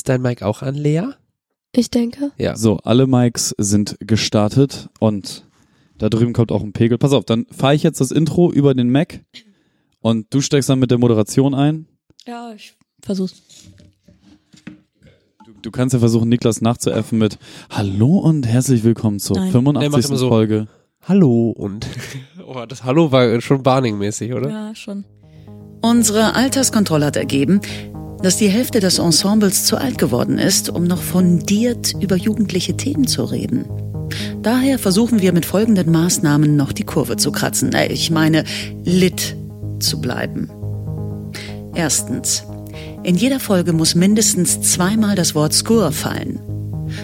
Ist dein Mic auch an, Lea? Ich denke. Ja. So, alle Mics sind gestartet und da drüben kommt auch ein Pegel. Pass auf, dann fahre ich jetzt das Intro über den Mac und du steigst dann mit der Moderation ein. Ja, ich versuch's. Du, du kannst ja versuchen, Niklas nachzuäffen mit Hallo und herzlich willkommen zur Nein. Nee, 85. mach immer so. Folge. Hallo und. Oh, das Hallo war schon Barning-mäßig, oder? Ja, schon. Unsere Alterskontrolle hat ergeben, dass die Hälfte des Ensembles zu alt geworden ist, um noch fundiert über jugendliche Themen zu reden. Daher versuchen wir mit folgenden Maßnahmen noch die Kurve zu kratzen. Äh, Ich meine, lit zu bleiben. Erstens. In jeder Folge muss mindestens zweimal das Wort Skur fallen.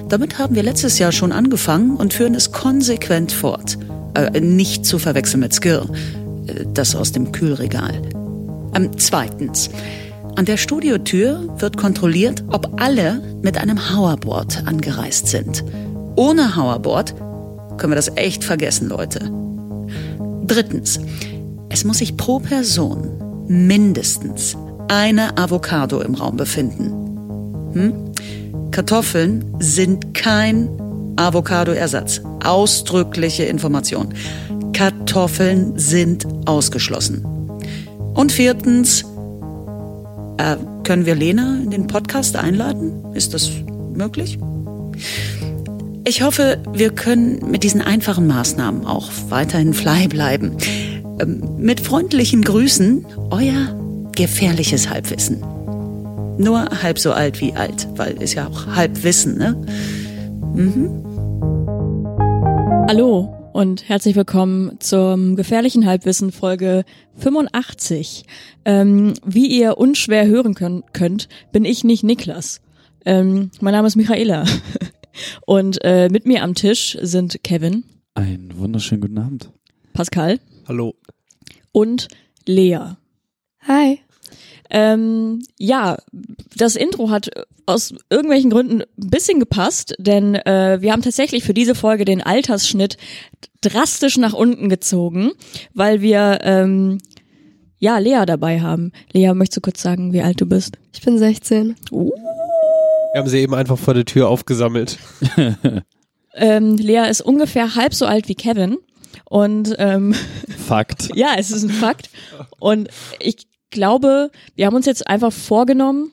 Damit haben wir letztes Jahr schon angefangen und führen es konsequent fort. Äh, nicht zu verwechseln mit Skir, äh, das aus dem Kühlregal. Ähm, zweitens. An der Studiotür wird kontrolliert, ob alle mit einem Hoverboard angereist sind. Ohne Hoverboard können wir das echt vergessen, Leute. Drittens. Es muss sich pro Person mindestens eine Avocado im Raum befinden. Hm? Kartoffeln sind kein Avocado-Ersatz. Ausdrückliche Information. Kartoffeln sind ausgeschlossen. Und viertens, äh, können wir Lena in den Podcast einladen? Ist das möglich? Ich hoffe, wir können mit diesen einfachen Maßnahmen auch weiterhin fly bleiben. Ähm, mit freundlichen Grüßen, euer gefährliches Halbwissen. Nur halb so alt wie alt, weil ist ja auch Halbwissen, ne? Hallo und herzlich willkommen zum gefährlichen Halbwissen Folge 85. Ähm, wie ihr unschwer hören können, könnt, bin ich nicht Niklas. Ähm, mein Name ist Michaela. Und äh, mit mir am Tisch sind Kevin, Einen wunderschönen guten Abend. Pascal Hallo. und Lea. Hi. Ähm, ja, das Intro hat aus irgendwelchen Gründen ein bisschen gepasst, denn äh, wir haben tatsächlich für diese Folge den Altersschnitt drastisch nach unten gezogen, weil wir ähm, ja Lea dabei haben. Lea, möchtest du kurz sagen, wie alt du bist? Ich bin 16. Wir haben sie eben einfach vor der Tür aufgesammelt. Ähm, Lea ist ungefähr halb so alt wie Kevin und ähm, Fakt. ja, es ist ein Fakt. Und ich glaube, wir haben uns jetzt einfach vorgenommen,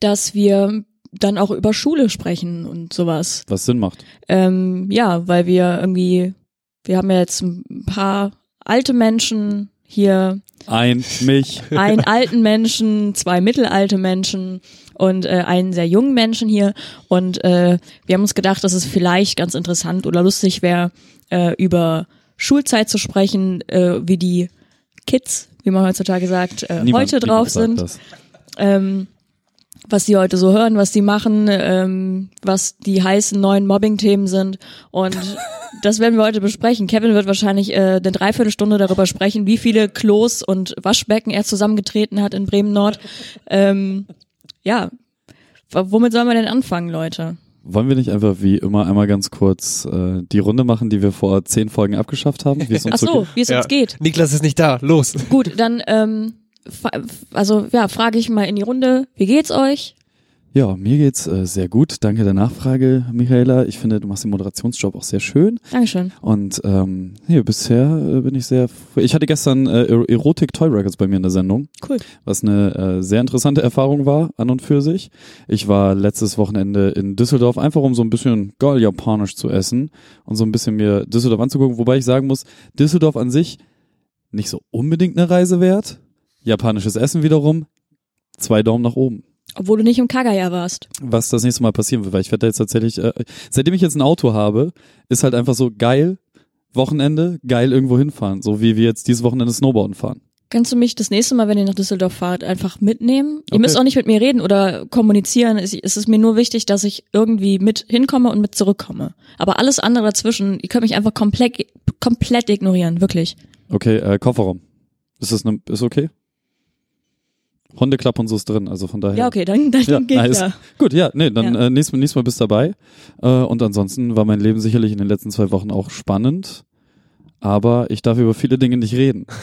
dass wir dann auch über Schule sprechen und sowas. Was Sinn macht. Ähm, ja, weil wir irgendwie, wir haben ja jetzt ein paar alte Menschen hier, Ein mich. einen alten Menschen, zwei mittelalte Menschen und äh, einen sehr jungen Menschen hier. Und äh, wir haben uns gedacht, dass es vielleicht ganz interessant oder lustig wäre, äh, über Schulzeit zu sprechen, äh, wie die Kids, wie man heutzutage sagt, äh, Niemand- heute drauf sind. Ähm, was die heute so hören, was die machen, ähm, was die heißen neuen Mobbing-Themen sind. Und das werden wir heute besprechen. Kevin wird wahrscheinlich äh, eine Dreiviertelstunde darüber sprechen, wie viele Klos und Waschbecken er zusammengetreten hat in Bremen Nord. Ähm, ja, womit sollen wir denn anfangen, Leute? Wollen wir nicht einfach wie immer einmal ganz kurz äh, die Runde machen, die wir vor zehn Folgen abgeschafft haben? Wie es uns Ach so, wie es Ja. uns geht. Niklas ist nicht da. Los. Gut, dann ähm, also ja, frage ich mal in die Runde, wie geht's euch? Ja, mir geht's äh, sehr gut. Danke der Nachfrage, Michaela. Ich finde, du machst den Moderationsjob auch sehr schön. Dankeschön. Und ähm, hier, bisher äh, bin ich sehr. Ich hatte gestern äh, Er- Erotik Toy Records bei mir in der Sendung, Cool. was eine äh, sehr interessante Erfahrung war, an und für sich. Ich war letztes Wochenende in Düsseldorf, einfach um so ein bisschen geil japanisch zu essen und so ein bisschen mir Düsseldorf anzugucken, wobei ich sagen muss, Düsseldorf an sich nicht so unbedingt eine Reise wert. Japanisches Essen wiederum, zwei Daumen nach oben. Obwohl du nicht im Kagaya warst. was das nächste Mal passieren wird, weil ich werde da jetzt tatsächlich, äh, seitdem ich jetzt ein Auto habe, ist halt einfach so geil, Wochenende, geil irgendwo hinfahren, so wie wir jetzt dieses Wochenende Snowboarden fahren. Kannst du mich das nächste Mal, wenn ihr nach Düsseldorf fahrt, einfach mitnehmen? Ihr Okay. müsst auch nicht mit mir reden oder kommunizieren. Es, es ist mir nur wichtig, dass ich irgendwie mit hinkomme und mit zurückkomme. Aber alles andere dazwischen, ihr könnt mich einfach komplett, komplett ignorieren, wirklich. Okay, äh, Kofferraum. Ist das ne, ist okay? Hundeklapp und so ist drin, also von daher. Ja, okay, dann, dann Ja, geht nice. ja. Gut, ja, nee, dann Ja. Äh, nächstes, Mal- nächstes Mal bist dabei. Äh, und ansonsten war mein Leben sicherlich in den letzten zwei Wochen auch spannend. aber ich darf über viele Dinge nicht reden.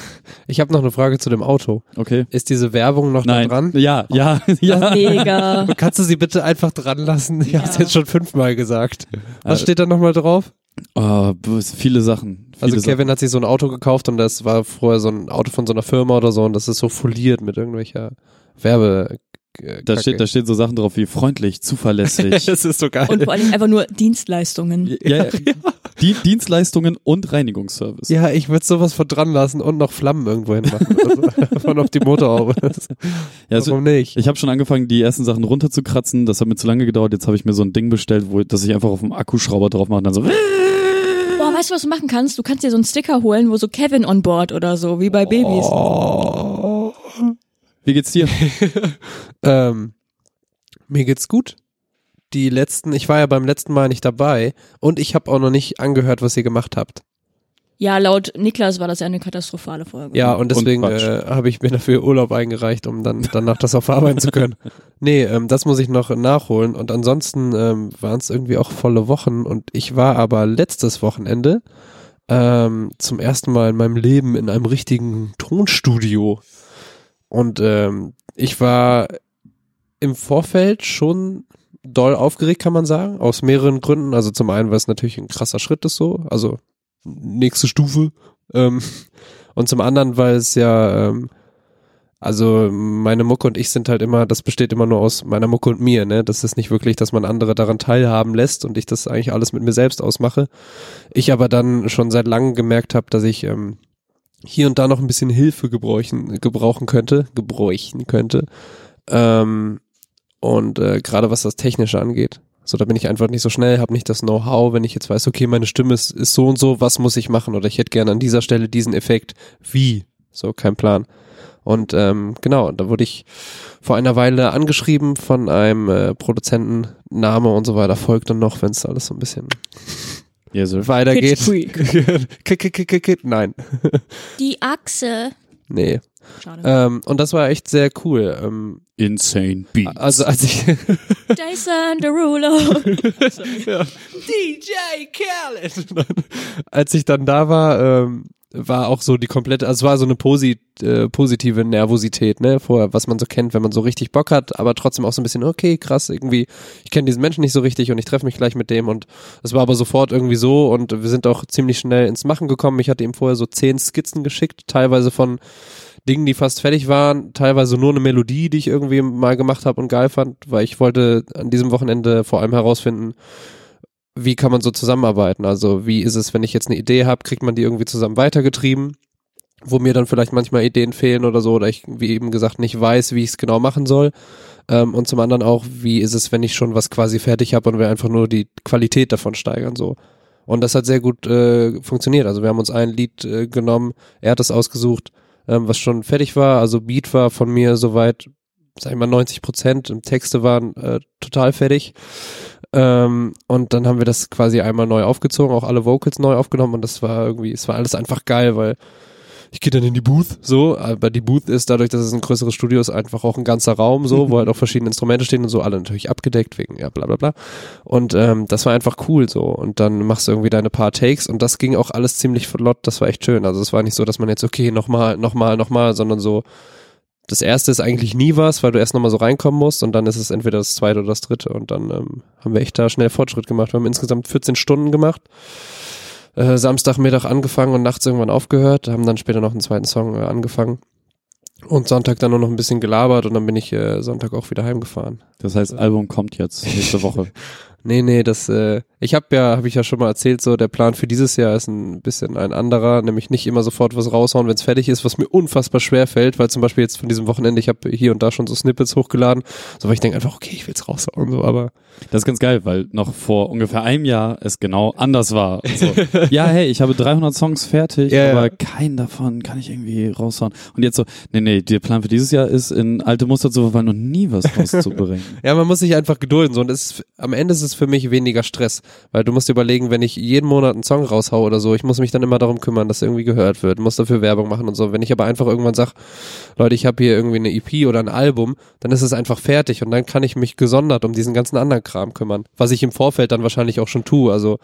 Ich habe noch eine Frage zu dem Auto. Okay? Ist diese Werbung noch Nein. da dran? Ja, ja, ja. Mega. Kannst du sie bitte einfach dran lassen? Ich hab's Ja. jetzt schon fünfmal gesagt. Was Äh, steht da nochmal drauf? Oh, viele Sachen. Viele Also Kevin hat sich so ein Auto gekauft und das war vorher so ein Auto von so einer Firma oder so und das ist so foliert mit irgendwelcher Werbe. äh, Da steht, da steht so Sachen drauf wie freundlich, zuverlässig. das ist so geil. Und vor allem einfach nur Dienstleistungen. ja, ja. Die Dienstleistungen und Reinigungsservice. ja, ich würde sowas von dran lassen und noch Flammen irgendwo hin machen. Also, von auf die Motorhaube. Ja, also, Warum nicht? ich habe schon angefangen, die ersten Sachen runterzukratzen. Das hat mir zu lange gedauert. Jetzt habe ich mir so ein Ding bestellt, wo dass ich einfach auf dem Akkuschrauber drauf mache und dann so. Weißt du, was du machen kannst? Du kannst dir so einen Sticker holen, wo so Kevin on board oder so, wie bei Babys. Oh. Wie geht's dir? Ähm, mir geht's gut. Die letzten, ich war ja beim letzten Mal nicht dabei und ich habe auch noch nicht angehört, was ihr gemacht habt. Ja, laut Niklas war das ja eine katastrophale Folge. Ja, und deswegen äh, habe ich mir dafür Urlaub eingereicht, um dann danach das auch verarbeiten zu können. Nee, ähm, das muss ich noch nachholen. Und ansonsten ähm, waren es irgendwie auch volle Wochen. Und ich war aber letztes Wochenende ähm, zum ersten Mal in meinem Leben in einem richtigen Tonstudio. Und ähm, ich war im Vorfeld schon doll aufgeregt, kann man sagen, aus mehreren Gründen. Also zum einen, weil es natürlich ein krasser Schritt ist so, also nächste Stufe. Ähm, und zum anderen, weil es ja, ähm, also meine Mucke und ich sind halt immer, das besteht immer nur aus meiner Mucke und mir, ne? Das ist nicht wirklich, dass man andere daran teilhaben lässt und ich das eigentlich alles mit mir selbst ausmache. Ich aber dann schon seit langem gemerkt habe, dass ich ähm, hier und da noch ein bisschen Hilfe gebräuchen, gebrauchen könnte, gebräuchen könnte. Ähm, und äh, gerade was das Technische angeht. So, da bin ich einfach nicht so schnell, habe nicht das Know-how, wenn ich jetzt weiß, okay, meine Stimme ist, ist so und so, was muss ich machen? Oder ich hätte gerne an dieser Stelle diesen Effekt. Wie? So, kein Plan. Und ähm, genau, da wurde ich vor einer Weile angeschrieben von einem äh, Produzenten, Name und so weiter, folgt dann noch, wenn es alles so ein bisschen Yes, weitergeht. Kick, kick, kick, kick. Nein. Die Achse. Nee. Schade. Ähm, und das war echt sehr cool. Ähm, Insane Beats. also als ich Jason Derulo. ja. DJ Khaled. Als ich dann da war, ähm, war auch so die komplette, also es war so eine posi äh, positive Nervosität, ne, vorher, was man so kennt, wenn man so richtig Bock hat, aber trotzdem auch so ein bisschen, okay, krass, irgendwie, ich kenne diesen Menschen nicht so richtig und ich treffe mich gleich mit dem und es war aber sofort irgendwie so und wir sind auch ziemlich schnell ins Machen gekommen. Ich hatte ihm vorher so zehn Skizzen geschickt, teilweise von Dingen, die fast fertig waren, teilweise nur eine Melodie, die ich irgendwie mal gemacht habe und geil fand, weil ich wollte an diesem Wochenende vor allem herausfinden, wie kann man so zusammenarbeiten? Also wie ist es, wenn ich jetzt eine Idee habe, kriegt man die irgendwie zusammen weitergetrieben, wo mir dann vielleicht manchmal Ideen fehlen oder so, oder ich, wie eben gesagt, nicht weiß, wie ich es genau machen soll. Ähm, und zum anderen auch, wie ist es, wenn ich schon was quasi fertig habe und wir einfach nur die Qualität davon steigern so. Und das hat sehr gut äh, funktioniert. Also wir haben uns ein Lied äh, genommen, er hat es ausgesucht, ähm, was schon fertig war. Also Beat war von mir soweit, sag ich mal, 90 Prozent. Texte waren äh, total fertig. Ähm, und dann haben wir das quasi einmal neu aufgezogen, auch alle Vocals neu aufgenommen und das war irgendwie, es war alles einfach geil, weil ich gehe dann in die Booth, so, aber die Booth ist dadurch, dass es ein größeres Studio ist, einfach auch ein ganzer Raum, so, wo halt auch verschiedene Instrumente stehen und so, alle natürlich abgedeckt wegen, ja, bla bla bla. Und ähm, das war einfach cool so. Und dann machst du irgendwie deine paar Takes und das ging auch alles ziemlich flott, das war echt schön. Also es war nicht so, dass man jetzt, okay, nochmal, nochmal, nochmal, sondern so, das erste ist eigentlich nie was, weil du erst nochmal so reinkommen musst und dann ist es entweder das zweite oder das dritte und dann ähm, haben wir echt da schnell Fortschritt gemacht. Wir haben insgesamt 14 Stunden gemacht. Äh, Samstagmittag angefangen und nachts irgendwann aufgehört, haben dann später noch einen zweiten Song äh, angefangen und Sonntag dann nur noch ein bisschen gelabert und dann bin ich äh, Sonntag auch wieder heimgefahren. Das heißt, Album kommt jetzt nächste Woche. Nee, nee, das, äh, ich habe ja, habe ich ja schon mal erzählt, so der Plan für dieses Jahr ist ein bisschen ein anderer, nämlich nicht immer sofort was raushauen, wenn es fertig ist, was mir unfassbar schwer fällt, weil zum Beispiel jetzt von diesem Wochenende, ich habe hier und da schon so Snippets hochgeladen, so weil ich denke einfach, okay, ich will's raushauen, so, aber Das ist ganz geil, weil noch vor ungefähr einem Jahr es genau anders war. So, ja, hey, ich habe 300 Songs fertig, Ja, ja. aber keinen davon kann ich irgendwie raushauen. Und jetzt so, nee, nee, der Plan für dieses Jahr ist, in alte Muster zu verfallen und nie was rauszubringen. ja, man muss sich einfach gedulden, so und es am Ende ist es für mich weniger Stress, weil du musst dir überlegen, wenn ich jeden Monat einen Song raushaue oder so, ich muss mich dann immer darum kümmern, dass irgendwie gehört wird, muss dafür Werbung machen und so. Wenn ich aber einfach irgendwann sag, Leute, ich habe hier irgendwie eine EP oder ein Album, dann ist es einfach fertig und dann kann ich mich gesondert um diesen ganzen anderen Kram kümmern, was ich im Vorfeld dann wahrscheinlich auch schon tue. Also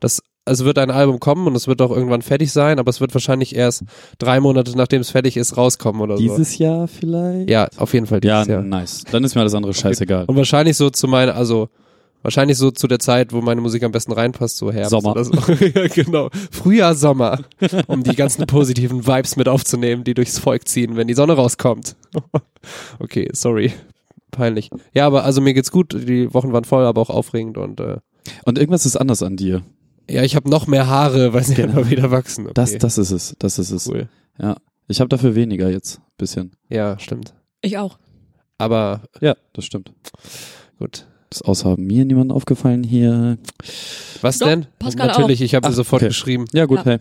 das es wird ein Album kommen und es wird auch irgendwann fertig sein, aber es wird wahrscheinlich erst drei Monate nachdem es fertig ist rauskommen oder so. Dieses Jahr vielleicht? Ja, auf jeden Fall Ja, dieses Jahr. nice. Dann ist mir alles andere scheißegal. Und wahrscheinlich so zu meiner, also wahrscheinlich so zu der Zeit, wo meine Musik am besten reinpasst, so Herbst Sommer. oder so. ja, genau. Frühjahr, Sommer, um die ganzen positiven Vibes mit aufzunehmen, die durchs Volk ziehen, wenn die Sonne rauskommt. okay, sorry. Peinlich. Ja, aber also mir geht's gut. Die Wochen waren voll, aber auch aufregend und äh, Und irgendwas ist anders an dir. ja, ich habe noch mehr Haare, weil sie Genau. immer wieder wachsen. Okay. Das, das ist es. Das ist es. cool. Ja. Ich habe dafür weniger jetzt. Bisschen. Ja, stimmt. Ich auch. Aber Ja, das stimmt. gut. Ist außer mir niemand aufgefallen hier. Was Doch, denn? Pascal Natürlich, ich habe Ach, sofort okay. geschrieben. Ja, gut, Ja. hey.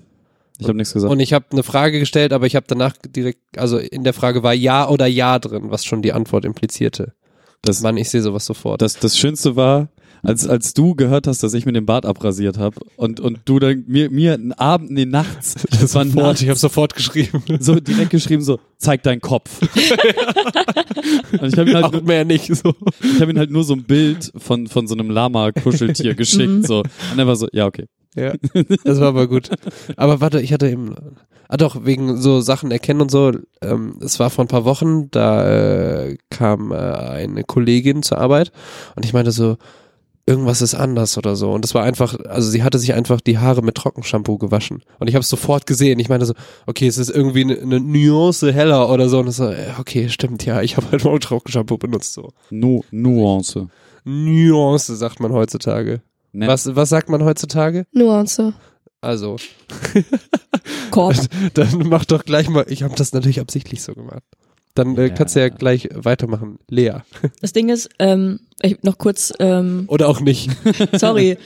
Ich habe nichts gesagt. Und ich habe eine Frage gestellt, aber ich habe danach direkt, also in der Frage war Ja oder Ja drin, was schon die Antwort implizierte. das, Mann, ich sehe sowas sofort. das, das Schönste war, als, als du gehört hast, dass ich mir den Bart abrasiert habe und, und du dann mir, mir einen Abend, nee, nachts, das war sofort, nachts, ich habe sofort geschrieben. so direkt geschrieben, so, zeig deinen Kopf. und ich habe ihm, halt Auch nur- mehr nicht so. ich hab ihm halt nur so ein Bild von, von so einem Lama-Kuscheltier geschickt, so. Und er war so, ja, okay. Ja, das war aber gut. Aber warte, ich hatte eben, ah doch, wegen so Sachen erkennen und so, ähm, es war vor ein paar Wochen, da äh, kam äh, eine Kollegin zur Arbeit und ich meinte so, irgendwas ist anders oder so. Und es war einfach, also sie hatte sich einfach die Haare mit Trockenshampoo gewaschen. Und ich habe es sofort gesehen. Ich meinte so, okay, es ist irgendwie eine, eine Nuance heller oder so. Und es so, äh, okay, stimmt, ja, ich habe halt mal Trockenshampoo benutzt so. Nu Nuance. Nuance sagt man heutzutage. Ne? Was, was sagt man heutzutage? Nuance. Also, Korb. dann mach doch gleich mal, ich habe das natürlich absichtlich so gemacht. Dann äh, Ja. kannst du ja gleich weitermachen. Lea. Das Ding ist, ähm, ich noch kurz, ähm, Oder auch nicht. sorry.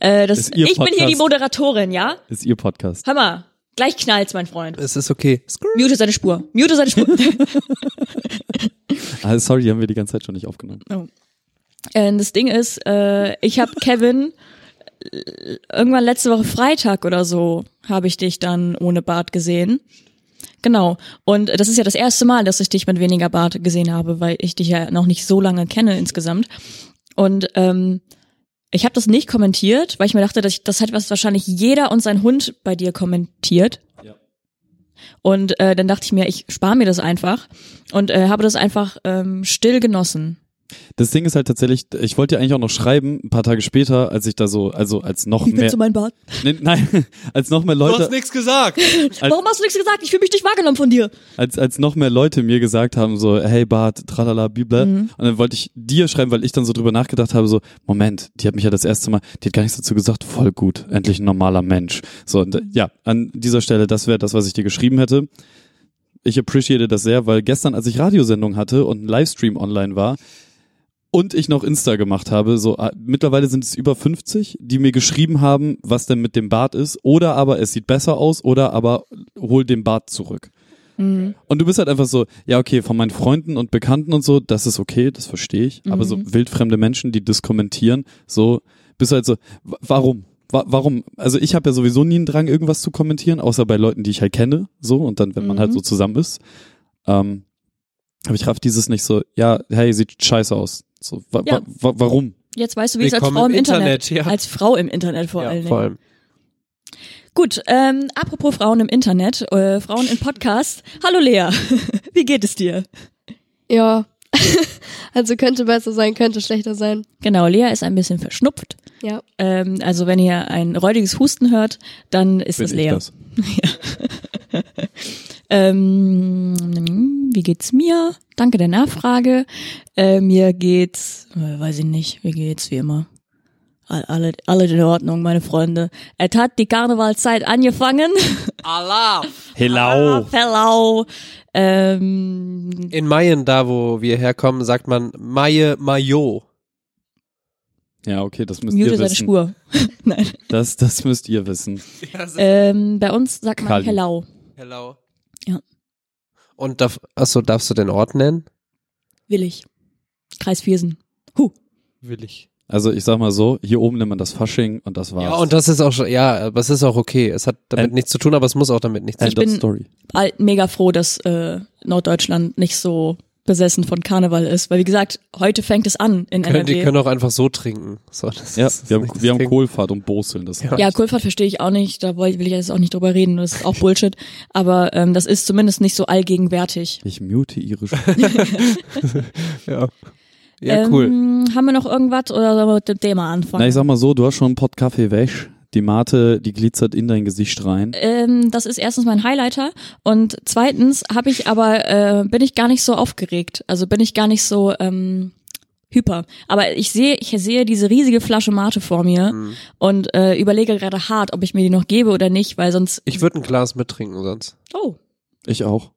äh, das, Ist Ihr ich bin hier die Podcast. Moderatorin, ja? Ist ihr Podcast. Hör mal, gleich knallt's, mein Freund. Es ist okay. Mute seine Spur. Mute seine Spur. Ah, sorry, die haben wir die ganze Zeit schon nicht aufgenommen. äh, das Ding ist, äh, ich habe Kevin äh, irgendwann letzte Woche Freitag oder so habe ich dich dann ohne Bart gesehen. Genau. Und das ist ja das erste Mal, dass ich dich mit weniger Bart gesehen habe, weil ich dich ja noch nicht so lange kenne insgesamt. Und ähm, ich habe das nicht kommentiert, weil ich mir dachte, dass ich, das hat was wahrscheinlich jeder und sein Hund bei dir kommentiert. Ja. Und äh, dann dachte ich mir, ich spare mir das einfach und äh, habe das einfach ähm, still genossen. Das Ding ist halt tatsächlich, ich wollte ja eigentlich auch noch schreiben, ein paar Tage später, als ich da so, also als noch mehr, mein Bart? nee, nein, als noch mehr Leute, nichts gesagt. Warum hast du nichts gesagt? Ich fühle mich nicht wahrgenommen von dir. als, als noch mehr Leute mir gesagt haben, so, hey Bart, tralala, bibla. Mhm. Und dann wollte ich dir schreiben, weil ich dann so drüber nachgedacht habe, so, Moment, die hat mich ja das erste Mal, die hat gar nichts dazu gesagt, voll gut, endlich ein normaler Mensch. So, und, äh, ja, an dieser Stelle, das wäre das, was ich dir geschrieben hätte. Ich appreciate das sehr, weil gestern, als ich Radiosendung hatte und ein Livestream online war, und ich noch Insta gemacht habe, so äh, mittlerweile sind es über 50, die mir geschrieben haben, was denn mit dem Bart ist, oder aber es sieht besser aus, oder aber hol den Bart zurück. Und du bist halt einfach so, ja, okay, von meinen Freunden und Bekannten und so, das ist okay, das verstehe ich. Aber so wildfremde Menschen, die das kommentieren, so, bist du halt so, wa- warum? Wa warum? Also ich habe ja sowieso nie einen Drang, irgendwas zu kommentieren, außer bei Leuten, die ich halt kenne, so, und dann, wenn man halt so zusammen ist. Ähm, aber ich raff dieses nicht so, ja, hey, sieht scheiße aus. So, wa Ja. wa wa warum? Jetzt weißt du, wie es als Frau im im Internet, Internet, ja. als Frau im Internet vor allen Ja, Dingen. vor allem. Gut, ähm, apropos Frauen im Internet, äh, Frauen im Podcast. Hallo Lea, wie geht es dir? Ja. also könnte besser sein, könnte schlechter sein. Genau, Lea ist ein bisschen verschnupft. Ja. Ähm, also wenn ihr ein räudiges Husten hört, dann ist Bin es ich Lea. das? Ähm, wie geht's mir? Danke der Nachfrage. Äh, mir geht's, äh, weiß ich nicht, wie geht's wie immer. All- Alle, alle in Ordnung, meine Freunde. Es hat die Karnevalzeit angefangen. Allah. Hello. Hello. Ähm, In Mayen, da wo wir herkommen, sagt man Maye Mayo. Ja, okay, das müsst mute ihr seine wissen. Spur. Nein. Das, das müsst ihr wissen. Ähm, bei uns sagt man Kali. Hello. Hello. Und darf, achso, darfst du den Ort nennen? Will ich. Kreis Viersen. Huh. Will ich. Also ich sag mal so, hier oben nimmt man das Fasching und das war's. Ja, und das ist auch schon, ja, aber es ist auch okay. Es hat damit End- nichts zu tun, aber es muss auch damit nichts zu End ich bin- Story. Mega froh, dass äh, Norddeutschland nicht so besessen von Karneval ist. Weil wie gesagt, heute fängt es an in Können, die NRW. können auch einfach so trinken. So, das Ja, ist wir haben, wir haben. Kohlfahrt und Boseln. Das Ja. Ja, Kulfahrt verstehe ich auch nicht, da will will ich jetzt auch nicht drüber reden, das ist auch Bullshit. Aber ähm, das ist zumindest nicht so allgegenwärtig. Ich mute ihre. Ja, ja cool. Ähm, haben wir noch irgendwas oder sollen wir mit dem Thema anfangen? Na, ich sag mal so, du hast schon einen Pott Kaffee wäsch. Die Mate, die glitzert in dein Gesicht rein. ähm, das ist erstens mein Highlighter und zweitens habe ich aber äh, bin ich gar nicht so aufgeregt, also bin ich gar nicht so ähm, hyper. Aber ich sehe, ich sehe diese riesige Flasche Mate vor mir Mhm. und äh, überlege gerade hart, ob ich mir die noch gebe oder nicht, weil sonst. Ich würde ein Glas mittrinken sonst. Oh, Ich auch.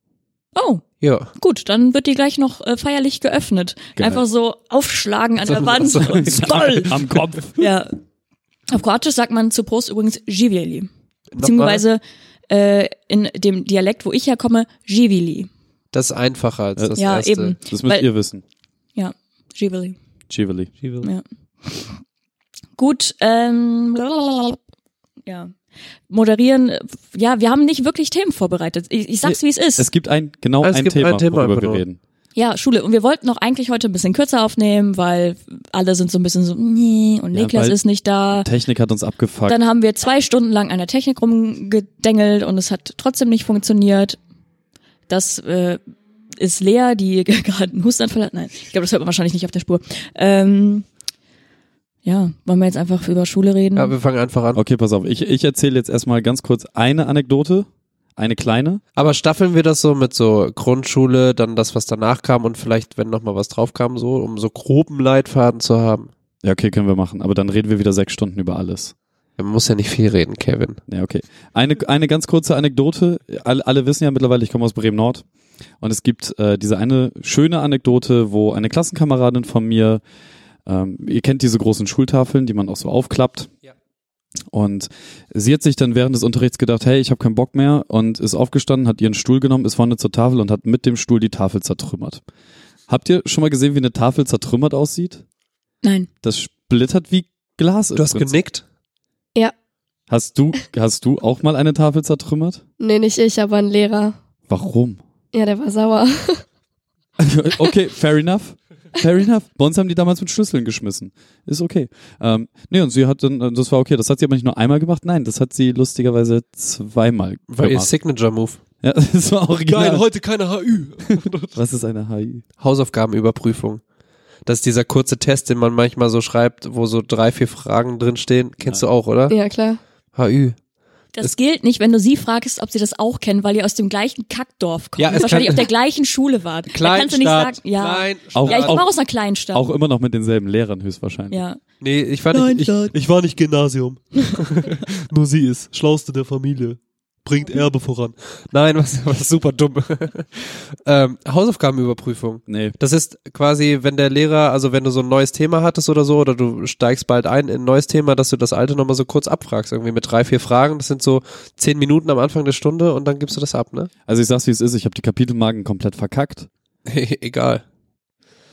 oh, Ja. gut, dann wird die gleich noch äh, feierlich geöffnet. Geil. Einfach so aufschlagen an So- der Wand so- und Skoll. Am Kopf. Ja. Auf Kroatisch sagt man zu Prost übrigens Živjeli. Beziehungsweise äh, in dem Dialekt, wo ich herkomme, Živili. Das ist einfacher als das ja, erste. eben. Das müsst Weil- ihr wissen. Ja, Živili. Chivali. Ja. Gut, ähm, ja. Moderieren, ja, wir haben nicht wirklich Themen vorbereitet. Ich, ich sag's, wie es ist. Es gibt ein, genau Es ein gibt Thema, ein Thema worüber wir reden. Ja, Schule. Und wir wollten auch eigentlich heute ein bisschen kürzer aufnehmen, weil alle sind so ein bisschen so, nee, und Ja, Niklas weil- ist nicht da. Technik hat uns abgefuckt. Dann haben wir zwei Stunden lang an der Technik rumgedengelt und es hat trotzdem nicht funktioniert. Das äh, ist Lea, die gerade einen Hustanfall hat. Nein, ich glaube, das hört man wahrscheinlich nicht auf der Spur. Ähm, ja, wollen wir jetzt einfach über Schule reden? Ja, wir fangen einfach an. Okay, pass auf. Ich, ich erzähle jetzt erstmal ganz kurz eine Anekdote. Eine kleine. Aber staffeln wir das so mit so Grundschule, dann das, was danach kam und vielleicht, wenn noch mal was drauf kam, so, um so groben Leitfaden zu haben. Ja, okay, können wir machen. Aber dann reden wir wieder sechs Stunden über alles. Man muss ja nicht viel reden, Kevin. Ja, okay. Eine, eine ganz kurze Anekdote. Alle, alle wissen ja mittlerweile, ich komme aus Bremen Nord. Und es gibt äh, diese eine schöne Anekdote, wo eine Klassenkameradin von mir, ähm, ihr kennt diese großen Schultafeln, die man auch so aufklappt. Ja. Und sie hat sich dann während des Unterrichts gedacht, hey, ich habe keinen Bock mehr und ist aufgestanden, hat ihren Stuhl genommen, ist vorne zur Tafel und hat mit dem Stuhl die Tafel zertrümmert. Habt ihr schon mal gesehen, wie eine Tafel zertrümmert aussieht? Nein. Das splittert wie Glas. Du hast Prinzip. genickt? Hast du, hast du auch mal eine Tafel zertrümmert? Nee, nicht ich, aber ein Lehrer. Warum? Ja, der war sauer. okay, fair enough. Fair enough. Bei uns haben die damals mit Schlüsseln geschmissen. Ist okay. Ähm, nee, und sie hat dann, äh, das war okay. Das hat sie aber nicht nur einmal gemacht, nein, das hat sie lustigerweise zweimal War ihr gemacht. Signature Move. Ja, das war original. heute keine HÜ. Was ist eine HI? Hausaufgabenüberprüfung. Das ist dieser kurze Test, den man manchmal so schreibt, wo so drei, vier Fragen drin stehen. Kennst du auch, oder? Ja, klar. HÜ. Das gilt nicht, wenn du sie fragst, ob sie das auch kennen, weil ihr aus dem gleichen Kackdorf kommt Ja, es wahrscheinlich kann- auf der gleichen Schule wart. Da kannst du nicht sagen, ja. Auch- ja, ich komme aus einer Kleinstadt. Auch immer noch mit denselben Lehrern höchstwahrscheinlich. ja. Nee, ich war nicht, ich, ich war nicht Gymnasium. Nur sie ist schlauste der Familie. Bringt Erbe voran. Nein, was, was super dumm. ähm, Hausaufgabenüberprüfung. Nee. Das ist quasi, wenn der Lehrer, also wenn du so ein neues Thema hattest oder so, oder du steigst bald ein in ein neues Thema, dass du das alte nochmal so kurz abfragst, irgendwie mit drei, vier Fragen. Das sind so zehn Minuten am Anfang der Stunde und dann gibst du das ab, ne? Also ich sag's wie es ist, ich habe die Kapitelmarken komplett verkackt. Egal.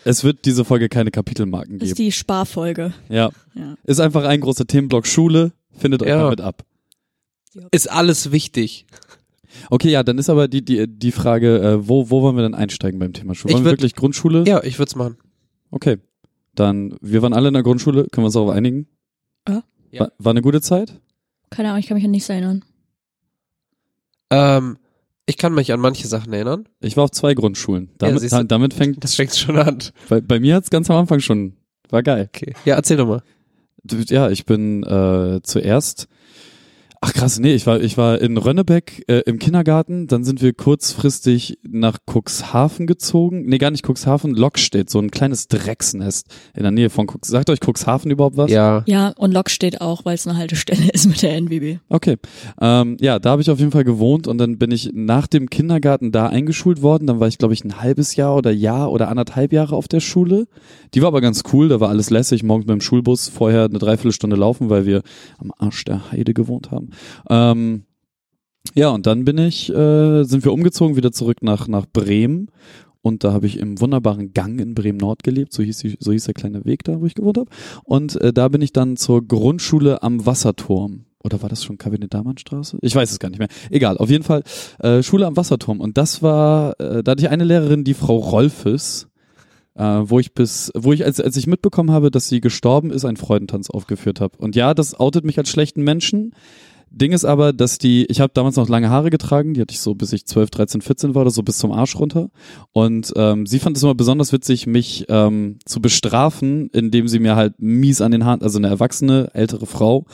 Es wird diese Folge keine Kapitelmarken Das ist geben. die Sparfolge. Ja. Ja. Ist einfach ein großer Themenblock Schule. Findet euch Ja. damit ab. Ist alles wichtig. Okay, ja, dann ist aber die, die, die Frage, äh, wo, wo wollen wir denn einsteigen beim Thema Schule? Ich Wollen wir würd- wirklich Grundschule? Ja, ich würde es machen. Okay. Dann, wir waren alle in der Grundschule, können wir uns darauf einigen? Ja. Ja. War, war eine gute Zeit? Keine Ahnung, ich kann mich an nichts erinnern. Ähm, ich kann mich an manche Sachen erinnern. Ich war auf zwei Grundschulen. Damit, siehst du. da, damit fängt, Das fängt schon an. bei, bei mir hat's ganz am Anfang schon, war geil. Okay. Ja, erzähl doch mal. Du- Ja, ich bin äh, zuerst. Ach krass, nee, ich war ich war in Rönnebeck äh, im Kindergarten, dann sind wir kurzfristig nach Cuxhaven gezogen. Nee, gar nicht Cuxhaven, Lockstedt, so ein kleines Drecksnest in der Nähe von Cux. Sagt euch Cuxhaven überhaupt was? Ja. Ja, und Lok steht auch, weil es eine Haltestelle ist mit der NWB. Okay. Ähm, ja, da habe ich auf jeden Fall gewohnt und dann bin ich nach dem Kindergarten da eingeschult worden. Dann war ich, glaube ich, ein halbes Jahr oder Jahr oder anderthalb Jahre auf der Schule. Die war aber ganz cool, da war alles lässig. Morgens mit dem Schulbus vorher eine Dreiviertelstunde laufen, weil wir am Arsch der Heide gewohnt haben. Ähm, ja, und dann bin ich, äh, sind wir umgezogen wieder zurück nach, nach Bremen. Und da habe ich im wunderbaren Gang in Bremen Nord gelebt, so hieß, die, so hieß der kleine Weg da, wo ich gewohnt habe. Und äh, da bin ich dann zur Grundschule am Wasserturm. oder war das schon Kabinett-Dahmann-Straße? Ich weiß es gar nicht mehr. Egal, auf jeden Fall äh, Schule am Wasserturm. Und das war, äh, da hatte ich eine Lehrerin, die Frau Rolfes, äh, wo ich bis, wo ich, als, als ich mitbekommen habe, dass sie gestorben ist, einen Freudentanz aufgeführt habe. Und ja, das outet mich als schlechten Menschen. Ding ist aber, dass die, ich habe damals noch lange Haare getragen, die hatte ich so bis ich 12, 13, 14 war oder so bis zum Arsch runter. Und ähm, sie fand es immer besonders witzig, mich ähm, zu bestrafen, indem sie mir halt mies an den Haaren, also eine erwachsene, ältere Frau,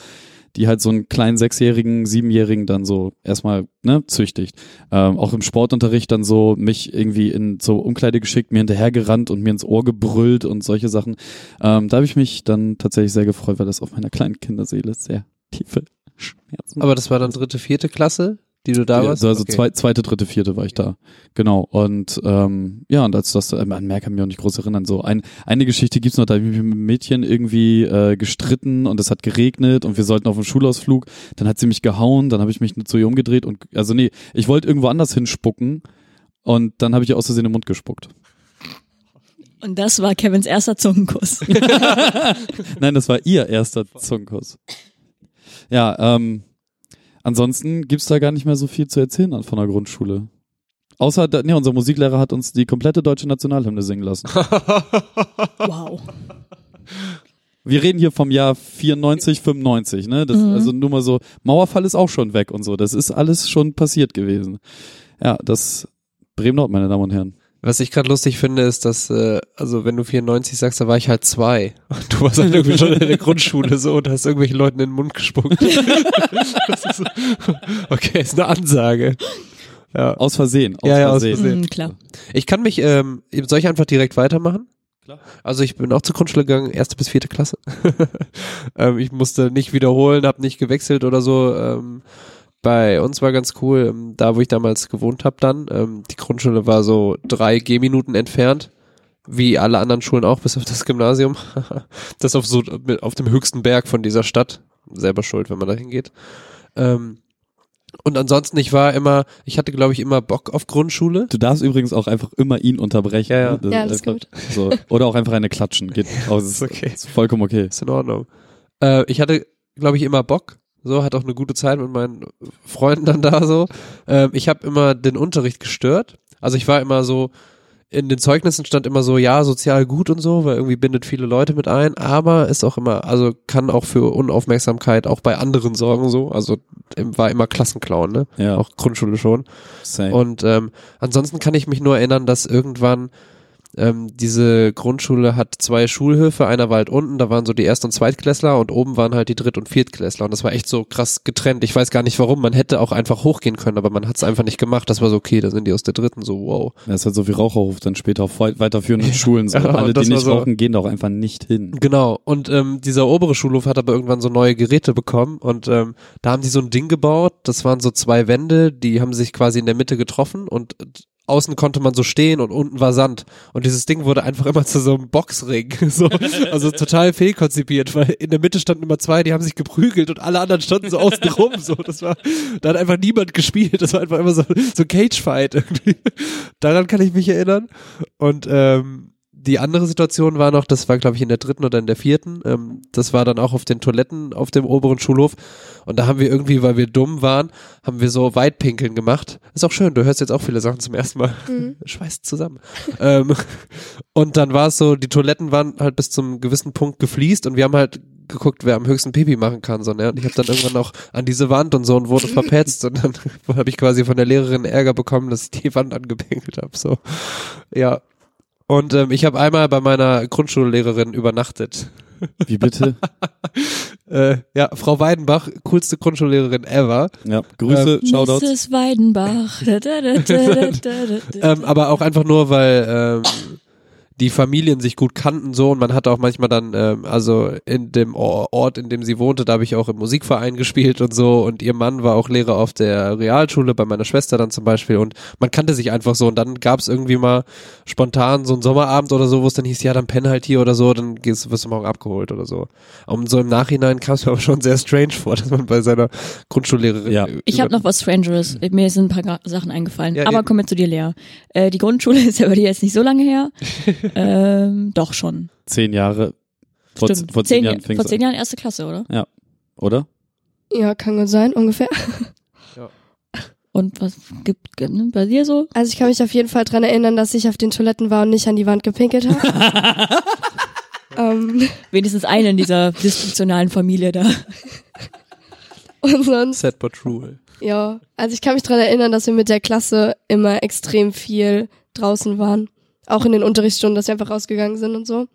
die halt so einen kleinen Sechsjährigen, Siebenjährigen dann so erstmal ne, züchtigt. Ähm, auch im Sportunterricht dann so mich irgendwie in so Umkleide geschickt, mir hinterhergerannt und mir ins Ohr gebrüllt und solche Sachen. Ähm, da habe ich mich dann tatsächlich sehr gefreut, weil das auf meiner kleinen Kinderseele sehr tiefe Schmerzen. Aber das war dann dritte, vierte Klasse, die du da Ja, warst? Also Okay. zwei, zweite, dritte, vierte war ich da. Genau. Und ähm, ja, und als das, äh, an mehr kann ich mich auch nicht groß erinnern. So ein, eine Geschichte gibt's noch, da habe ich mich mit einem Mädchen irgendwie äh, gestritten und es hat geregnet und wir sollten auf einen Schulausflug. Dann hat sie mich gehauen, dann habe ich mich zu ihr umgedreht und also nee, ich wollte irgendwo anders hinspucken und dann habe ich ihr aus Versehen im Mund gespuckt. Und das war Kevins erster Zungenkuss. Nein, das war ihr erster Zungenkuss. Ja, ähm, ansonsten gibt's da gar nicht mehr so viel zu erzählen an- von der Grundschule. Außer, nee, unser Musiklehrer hat uns die komplette deutsche Nationalhymne singen lassen. wow. Wir reden hier vom Jahr 94, 95, ne? Das, Mhm. Also nur mal so, Mauerfall ist auch schon weg und so. Das ist alles schon passiert gewesen. Ja, das Bremen-Nord, meine Damen und Herren. Was ich gerade lustig finde, ist, dass, äh, also wenn du 94 sagst, da war ich halt zwei. Und du warst halt irgendwie schon in der Grundschule so und hast irgendwelchen Leuten in den Mund gespuckt. Das ist so, okay, ist eine Ansage. Ja. Aus Versehen. Aus Ja, ja, aus Versehen. Versehen. Mhm, klar. Ich kann mich, ähm, soll ich einfach direkt weitermachen? Klar. Also ich bin auch zur Grundschule gegangen, erste bis vierte Klasse. ähm, ich musste nicht wiederholen, habe nicht gewechselt oder so. Ähm, bei uns war ganz cool, ähm, da wo ich damals gewohnt habe dann, ähm, die Grundschule war so drei Gehminuten entfernt, wie alle anderen Schulen auch, bis auf das Gymnasium. das auf so auf dem höchsten Berg von dieser Stadt. Selber schuld, wenn man da hingeht. Ähm, und ansonsten, ich war immer, ich hatte glaube ich immer Bock auf Grundschule. Du darfst übrigens auch einfach immer ihn unterbrechen. Ja, ja. ne? Das Ja, ist das einfach So. Oder auch einfach eine klatschen. Geht ist, Ist okay. ist vollkommen okay. Ist in Ordnung. Äh, ich hatte, glaube ich, immer Bock. So, hatte auch eine gute Zeit mit meinen Freunden dann da so. Ähm, ich habe immer den Unterricht gestört. Also ich war immer so, in den Zeugnissen stand immer so, ja, sozial gut und so, weil irgendwie bindet viele Leute mit ein, aber ist auch immer, also kann auch für Unaufmerksamkeit auch bei anderen sorgen so. Also war immer Klassenclown, ne? Ja. Auch Grundschule schon. Same. Und ähm, ansonsten kann ich mich nur erinnern, dass irgendwann ähm, diese Grundschule hat zwei Schulhöfe, einer war halt unten, da waren so die Erst- und Zweitklässler und oben waren halt die Dritt- und Viertklässler und das war echt so krass getrennt. Ich weiß gar nicht warum, man hätte auch einfach hochgehen können, aber man hat es einfach nicht gemacht. Das war so, okay, da sind die aus der Dritten, so wow. Ja, ist halt so wie Raucherhof dann später auf weit- weiterführenden Schulen. So. Ja, Alle, das die nicht so- rauchen, gehen da auch einfach nicht hin. Genau, und ähm, dieser obere Schulhof hat aber irgendwann so neue Geräte bekommen und ähm, da haben die so ein Ding gebaut, das waren so zwei Wände, die haben sich quasi in der Mitte getroffen und außen konnte man so stehen und unten war Sand. Und dieses Ding wurde einfach immer zu so einem Boxring, so, also total fehlkonzipiert, weil in der Mitte standen immer zwei, die haben sich geprügelt und alle anderen standen so außen rum, so, das war, da hat einfach niemand gespielt, das war einfach immer so, so Cage-Fight irgendwie. Daran kann ich mich erinnern. Und ähm, die andere Situation war noch, das war glaube ich in der dritten oder in der vierten, ähm, das war dann auch auf den Toiletten auf dem oberen Schulhof und da haben wir irgendwie, weil wir dumm waren, haben wir so Weitpinkeln gemacht. Ist auch schön, du hörst jetzt auch viele Sachen zum ersten Mal. Mhm. Schweißt zusammen. ähm, und dann war es so, die Toiletten waren halt bis zum gewissen Punkt gefliest und wir haben halt geguckt, wer am höchsten Pipi machen kann. So, ne? Und ich habe dann irgendwann auch an diese Wand und so und wurde verpetzt und dann habe ich quasi von der Lehrerin Ärger bekommen, dass ich die Wand angepinkelt habe. So, ja. Und ähm, ich habe einmal bei meiner Grundschullehrerin übernachtet. Wie bitte? Äh, ja, Frau Weidenbach, coolste Grundschullehrerin ever. Ja, Grüße, Shoutouts. Mrs. Weidenbach. Ähm, aber auch einfach nur, weil ähm, die Familien sich gut kannten so und man hatte auch manchmal dann, ähm, also in dem Or- Ort, in dem sie wohnte, da habe ich auch im Musikverein gespielt und so und ihr Mann war auch Lehrer auf der Realschule, bei meiner Schwester dann zum Beispiel und man kannte sich einfach so und dann gab es irgendwie mal spontan so einen Sommerabend oder so, wo es dann hieß, ja, dann penn halt hier oder so, dann gehst, wirst du morgen abgeholt oder so. Und so im Nachhinein kam es mir aber schon sehr strange vor, dass man bei seiner Grundschullehrerin Ja. Ich habe noch was Strangeres. Mir sind ein paar Sachen eingefallen. Ja, Aber kommen wir zu dir, Lea. Äh, die Grundschule ist ja bei dir jetzt nicht so lange her. ähm, doch schon. Zehn Jahre. Vor, Stimmt. vor zehn, Jahren fing's vor zehn. Jahren erste Klasse, oder? Oder? Ja, kann gut sein, ungefähr. Und was gibt ne, bei dir so? Also ich kann mich auf jeden Fall dran erinnern, dass ich auf den Toiletten war und nicht an die Wand gepinkelt habe. ähm, Wenigstens eine in dieser dysfunktionalen Familie da. und sonst, Sad but true. ja. Also ich kann mich dran erinnern, dass wir mit der Klasse immer extrem viel draußen waren. Auch in den Unterrichtsstunden, dass wir einfach rausgegangen sind und so.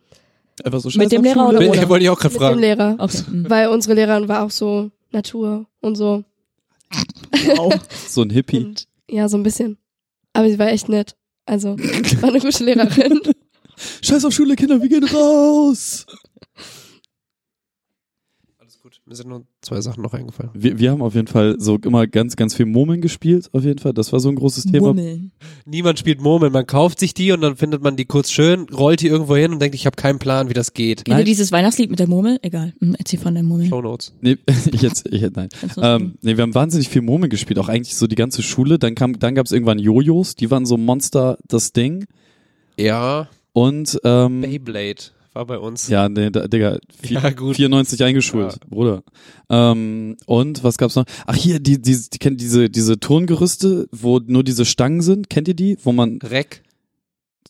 Einfach so Mit dem Lehrer Schule. oder ohne? Wollte ich auch gerade Mit dem fragen. Lehrer. Okay. hm. Weil unsere Lehrerin war auch so Natur und so. Wow. So ein Hippie. Und ja, so ein bisschen. Aber sie war echt nett. Also, war eine gute Lehrerin. Scheiß auf Schule, Kinder, wir gehen raus. Mir sind nur zwei Sachen noch eingefallen. Wir, wir haben auf jeden Fall so immer ganz, ganz viel Murmeln gespielt, auf jeden Fall. Das war so ein großes Thema. Mummeln. Niemand spielt Murmeln. Man kauft sich die und dann findet man die kurz schön, rollt die irgendwo hin und denkt, ich habe keinen Plan, wie das geht. Ihr dieses Weihnachtslied mit der Murmel? Egal. Hm, Erzähl von der Murmel. Show Notes. Nee, ich jetzt, ich nein. Ähm, nee, wir haben wahnsinnig viel Murmeln gespielt, auch eigentlich so die ganze Schule. Dann kam, dann gab's irgendwann Jojos, die waren so Monster, das Ding. Ja, Und ähm, Beyblade war bei uns. ja, nee, da, Digga, vier, Ja, gut. 94 eingeschult, Ja. Bruder. Ähm, und was gab's noch? Ach hier, die, die, die kennt diese diese Turngerüste, wo nur diese Stangen sind. Kennt ihr die? Wo man Reck.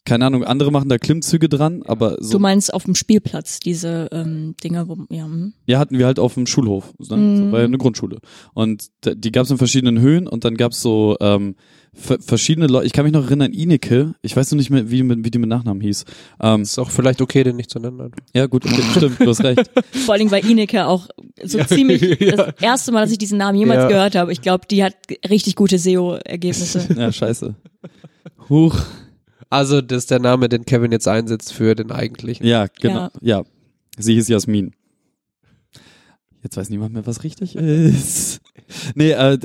Keine Ahnung, andere machen da Klimmzüge dran, aber so Du meinst auf dem Spielplatz, diese ähm, Dinger, wo, ja, hm. Ja, hatten wir halt auf dem Schulhof. Ne? Mhm. So, war ja eine Grundschule. Und da- die gab es in verschiedenen Höhen und dann gab es so ähm, ver- verschiedene Leute. Ich kann mich noch erinnern, Ineke, ich weiß noch nicht mehr, wie, wie die mit Nachnamen hieß. Ähm, Ist auch vielleicht okay, den nicht zu nennen. ja, gut, okay, stimmt, du hast recht. vor allen Dingen bei Ineke auch so Ja, ziemlich ja. das erste Mal, dass ich diesen Namen jemals Ja. gehört habe. Ich glaube, die hat richtig gute SEO-Ergebnisse. Ja, scheiße. Huch. Also, das ist der Name, den Kevin jetzt einsetzt für den eigentlichen. Ja, genau. Ja. Ja. Sie hieß Jasmin. Jetzt weiß niemand mehr, was richtig ist. Nee, äh,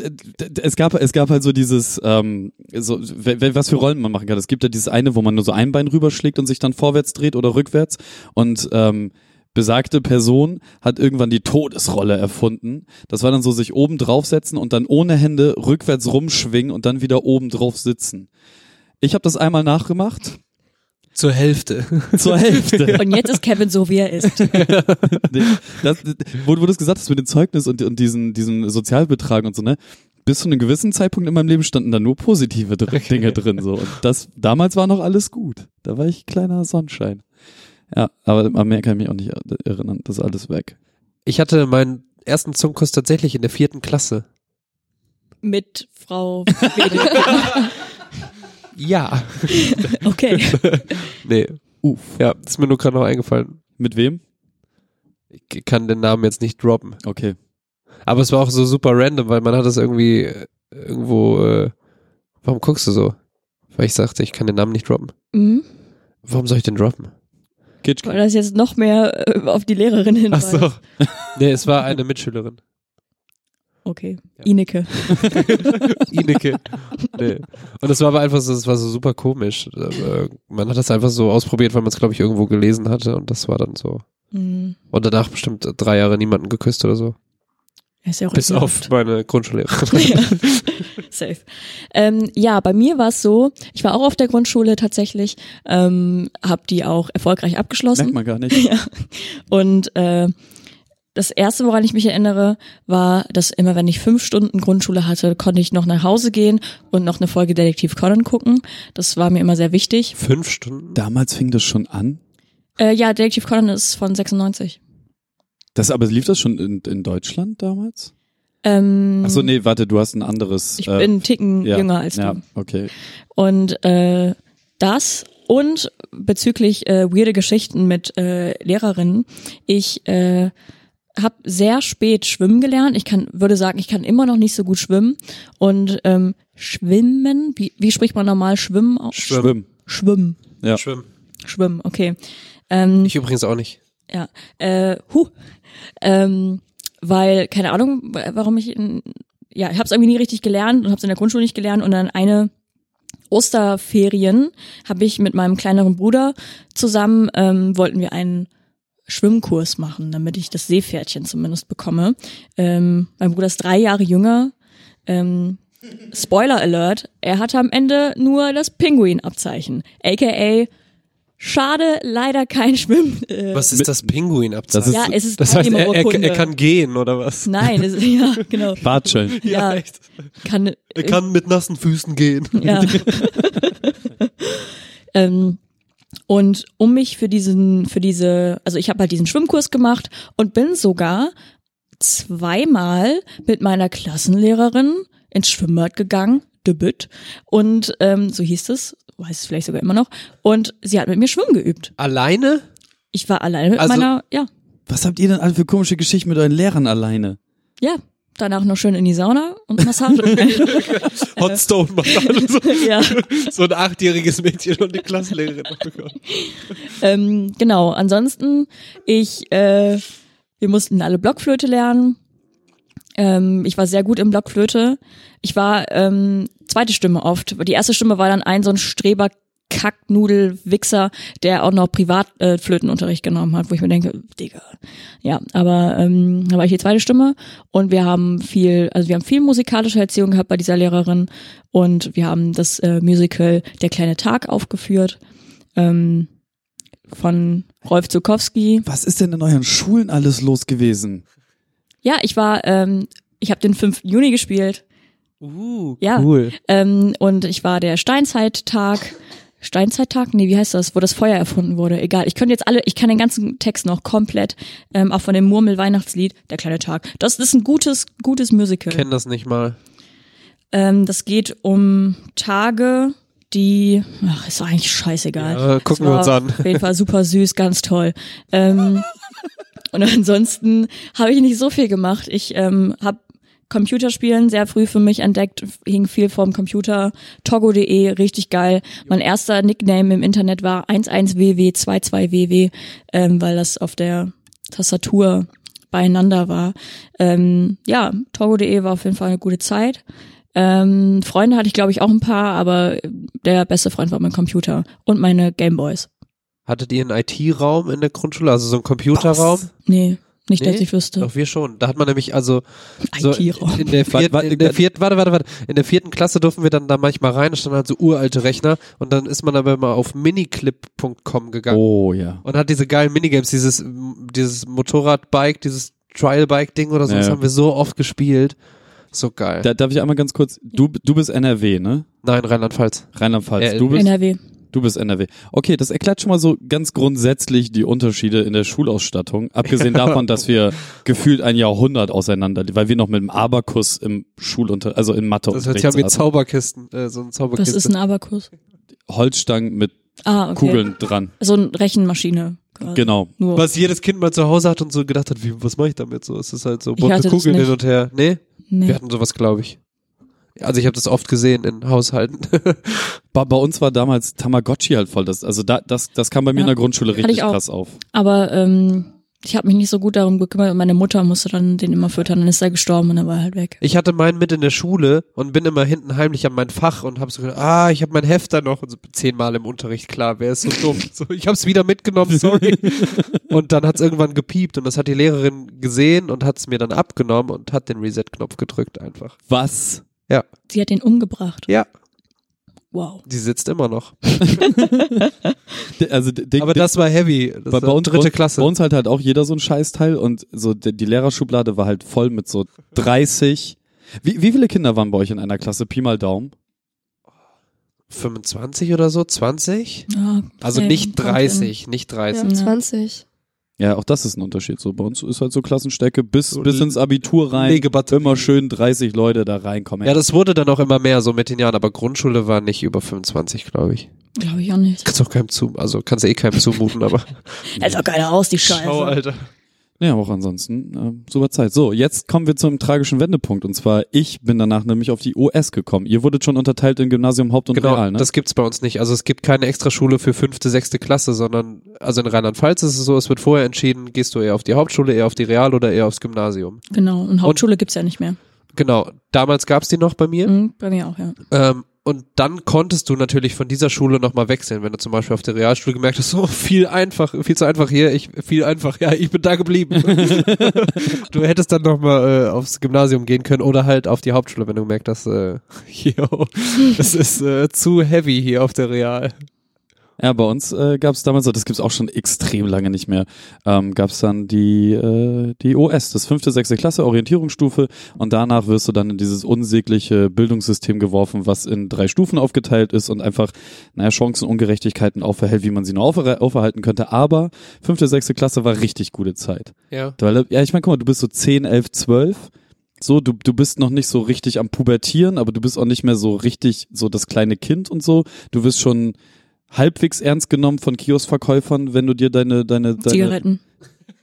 es gab es gab halt so dieses ähm, so was für Rollen man machen kann. Es gibt ja dieses eine, wo man nur so ein Bein rüberschlägt und sich dann vorwärts dreht oder rückwärts und ähm, besagte Person hat irgendwann die Todesrolle erfunden. Das war dann so sich oben draufsetzen und dann ohne Hände rückwärts rumschwingen und dann wieder oben drauf sitzen. Ich habe das einmal nachgemacht Zur Hälfte. zur Hälfte. Und jetzt ist Kevin so, wie er ist. nee, das, wo, wo du es gesagt hast mit dem Zeugnis und, und diesen, diesen Sozialbetrag und so, ne? Bis zu einem gewissen Zeitpunkt in meinem Leben standen da nur positive dr Dinge drin, so. Und das, damals war noch alles gut. Da war ich kleiner Sonnenschein. Ja, aber an mehr kann ich mich auch nicht erinnern. Das ist alles weg. Ich hatte meinen ersten Zungkuss tatsächlich in der vierten Klasse. Mit Frau. Ja. Okay. Nee. Uff. Ja, ist mir nur gerade noch eingefallen. Mit wem? Ich kann den Namen jetzt nicht droppen. Okay. Aber es war auch so super random, weil man hat das irgendwie äh, irgendwo, äh, warum guckst du so? Weil ich sagte, ich kann den Namen nicht droppen. Mhm. Warum soll ich den droppen? Kitsch. Weil das jetzt noch mehr äh, auf die Lehrerin Ach hinweist. so. Nee, es war eine Mitschülerin. Okay. Ja. Ineke. Ineke. Nee. Und es war aber einfach so, es war so super komisch. Aber Man hat das einfach so ausprobiert, weil man es, glaube ich, irgendwo gelesen hatte und das war dann so. Mhm. Und danach bestimmt drei Jahre niemanden geküsst oder so. Ist ja auch Bis auf meine Grundschullehrerin. ja. Safe. Ähm, ja, bei mir war es so, ich war auch auf der Grundschule tatsächlich, ähm, habe die auch erfolgreich abgeschlossen. Merkt man gar nicht. Ja. Und äh, das erste, woran ich mich erinnere, war, dass immer wenn ich fünf Stunden Grundschule hatte, konnte ich noch nach Hause gehen und noch eine Folge Detektiv Conan gucken. Das war mir immer sehr wichtig. Fünf Stunden? Damals fing das schon an. Äh, ja, Detektiv Conan ist von 96. Das, aber lief das schon in, in Deutschland damals? Ähm, Ach so, nee, warte, du hast ein anderes. Ich äh, bin einen Ticken ja, jünger als ja, du. okay. Und äh, das und bezüglich äh, weirde Geschichten mit äh, Lehrerinnen, ich äh, habe sehr spät schwimmen gelernt. Ich kann, würde sagen, ich kann immer noch nicht so gut schwimmen. Und ähm, schwimmen, wie, wie spricht man normal schwimmen? aus? Schwimmen. Schwimmen. Ja. Schwimmen. Schwimmen, okay. Ähm, Ich übrigens auch nicht. ja, äh, huh. Ähm, weil, keine Ahnung, wa- warum ich, in, ja, ich habe es irgendwie nie richtig gelernt und habe es in der Grundschule nicht gelernt und dann eine Osterferien habe ich mit meinem kleineren Bruder zusammen, ähm, wollten wir einen Schwimmkurs machen, damit ich das Seepferdchen zumindest bekomme. Ähm, mein Bruder ist drei Jahre jünger. Ähm, Spoiler Alert, er hatte am Ende nur das Pinguin-Abzeichen, aka Schade, leider kein Schwimmen. Äh, Was ist das Pinguinabzeichen? Das ist- ja, es ist das heißt, er, er, er kann gehen, oder was? Nein, es ist, ja, genau. Watscheln. Ja, echt. kann, Er kann mit nassen Füßen gehen. Ja. ähm, und um mich für diesen, für diese, also ich habe halt diesen Schwimmkurs gemacht und bin sogar zweimal mit meiner Klassenlehrerin ins Schwimmbad gegangen, Debüt. Und ähm, so hieß es, weiß es vielleicht sogar immer noch. Und sie hat mit mir Schwimmen geübt. Alleine? Ich war alleine mit Also- meiner, ja, Was habt ihr denn alle für komische Geschichten mit euren Lehrern alleine? ja. Danach noch schön in die Sauna und Massage. Hotstone macht alles. ja. So ein achtjähriges Mädchen und die Klassenlehrerin. Oh. Ähm, genau, ansonsten, ich, äh, wir mussten alle Blockflöte lernen. Ähm, ich war sehr gut im Blockflöte. Ich war ähm, zweite Stimme oft. Die erste Stimme war dann ein so ein Streber Kacknudel Wichser, der auch noch Privatflötenunterricht äh, genommen hat, wo ich mir denke, Digga. Ja, aber ähm, da war ich die zweite Stimme und wir haben viel, also wir haben viel musikalische Erziehung gehabt bei dieser Lehrerin und wir haben das äh, Musical Der kleine Tag aufgeführt. Ähm, von Rolf Zukowski. Was ist denn in euren Schulen alles los gewesen? Ja, ich war, ähm, ich habe den 5. Juni gespielt Uh, Ja. cool. ähm, und ich war der Steinzeittag. Steinzeittag? Nee, wie heißt das? Wo das Feuer erfunden wurde. Egal. Ich könnte jetzt alle, ich kann den ganzen Text noch komplett, ähm, auch von dem Murmel-Weihnachtslied, Der kleine Tag. Das ist ein gutes, gutes Musical. Kenn das nicht mal. Ähm, das geht um Tage, die, ach, ist eigentlich scheißegal. Ja, gucken wir uns an. Auf jeden Fall super süß, ganz toll. Ähm, und ansonsten habe ich nicht so viel gemacht. Ich ähm, habe Computerspielen sehr früh für mich entdeckt, hing viel vorm Computer. Togo.de, richtig geil. Mein erster Nickname im Internet war 11WW, 22WW, ähm, weil das auf der Tastatur beieinander war. Ähm, ja, Togo.de war auf jeden Fall eine gute Zeit. Ähm, Freunde hatte ich, glaube ich, auch ein paar, aber der beste Freund war mein Computer und meine Gameboys. Hattet ihr einen IT-Raum in der Grundschule, also so einen Computerraum? Nee, nicht, dass Nee? ich wüsste. Doch, wir schon. Da hat man nämlich also so in der vierten, Warte, in der vierten, warte, warte, warte. In der vierten Klasse durften wir dann da manchmal rein, standen halt so uralte Rechner und dann ist man aber mal auf miniclip.com gegangen Oh ja. und hat diese geilen Minigames, dieses, dieses Motorradbike, dieses Trialbike-Ding oder so, das Ja. haben wir so oft gespielt. So geil. Da, darf ich einmal ganz kurz, du, du bist NRW, ne? Nein, Rheinland-Pfalz. Rheinland-Pfalz. Äh, Du bist, NRW. Du bist NRW. Okay, das erklärt schon mal so ganz grundsätzlich die Unterschiede in der Schulausstattung. Abgesehen davon, dass wir gefühlt ein Jahrhundert auseinander, weil wir noch mit dem Abakus im Schulunter, also in Mathe Das hört sich an wie Zauberkisten, äh, so ein Zauberkiste. Was ist ein Abakus? Holzstangen mit Ah, okay. Kugeln dran. So eine Rechenmaschine. quasi. Genau. Nur. Was jedes Kind mal zu Hause hat und so gedacht hat, wie, was mache ich damit so? Es ist halt so Ich bunte Kugeln hin und her. Nee? Nee. Wir hatten sowas, glaube ich. Also ich habe das oft gesehen in Haushalten. Bei, bei uns war damals Tamagotchi halt voll das. Also da, das, das kam bei mir Ja, in der Grundschule richtig ich auch. krass auf. Aber ähm, ich habe mich nicht so gut darum gekümmert und meine Mutter musste dann den immer füttern, dann ist er gestorben und dann war er halt weg. Ich hatte meinen mit in der Schule und bin immer hinten heimlich an mein Fach und habe so gedacht, ah, ich habe mein Heft da noch und so zehnmal im Unterricht, klar, wer ist so dumm? So, ich habe es wieder mitgenommen, sorry. und dann hat es irgendwann gepiept und das hat die Lehrerin gesehen und hat es mir dann abgenommen und hat den Reset-Knopf gedrückt einfach. Was? Sie hat ihn umgebracht. Ja, Wow. die sitzt immer noch. Also d- d- Aber das war heavy. Das bei, war bei uns, dritte Klasse. Bei uns halt halt auch jeder so ein Scheißteil und so die, die Lehrerschublade war halt voll mit so 30. Wie, wie viele Kinder waren bei euch in einer Klasse? Pi mal Daumen. 25 oder so, 20? Ja, Also ähm, nicht kommt 30, nicht Ja, 30. Ja. 20. Ja, auch das ist ein Unterschied. So bei uns ist halt so Klassenstärke bis, So bis ins Abitur rein. Legebatterie. Immer schön 30 Leute da reinkommen. Ja, das wurde dann auch immer mehr so mit den Jahren, aber Grundschule war nicht über 25, glaube ich. Glaube ich auch nicht. Kannst auch keinem zu, also kannst du eh keinem zumuten, aber. Hält doch keiner aus, die Scheiße. Schau, Alter. Ja, auch ansonsten äh, super Zeit. So, jetzt kommen wir zum tragischen Wendepunkt. Und zwar, ich bin danach nämlich auf die OS gekommen. Ihr wurdet schon unterteilt in Gymnasium, Haupt und Genau, Real, ne? das gibt's bei uns nicht. Also es gibt keine Extraschule für fünfte, sechste Klasse, sondern, also in Rheinland-Pfalz ist es so, es wird vorher entschieden, gehst du eher auf die Hauptschule, eher auf die Real oder eher aufs Gymnasium. Genau, und Hauptschule gibt's ja nicht mehr. Genau, damals gab's die noch bei mir. Mhm, bei mir auch, ja. Ähm, und dann konntest du natürlich von dieser Schule nochmal wechseln, wenn du zum Beispiel auf der Realschule gemerkt hast, so viel einfach, viel zu einfach hier, ich, viel einfach, ja, ich bin da geblieben. du hättest dann nochmal äh, aufs Gymnasium gehen können oder halt auf die Hauptschule, wenn du gemerkt hast, äh, yo, das ist äh, zu heavy hier auf der Real. Ja, bei uns äh, gab es damals, das gibt's auch schon extrem lange nicht mehr, ähm, gab es dann die, äh, die OS, das fünfte, sechste Klasse, Orientierungsstufe und danach wirst du dann in dieses unsägliche Bildungssystem geworfen, was in drei Stufen aufgeteilt ist und einfach, naja, Chancenungerechtigkeiten auferhält, wie man sie nur aufer auferhalten könnte, aber fünfte, sechste Klasse war richtig gute Zeit. Ja. Weil, ja, ich meine, guck mal, du bist so 10, 11, 12. So, du, du bist noch nicht so richtig am Pubertieren, aber du bist auch nicht mehr so richtig so das kleine Kind und so. Du wirst schon halbwegs ernst genommen von Kioskverkäufern, wenn du dir deine, deine, deine Zigaretten.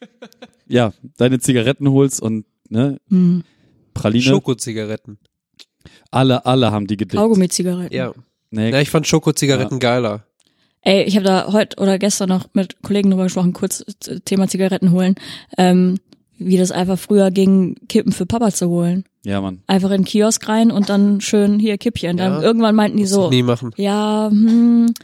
ja, deine Zigaretten holst und ne, Hm. Praline. Schokozigaretten. Alle, alle haben die gedickt. Kaugummi-Zigaretten. Ja. Nee, Ja, ich fand Schokozigaretten geiler. Ey, ich habe da heute oder gestern noch mit Kollegen drüber gesprochen, kurz Thema Zigaretten holen. Ähm, wie das einfach früher ging, Kippen für Papa zu holen. ja, Mann. Einfach in den Kiosk rein und dann schön hier Kippchen. Dann Ja. irgendwann meinten die so, du nie machen. ja, hm,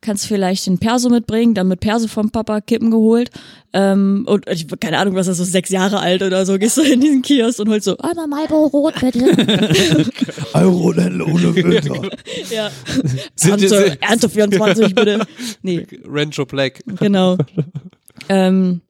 kannst vielleicht den Perso mitbringen, dann mit Perso vom Papa Kippen geholt. Ähm, und ich keine Ahnung, was das so sechs Jahre alt oder so, gehst du in diesen Kiosk und holst so, einmal Marlboro Rot bitte. Euro ohne Filter. ja. Sind Ernte, Ernte 24 bitte. Nee, Rancho Black. genau. ähm,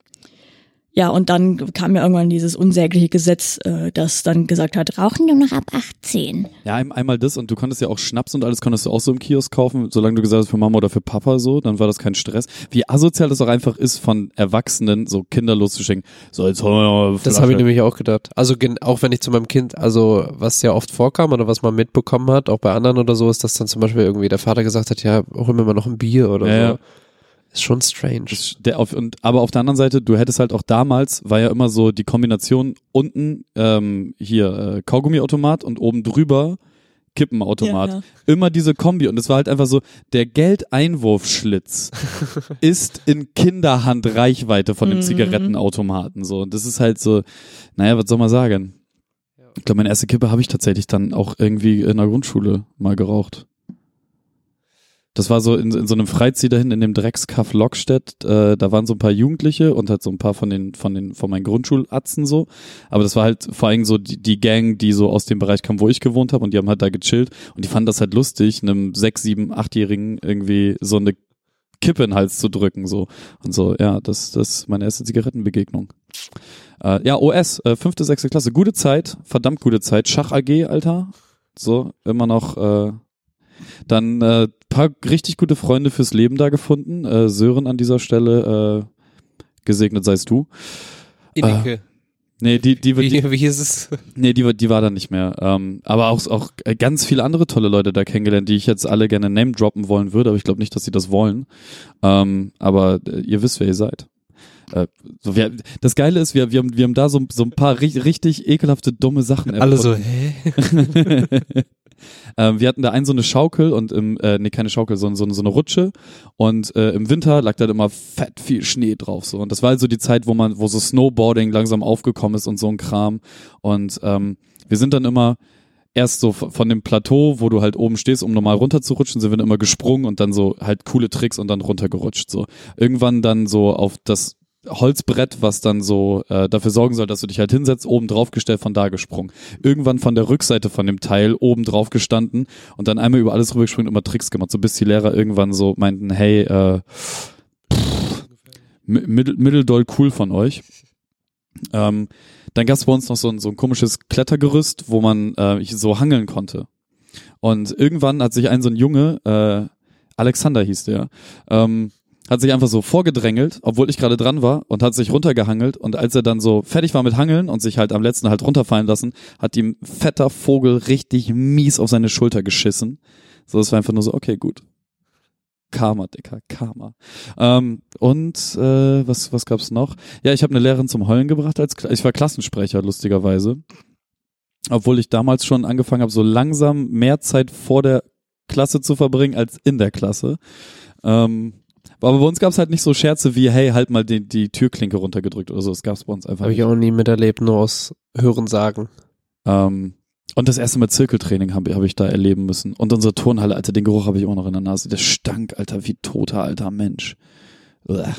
ja, und dann kam ja irgendwann dieses unsägliche Gesetz, äh, das dann gesagt hat, rauchen nur noch ab 18. Ja, ein, einmal das und du konntest ja auch Schnaps und alles konntest du auch so im Kiosk kaufen, solange du gesagt hast für Mama oder für Papa so, dann war das kein Stress. Wie asozial das auch einfach ist, von Erwachsenen so Kinder loszuschenken. So, jetzt hol mal eine Das habe ich nämlich auch gedacht. Also auch wenn ich zu meinem Kind, also was ja oft vorkam oder was man mitbekommen hat, auch bei anderen oder so, ist, dass dann zum Beispiel irgendwie der Vater gesagt hat, ja, hol mir mal noch ein Bier oder Ja, so. ja. Ist schon strange. Das- Der auf, und, aber auf der anderen Seite, du hättest halt auch damals, war ja immer so die Kombination unten ähm, hier äh, Kaugummiautomat und oben drüber Kippenautomat. Ja, ja. Immer diese Kombi und es war halt einfach so, der Geldeinwurfschlitz ist in Kinderhandreichweite von dem Mhm. Zigarettenautomaten so und das ist halt so, naja, was soll man sagen? Ich glaube, meine erste Kippe habe ich tatsächlich dann auch irgendwie in der Grundschule mal geraucht. Das war so in, in so einem Freizieher hin in dem Dreckskaff Lockstedt. Äh, da waren so ein paar Jugendliche und halt so ein paar von den von den von meinen Grundschulatzen so. Aber das war halt vor allem so die, die Gang, die so aus dem Bereich kam, wo ich gewohnt habe und die haben halt da gechillt und die fanden das halt lustig, einem sechs, sieben, achtjährigen irgendwie so eine Kippe in den Hals zu drücken so und so. Ja, das das ist meine erste Zigarettenbegegnung. Äh, ja, OS, äh, fünfte, sechste Klasse, gute Zeit, verdammt gute Zeit. Schach AG, Alter, so immer noch. Äh, dann äh, paar richtig gute Freunde fürs Leben da gefunden. Äh, Sören an dieser Stelle, äh, gesegnet seist du. Inike. Nee, die, die, die, wie, wie hieß es? nee, die, war- die war da nicht mehr. Ähm, aber auch, auch äh, ganz viele andere tolle Leute da kennengelernt, die ich jetzt alle gerne name droppen wollen würde, aber ich glaube nicht, dass sie das wollen. Ähm, aber äh, ihr wisst, wer ihr seid. Äh, so, wir, das Geile ist, wir, wir, haben, wir haben da so, so ein paar ri richtig ekelhafte, dumme Sachen Alle so, hä? ähm, wir hatten da einen so eine Schaukel und im, äh, nee, keine Schaukel, sondern so, so eine Rutsche. Und äh, im Winter lag da immer fett viel Schnee drauf. So. Und das war also die Zeit, wo man, wo so Snowboarding langsam aufgekommen ist und so ein Kram. Und ähm, wir sind dann immer erst so von dem Plateau, wo du halt oben stehst, um normal runterzurutschen, sind wir dann immer gesprungen und dann so halt coole Tricks und dann runtergerutscht. So. Irgendwann dann so auf das Holzbrett, was dann so äh, dafür sorgen soll, dass du dich halt hinsetzt, oben drauf gestellt, von da gesprungen. Irgendwann von der Rückseite von dem Teil oben drauf gestanden und dann einmal über alles rübergesprungen und immer Tricks gemacht, so bis die Lehrer irgendwann so meinten, hey, äh, pff, mi- mittel, mitteldoll cool von euch. Ähm, dann gab es bei uns noch so ein, so ein komisches Klettergerüst, wo man äh, so hangeln konnte. Und irgendwann hat sich ein so ein Junge, äh, Alexander hieß der, ähm, hat sich einfach so vorgedrängelt, obwohl ich gerade dran war und hat sich runtergehangelt und als er dann so fertig war mit Hangeln und sich halt am letzten halt runterfallen lassen, hat ihm fetter Vogel richtig mies auf seine Schulter geschissen. So, es war einfach nur so, okay, gut. Karma, Dicker, Karma. Ähm, und äh, was was gab's noch? Ja, ich habe eine Lehrerin zum Heulen gebracht als ich war Klassensprecher lustigerweise, obwohl ich damals schon angefangen habe, so langsam mehr Zeit vor der Klasse zu verbringen als in der Klasse. Ähm, aber bei uns gab's halt nicht so Scherze wie, hey, halt mal die, die Türklinke runtergedrückt oder so. Das gab's bei uns einfach Habe ich auch nie miterlebt, nur aus Hören sagen. Ähm, und das erste Mal Zirkeltraining habe hab ich da erleben müssen. Und unsere Turnhalle, Alter, den Geruch habe ich auch noch in der Nase. Der stank, Alter, wie toter alter Mensch. Uah.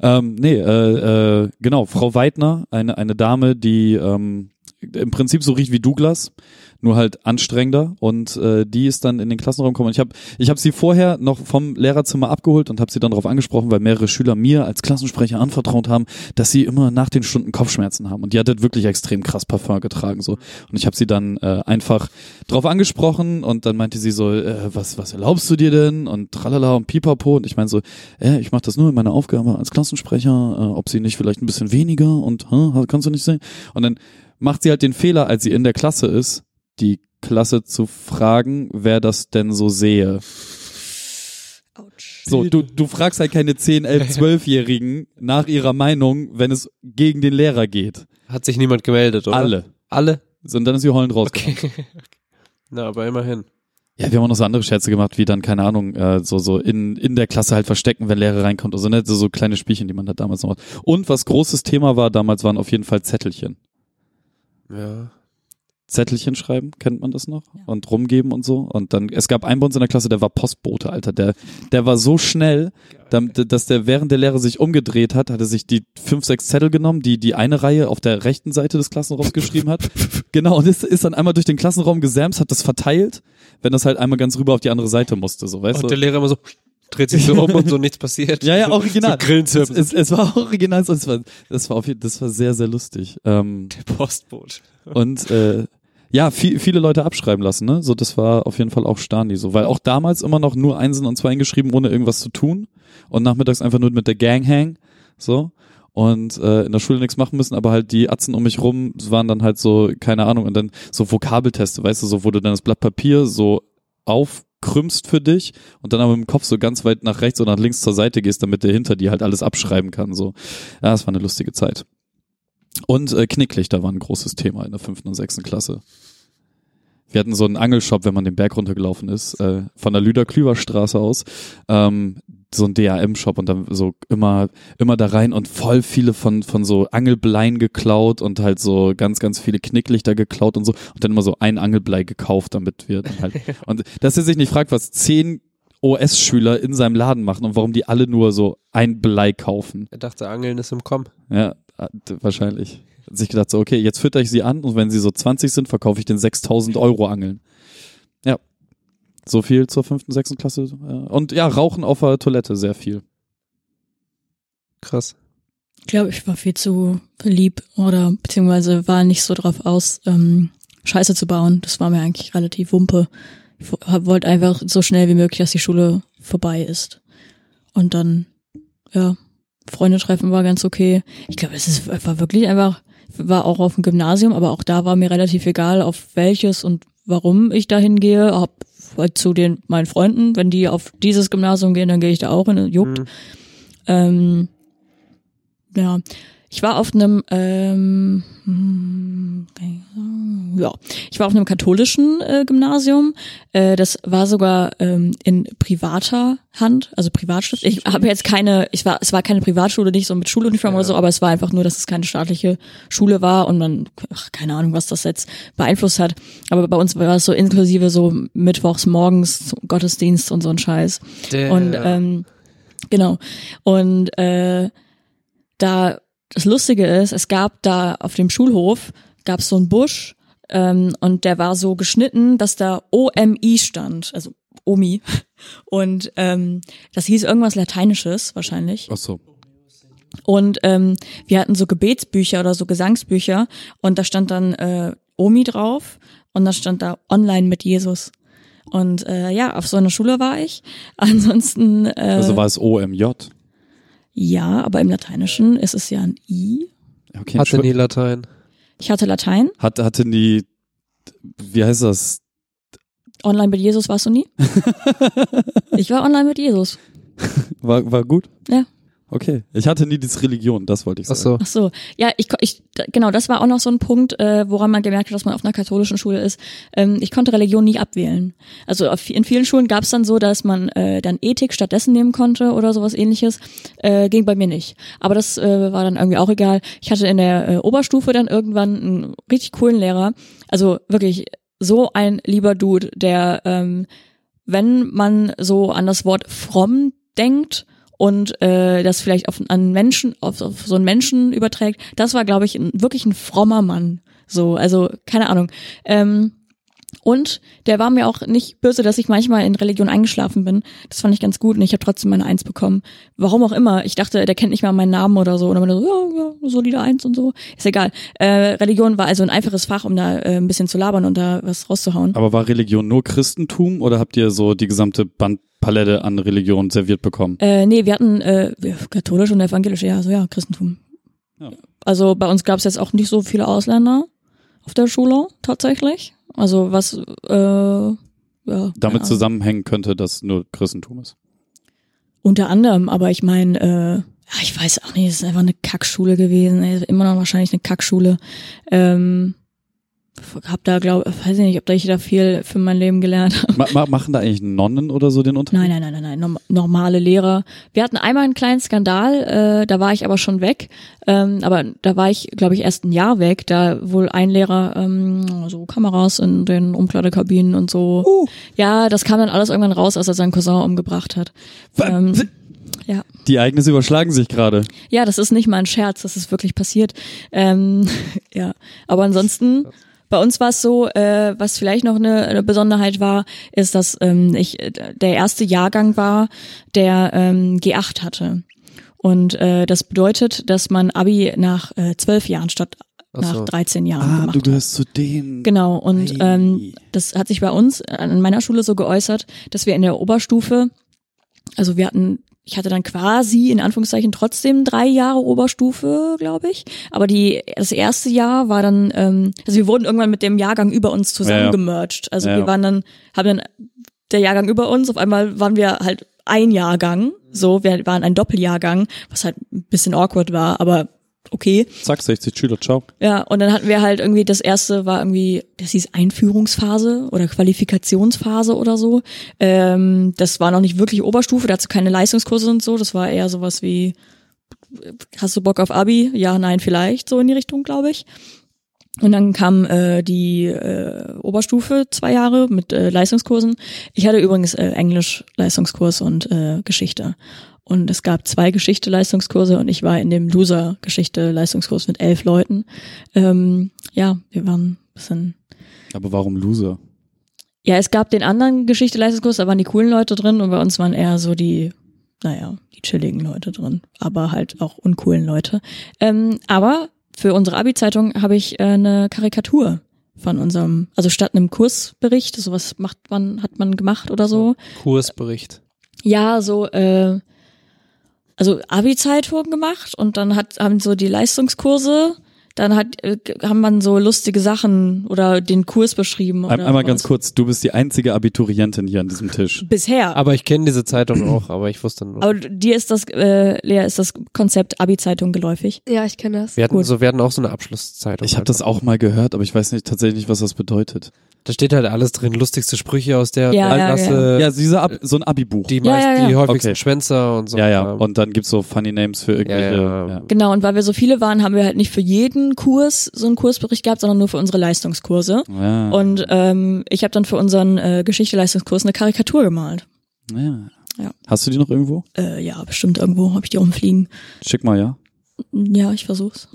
Ähm, nee, äh, äh, genau, Frau Weidner, eine, eine Dame, die ähm, im Prinzip so riecht wie Douglas. Nur halt anstrengender und äh, die ist dann in den Klassenraum gekommen. Und ich habe ich hab sie vorher noch vom Lehrerzimmer abgeholt und habe sie dann darauf angesprochen, weil mehrere Schüler mir als Klassensprecher anvertraut haben, dass sie immer nach den Stunden Kopfschmerzen haben. Und die hat halt wirklich extrem krass Parfum getragen so. Und ich habe sie dann äh, einfach drauf angesprochen und dann meinte sie so, äh, was was erlaubst du dir denn? Und tralala und pipapo. Und ich meine so, äh, ich mache das nur in meiner Aufgabe als Klassensprecher, äh, ob sie nicht vielleicht ein bisschen weniger und äh, kannst du nicht sehen? Und dann macht sie halt den Fehler, als sie in der Klasse ist, die Klasse zu fragen, wer das denn so sehe. Autsch. So, du, du fragst halt keine 10, 11, 12-Jährigen nach ihrer Meinung, wenn es gegen den Lehrer geht. Hat sich niemand gemeldet, oder? Alle. Alle? So, und dann ist sie heulend rausgekommen. Okay. Na, aber immerhin. Ja, wir haben auch noch so andere Scherze gemacht, wie dann, keine Ahnung, äh, so, so in, in der Klasse halt verstecken, wenn Lehrer reinkommt. Also ne, so, so kleine Spielchen, die man halt damals noch hat. Und was großes Thema war damals, waren auf jeden Fall Zettelchen. Ja. Zettelchen schreiben, kennt man das noch? Ja. Und rumgeben und so. Und dann, es gab einen bei uns in der Klasse, der war Postbote, Alter. Der, der war so schnell, dass der, während der Lehrer sich umgedreht hat, hat er sich die fünf, sechs Zettel genommen, die die eine Reihe auf der rechten Seite des Klassenraums geschrieben hat. Genau, und ist, ist dann einmal durch den Klassenraum gesämt, hat das verteilt, wenn das halt einmal ganz rüber auf die andere Seite musste, so, weißt Und du? der Lehrer immer so dreht sich so um und so nichts passiert. Ja, ja, original. So es, es, es war original, so, es war, das war auf jeden, das war sehr, sehr lustig. Ähm, Der Postbote. und äh, ja, viel, viele Leute abschreiben lassen, ne? So, das war auf jeden Fall auch Stani so, weil auch damals immer noch nur Einsen und Zweien geschrieben, ohne irgendwas zu tun und nachmittags einfach nur mit der Gang hang, so und äh, in der Schule nichts machen müssen, aber halt die Atzen um mich rum waren dann halt so, keine Ahnung, und dann so Vokabelteste, weißt du, so wo du dann das Blatt Papier so aufkrümmst für dich und dann aber mit dem Kopf so ganz weit nach rechts oder nach links zur Seite gehst, damit der hinter dir halt alles abschreiben kann, so. Ja, das war eine lustige Zeit. Und äh, Knicklichter war ein großes Thema in der fünften und sechsten Klasse. Wir hatten so einen Angelshop, wenn man den Berg runtergelaufen ist, äh, von der Lüder-Klüver-Straße aus, ähm, so ein DAM-Shop und dann so immer, immer da rein und voll viele von, von so Angelbleien geklaut und halt so ganz, ganz viele Knicklichter geklaut und so und dann immer so ein Angelblei gekauft, damit wir dann halt, und dass er sich nicht fragt, was zehn OS-Schüler in seinem Laden machen und warum die alle nur so ein Blei kaufen. Er dachte, Angeln ist im Kommen. Ja, wahrscheinlich. Hat sich gedacht so, okay, jetzt fütter ich sie an und wenn sie so 20 sind, verkaufe ich den 6000 Euro Angeln. Ja. So viel zur fünften, sechsten Klasse. Und ja, Rauchen auf der Toilette, sehr viel. Krass. Ich glaube, ich war viel zu lieb oder beziehungsweise war nicht so drauf aus, ähm, Scheiße zu bauen. Das war mir eigentlich relativ wumpe. Ich wollte einfach so schnell wie möglich, dass die Schule vorbei ist. Und dann, ja, Freunde treffen war ganz okay. Ich glaube, es ist, war wirklich einfach, war auch auf dem Gymnasium, aber auch da war mir relativ egal, auf welches und warum ich da hingehe. Hab halt zu den meinen Freunden, wenn die auf dieses Gymnasium gehen, dann gehe ich da auch hin, juckt. Mhm. Ähm, ja, ich war auf einem, ähm, hm, ja, ich war auf einem katholischen äh, Gymnasium. Äh, das war sogar ähm, in privater Hand, also Privatstift. Ich habe jetzt keine, ich war, es war keine Privatschule, nicht so mit Schuluniform Ja. oder so, aber es war einfach nur, dass es keine staatliche Schule war und man, ach, keine Ahnung, was das jetzt beeinflusst hat. Aber bei uns war es so inklusive so mittwochs morgens Gottesdienst und so ein Scheiß. Der, Und ähm, genau. Und äh, da das Lustige ist, es gab da auf dem Schulhof gab es so einen Busch ähm, und der war so geschnitten, dass da OMI stand, also Omi. Und ähm, das hieß irgendwas Lateinisches wahrscheinlich. Ach so. Und ähm, wir hatten so Gebetsbücher oder so Gesangsbücher und da stand dann äh, Omi drauf und da stand da Online mit Jesus. Und äh, ja, auf so einer Schule war ich. Ansonsten äh, Also war es OMJ. Ja, aber im Lateinischen ist es ja ein I. Okay, hatte nie Latein. Ich hatte Latein. Hat, hatten die, wie heißt das? Online mit Jesus warst du nie? ich war online mit Jesus. War, war gut? Ja. Okay. Ich hatte nie diese Religion, das wollte ich Ach sagen. so. Ach so, ja, ich, ich genau, das war auch noch so ein Punkt, äh, woran man gemerkt hat, dass man auf einer katholischen Schule ist. Ähm, ich konnte Religion nie abwählen. Also auf, in vielen Schulen gab es dann so, dass man äh, dann Ethik stattdessen nehmen konnte oder sowas ähnliches. Äh, ging bei mir nicht. Aber das äh, war dann irgendwie auch egal. Ich hatte in der äh, Oberstufe dann irgendwann einen richtig coolen Lehrer. Also wirklich so ein lieber Dude, der, ähm, wenn man so an das Wort fromm denkt, und äh, das vielleicht auf an Menschen, auf, auf so einen Menschen überträgt, das war, glaube ich, ein, wirklich ein frommer Mann. So, also keine Ahnung. Ähm, Und der war mir auch nicht böse, dass ich manchmal in Religion eingeschlafen bin. Das fand ich ganz gut und ich habe trotzdem meine Eins bekommen. Warum auch immer. Ich dachte, der kennt nicht mal meinen Namen oder so. Und dann so, ja, ja, solide Eins und so. Ist egal. Äh, Religion war also ein einfaches Fach, um da äh, ein bisschen zu labern und da was rauszuhauen. Aber war Religion nur Christentum oder habt ihr so die gesamte Bandpalette an Religion serviert bekommen? Äh, nee, wir hatten äh, katholisch und evangelisch, ja, so ja, Christentum. Ja. Also bei uns gab es jetzt auch nicht so viele Ausländer auf der Schule tatsächlich. Also was äh, ja, Damit zusammenhängen könnte, dass nur Christentum ist. Unter anderem, aber ich meine, äh, ja, ich weiß auch nicht, es ist einfach eine Kackschule gewesen, ey, immer noch wahrscheinlich eine Kackschule. Ähm, hab da glaube, weiß ich nicht, ob da ich da viel für mein Leben gelernt habe. Ma ma machen da eigentlich Nonnen oder so den Unterricht? Nein, nein, nein, nein, nein, norm normale Lehrer. Wir hatten einmal einen kleinen Skandal, äh, da war ich aber schon weg. Ähm, aber da war ich, glaube ich, erst ein Jahr weg, da wohl ein Lehrer ähm, so Kameras in den Umkleidekabinen und so. Ja, das kam dann alles irgendwann raus, als er seinen Cousin umgebracht hat. Ähm, ja. Die Ereignisse überschlagen sich gerade. Ja, das ist nicht mal ein Scherz, das ist wirklich passiert. Ähm, ja, aber ansonsten, bei uns war es so, äh, was vielleicht noch eine, eine Besonderheit war, ist, dass ähm, ich äh, der erste Jahrgang war, der ähm, G8 hatte. Und äh, das bedeutet, dass man Abi nach äh, zwölf Jahren statt Ach so. nach 13 Jahren Ah, gemacht du hat. gehörst zu denen. Genau, und ähm, das hat sich bei uns an meiner Schule so geäußert, dass wir in der Oberstufe, also wir hatten, ich hatte dann quasi in Anführungszeichen trotzdem drei Jahre Oberstufe, glaube ich. Aber die das erste Jahr war dann, ähm, also wir wurden irgendwann mit dem Jahrgang über uns Ja, ja. zusammengemerged. Also Ja, wir ja. waren dann, haben dann der Jahrgang über uns, auf einmal waren wir halt ein Jahrgang, so, wir waren ein Doppeljahrgang, was halt ein bisschen awkward war, aber okay. Zack, 60 Schüler, ciao. Ja, und dann hatten wir halt irgendwie, das erste war irgendwie, das hieß Einführungsphase oder Qualifikationsphase oder so. Ähm, das war noch nicht wirklich Oberstufe, dazu keine Leistungskurse und so. Das war eher sowas wie, hast du Bock auf Abi? Ja, nein, vielleicht, so in die Richtung, glaube ich. Und dann kam äh, die äh, Oberstufe zwei Jahre mit äh, Leistungskursen. Ich hatte übrigens äh, Englisch Leistungskurs und äh, Geschichte. Und es gab zwei Geschichte-Leistungskurse und ich war in dem Loser-Geschichte-Leistungskurs mit elf Leuten. Ähm, ja, wir waren ein bisschen. Aber warum Loser? Ja, es gab den anderen Geschichte-Leistungskurs, da waren die coolen Leute drin und bei uns waren eher so die, naja, die chilligen Leute drin, aber halt auch uncoolen Leute. Ähm, aber für unsere Abi-Zeitung habe ich äh, eine Karikatur von unserem, also statt einem Kursbericht, sowas macht man, hat man gemacht oder so. Kursbericht. Ja, so, äh, also Abi-Zeitung gemacht und dann hat, haben so die Leistungskurse, dann hat, äh, haben man so lustige Sachen oder den Kurs beschrieben. Ein, Oder einmal sowas. ganz kurz, du bist die einzige Abiturientin hier an diesem Tisch. Bisher. Aber ich kenne diese Zeitung auch, aber ich wusste nur. Aber dir ist das, äh, Lea, ist das Konzept Abi-Zeitung geläufig? Ja, ich kenne das. wir hatten gut. so, wir hatten auch so eine Abschlusszeitung. Ich habe das auch mal gehört, aber ich weiß nicht tatsächlich nicht, was das bedeutet. Da steht halt alles drin, lustigste Sprüche aus der Ja, ja, Klasse, ja, dieser Ab so ein Abi-Buch. die Ja, meist, ja, ja. die häufigsten Okay. Schwänzer und so. ja, ja. Kram. Und dann gibt's so Funny Names für irgendwelche. Ja, ja. Ja, Genau, und weil wir so viele waren, haben wir halt nicht für jeden Kurs so einen Kursbericht gehabt, sondern nur für unsere Leistungskurse. ja. Und ähm, ich habe dann für unseren äh, Geschichte-Leistungskurs eine Karikatur gemalt. ja. Ja. Hast du die noch irgendwo? Äh, ja, bestimmt irgendwo habe ich die rumfliegen. Schick mal, ja. Ja, ich versuch's.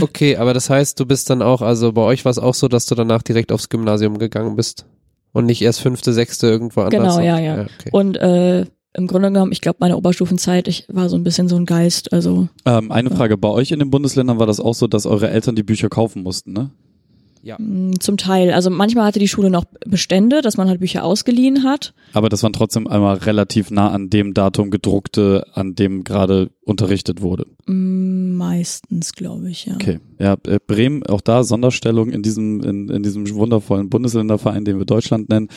Okay, aber das heißt, du bist dann auch, also bei euch war es auch so, dass du danach direkt aufs Gymnasium gegangen bist und nicht erst fünfte, sechste irgendwo anders. Genau, ja, ja. okay. Und äh, im Grunde genommen, ich glaube, meine Oberstufenzeit, ich war so ein bisschen so ein Geist. Also Ähm, eine Frage, bei euch in den Bundesländern war das auch so, dass eure Eltern die Bücher kaufen mussten, ne? Mh, zum Teil. Also manchmal hatte die Schule noch Bestände, dass man halt Bücher ausgeliehen hat. Aber das waren trotzdem einmal relativ nah an dem Datum gedruckte, an dem gerade unterrichtet wurde. Mh, meistens, glaube ich, ja. Okay. Ja, äh, Bremen, auch da Sonderstellung in diesem, in, in diesem wundervollen Bundesländerverein, den wir Deutschland nennen.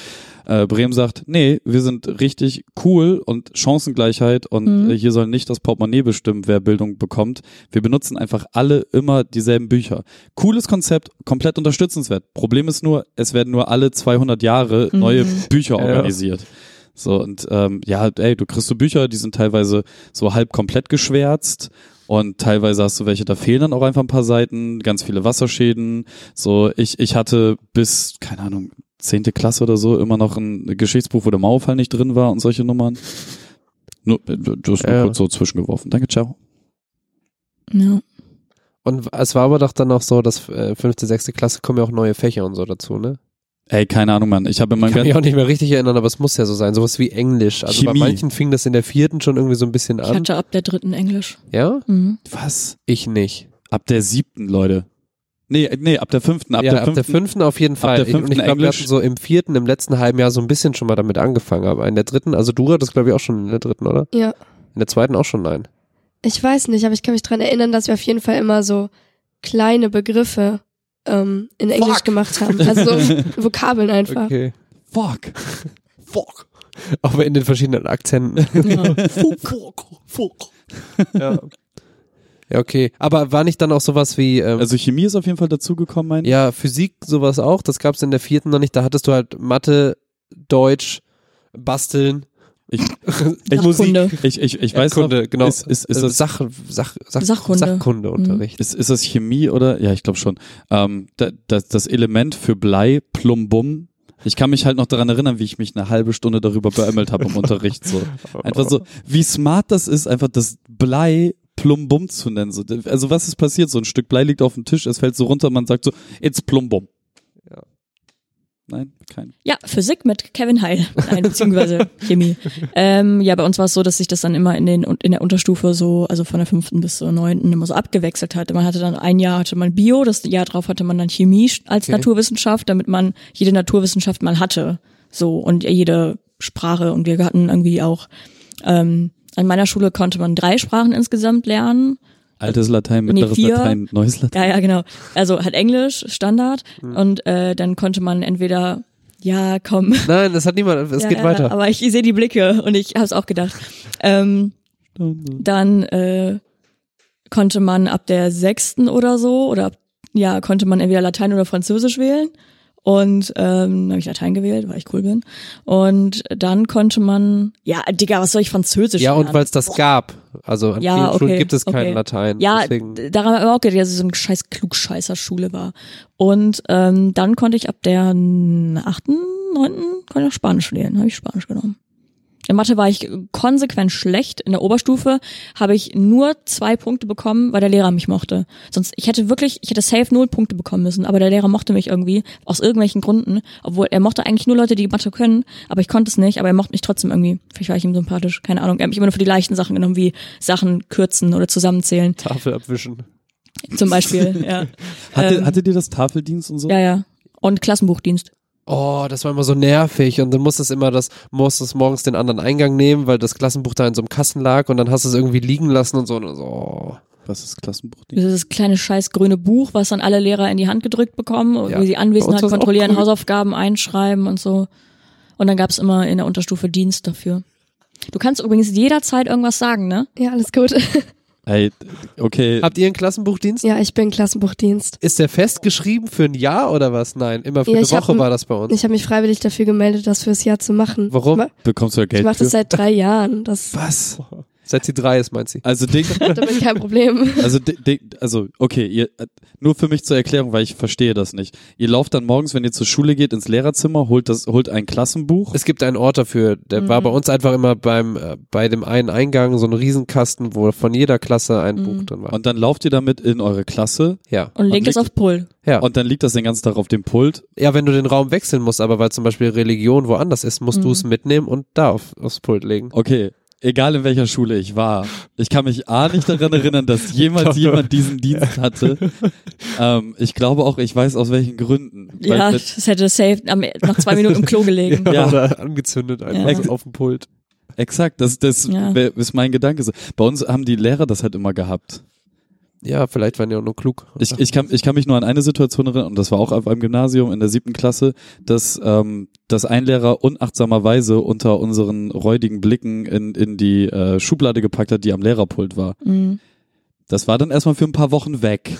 Äh, Bremen sagt, nee, wir sind richtig cool und Chancengleichheit und Mhm. äh, hier soll nicht das Portemonnaie bestimmen, wer Bildung bekommt. Wir benutzen einfach alle immer dieselben Bücher. Cooles Konzept, komplett unterstützenswert. Problem ist nur, es werden nur alle 200 Jahre Mhm. neue Bücher Ja. organisiert. So, und ähm, ja, ey, du kriegst so Bücher, die sind teilweise so halb komplett geschwärzt und teilweise hast du welche, da fehlen dann auch einfach ein paar Seiten, ganz viele Wasserschäden. So, ich, ich hatte bis, keine Ahnung, zehnte Klasse oder so immer noch ein Geschichtsbuch, wo der Mauerfall nicht drin war und solche Nummern. Nur, äh, du hast nur Ja. kurz so zwischengeworfen. Danke, ciao. ja. Und es war aber doch dann auch so, dass äh, fünfte, sechste Klasse kommen ja auch neue Fächer und so dazu, ne? Ey, keine Ahnung, Mann. Ich habe in Ich meinem kann mich auch nicht mehr richtig erinnern, aber es muss ja so sein. Sowas wie Englisch. Also Chemie. bei manchen fing das in der vierten schon irgendwie so ein bisschen Ich an. hatte ab der dritten Englisch. Ja? Mhm. was? Ich nicht. Ab der siebten, Leute. Nee, nee, ab der fünften, ab ja, der ab fünften. der fünften auf jeden Fall. der Ich- und fünften ich glaube, wir Englisch. hatten so im vierten, im letzten halben Jahr so ein bisschen schon mal damit angefangen. Aber in der dritten, also du hattest glaube ich auch schon in der dritten, oder? Ja. In der zweiten auch schon, nein. Ich weiß nicht, aber ich kann mich dran erinnern, dass wir auf jeden Fall immer so kleine Begriffe ähm, in Englisch Fuck. gemacht haben. Also so Vokabeln einfach. Okay. Fuck. Fuck. Aber in den verschiedenen Akzenten. Ja. Fuck. Fuck. Ja. Ja, okay. Aber war nicht dann auch sowas wie, ähm, Also Chemie ist auf jeden Fall dazugekommen, mein ja, Physik sowas auch? Das gab's in der vierten noch nicht. Da hattest du halt Mathe, Deutsch, Basteln. Ich- ich Sachkunde. Ich, ich, ich weiß Kunde, noch, genau. ist, ist, ist, Äh, das, Sach, Sach, Sach, Sachkunde. Sachkundeunterricht. ist, ist das Chemie oder? Ja, ich glaube schon. Ähm, da, das, das Element für Blei, Plumbum. Ich kann mich halt noch daran erinnern, wie ich mich eine halbe Stunde darüber beömmelt habe im Unterricht. So. Einfach so, wie smart das ist, einfach das Blei Plumbum zu nennen. So. Also was ist passiert? So ein Stück Blei liegt auf dem Tisch, es fällt so runter, man sagt so, it's Plumbum. Ja. Nein, kein. Ja, Physik mit Kevin Heil. Nein, beziehungsweise Chemie. Ähm, ja, bei uns war es so, dass sich das dann immer in den in der Unterstufe so, also von der fünften bis zur neunten immer so abgewechselt hatte. Man hatte dann ein Jahr hatte man Bio, das Jahr drauf hatte man dann Chemie als Okay. Naturwissenschaft, damit man jede Naturwissenschaft mal hatte. So und jede Sprache und wir hatten irgendwie auch ähm, an meiner Schule konnte man drei Sprachen insgesamt lernen. Altes Latein, Nee, mittleres vier. Latein, neues Latein. Ja, ja, genau. Also halt Englisch, Standard. Und äh, dann konnte man entweder, ja, komm, Nein, das hat niemand, es ja, geht ja, weiter. Aber ich, sehe die Blicke und ich habe es auch gedacht. Ähm, dann äh, konnte man ab der sechsten oder so, oder ab, ja, konnte man entweder Latein oder Französisch wählen. Und ähm, habe ich Latein gewählt, weil ich cool bin. Und dann konnte man, ja, Digga, was soll ich Französisch ja, und weil es das gab. Also an Ja, vielen Schulen okay, gibt es kein okay. Latein. Ja, deswegen. daran habe ich auch gedacht, dass es so eine scheiß Klugscheißer-Schule war. Und ähm, dann konnte ich ab der achten, neunten, konnte ich auch Spanisch lernen, habe ich Spanisch genommen. In Mathe war ich konsequent schlecht. In der Oberstufe habe ich nur zwei Punkte bekommen, weil der Lehrer mich mochte. Sonst, ich hätte wirklich, ich hätte safe null Punkte bekommen müssen, aber der Lehrer mochte mich irgendwie, aus irgendwelchen Gründen. Obwohl, er mochte eigentlich nur Leute, die Mathe können, aber ich konnte es nicht, aber er mochte mich trotzdem irgendwie. Vielleicht war ich ihm sympathisch, keine Ahnung. Er hat mich immer nur für die leichten Sachen genommen, wie Sachen kürzen oder zusammenzählen. Tafel abwischen. Zum Beispiel, ja. Hatte, Ähm, hattet ihr das Tafeldienst und so? Ja, ja. Und Klassenbuchdienst. Oh, das war immer so nervig und dann musstest immer das, musstest morgens den anderen Eingang nehmen, weil das Klassenbuch da in so einem Kasten lag und dann hast du es irgendwie liegen lassen und so. Und so oh. Was ist Klassenbuchdienst? Dieses kleine scheiß grüne Buch, was dann alle Lehrer in die Hand gedrückt bekommen, und Ja. wie sie Anwesenheit kontrollieren. Hausaufgaben einschreiben und so. Und dann gab's immer in der Unterstufe Dienst dafür. Du kannst übrigens jederzeit irgendwas sagen, ne? Ja, alles gut. Ey, okay. Habt ihr einen Klassenbuchdienst? ja, ich bin Klassenbuchdienst. Ist der festgeschrieben für ein Jahr oder was? Nein, immer für Ja, eine ich hab Woche ein- war das bei uns. Ich habe mich freiwillig dafür gemeldet, das fürs Jahr zu machen. Warum? Ich, ma Bekommst du ja ich Geld mache für? das seit drei Jahren. Das Was? Seit sie drei ist, meint sie. Also Ding, damit kein Problem. also Ding, also okay, ihr nur für mich zur Erklärung, weil ich verstehe das nicht. Ihr lauft dann morgens, wenn ihr zur Schule geht, ins Lehrerzimmer, holt das, holt ein Klassenbuch. Es gibt einen Ort dafür, der Mhm. war bei uns einfach immer beim, äh, bei dem einen Eingang so ein Riesenkasten, wo von jeder Klasse ein Buch drin war. Und dann lauft ihr damit in eure Klasse ja. Und legt es auf Pull. Ja. und dann liegt das den ganzen Tag auf dem Pult. ja, wenn du den Raum wechseln musst, aber weil zum Beispiel Religion woanders ist, musst Mhm. du es mitnehmen und da auf, aufs Pult legen. Okay, egal in welcher Schule ich war, ich kann mich A nicht daran erinnern, dass jemals jemand diesen Dienst hatte. Ähm, ich glaube auch, ich weiß aus welchen Gründen. Ja, das hätte safe am, nach zwei Minuten im Klo gelegen. Ja. Oder angezündet einfach Ja. so auf dem Pult. exakt, das, das Ja. wär- ist mein Gedanke. Bei uns haben die Lehrer das halt immer gehabt. Ja, vielleicht waren die auch nur klug. Ich, ich, kann, ich kann mich nur an eine Situation erinnern, und das war auch auf einem Gymnasium in der siebten Klasse, dass, ähm, dass ein Lehrer unachtsamerweise unter unseren räudigen Blicken in, in die äh, Schublade gepackt hat, die am Lehrerpult war. Mhm. Das war dann erstmal für ein paar Wochen weg.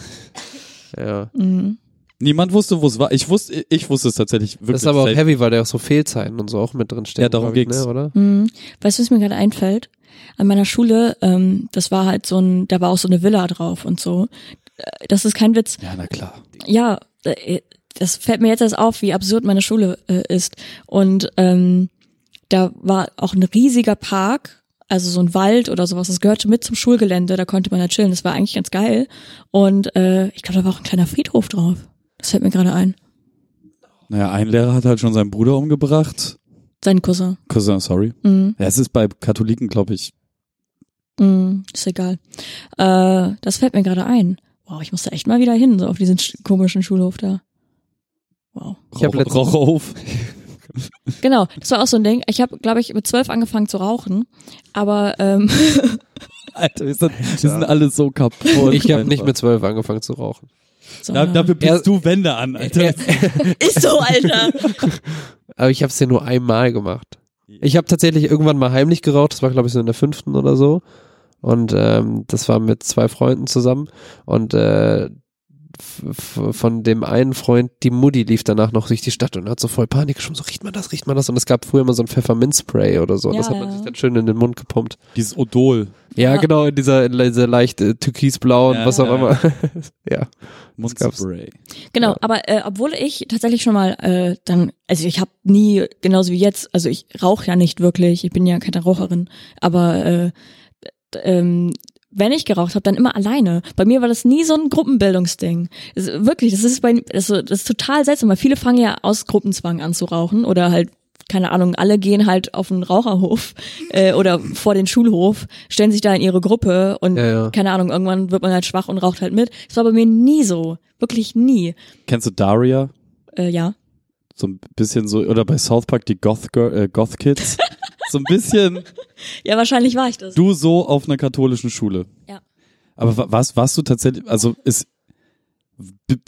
ja. Mhm. Niemand wusste, wo es war. Ich wusste, ich wusste es tatsächlich wirklich. Das ist aber auch heavy, weil da auch so Fehlzeiten und so auch mit drin stehen. Ja, darum ich, ging's. Ne, oder? Mhm. Weißt du, was mir gerade einfällt? An meiner Schule, ähm, das war halt so ein, da war auch so eine Villa drauf und so. Äh, Das ist kein Witz. Ja, na klar. Ja, äh, das fällt mir jetzt erst auf, wie absurd meine Schule äh, ist. Und ähm, da war auch ein riesiger Park, also so ein Wald oder sowas. Das gehörte mit zum Schulgelände, da konnte man da chillen. Das war eigentlich ganz geil. Und äh, ich glaube, da war auch ein kleiner Friedhof drauf. Das fällt mir gerade ein. Naja, ein Lehrer hat halt schon seinen Bruder umgebracht. Sein Cousin. Cousin, sorry. Mhm. Ja, es ist bei Katholiken, glaube ich. Mhm. Ist egal. Äh, das fällt mir gerade ein. Wow, ich muss da echt mal wieder hin, so auf diesen sch- komischen Schulhof da. Wow. Ich hab Rauch- letztens- Raucherhof. Genau, das war auch so ein Ding. Ich habe, glaube ich, mit zwölf angefangen zu rauchen, aber ähm, Alter, wir sind, wir sind alle so kaputt. Ich habe nicht mit zwölf angefangen zu rauchen. Da, dafür Er- bist du Wände an, Alter. ist so, Alter. Aber ich habe es ja nur einmal gemacht. Ich habe tatsächlich irgendwann mal heimlich geraucht. Das war, glaube ich, so in der fünften oder so. Und ähm, das war mit zwei Freunden zusammen. Und äh, von dem einen Freund, die Mutti lief danach noch durch die Stadt und hat so voll Panik geschoben. So, riecht man das, riecht man das? Und es gab früher immer so ein Pfefferminzspray oder so. Ja, das hat man sich dann schön in den Mund gepumpt. Dieses Odol. Ja, Ja. genau, in dieser, in dieser leicht äh, türkisblau und Ja, was auch ja. immer. ja. Mundspray. Genau, Ja. aber äh, obwohl ich tatsächlich schon mal äh, dann, also ich habe nie, genauso wie jetzt, also ich rauche ja nicht wirklich, ich bin ja keine Raucherin, aber äh, ähm, wenn ich geraucht habe, dann immer alleine. Bei mir war das nie so ein Gruppenbildungsding. Das, wirklich, das ist bei das, ist- das ist total seltsam, weil viele fangen ja aus Gruppenzwang an zu rauchen oder halt keine Ahnung, alle gehen halt auf den Raucherhof äh, oder vor den Schulhof, stellen sich da in ihre Gruppe und Ja, ja. keine Ahnung, irgendwann wird man halt schwach und raucht halt mit. Das war bei mir nie so, wirklich nie. Kennst du Daria? Äh, ja. So ein bisschen so, oder bei South Park die Goth, Girl, äh, Goth Kids. so ein bisschen Ja, wahrscheinlich war ich das. du so auf einer katholischen Schule. Ja. Aber wa- warst, warst du tatsächlich, also ist,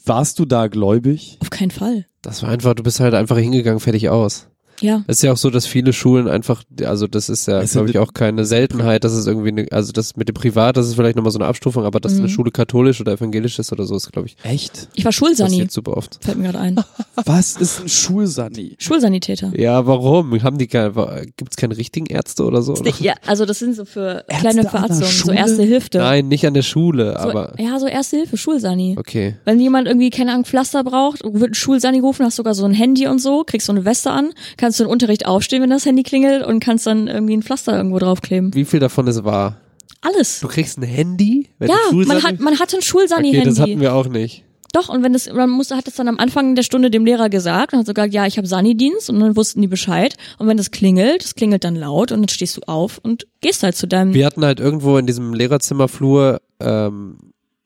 warst du da gläubig? Auf keinen Fall. Das war einfach, du bist halt einfach hingegangen, fertig aus. Ja. Es ist ja auch so, dass viele Schulen einfach, also das ist ja, Das ja glaube ich, auch keine Seltenheit, dass es irgendwie, eine, also das mit dem Privat, das ist vielleicht nochmal so eine Abstufung, aber dass Mhm. eine Schule katholisch oder evangelisch ist oder so, ist, glaube ich, Echt? Ich war Schulsani. passiert super oft. Fällt mir gerade ein. Was ist ein Schulsani? Schulsanitäter. Ja, warum? Haben die keine, gibt es keine richtigen Ärzte oder so? Oder? Ja, also das sind so für Ärzte kleine Verarztungen, so erste Hilfe. Nein, nicht an der Schule, So, aber, ja, so erste Hilfe, Schulsani. okay. Wenn jemand irgendwie, keine Ahnung, Pflaster braucht, wird ein Schulsani rufen, hast sogar so ein Handy und so, kriegst so eine Weste an, kannst du im Unterricht aufstehen, wenn das Handy klingelt und kannst dann irgendwie ein Pflaster irgendwo draufkleben. Wie viel davon ist wahr? Alles. Du kriegst ein Handy? Wenn Ja, man hat, man hatte ein Okay, Schulsani-Handy. das hatten wir auch nicht. Doch, und wenn das, man musste, hat das dann am Anfang der Stunde dem Lehrer gesagt und hat sogar, ja, ich habe Sani-Dienst und dann wussten die Bescheid. Und wenn das klingelt, das klingelt dann laut und dann stehst du auf und gehst halt zu deinem. Wir hatten halt irgendwo in diesem Lehrerzimmerflur, ähm,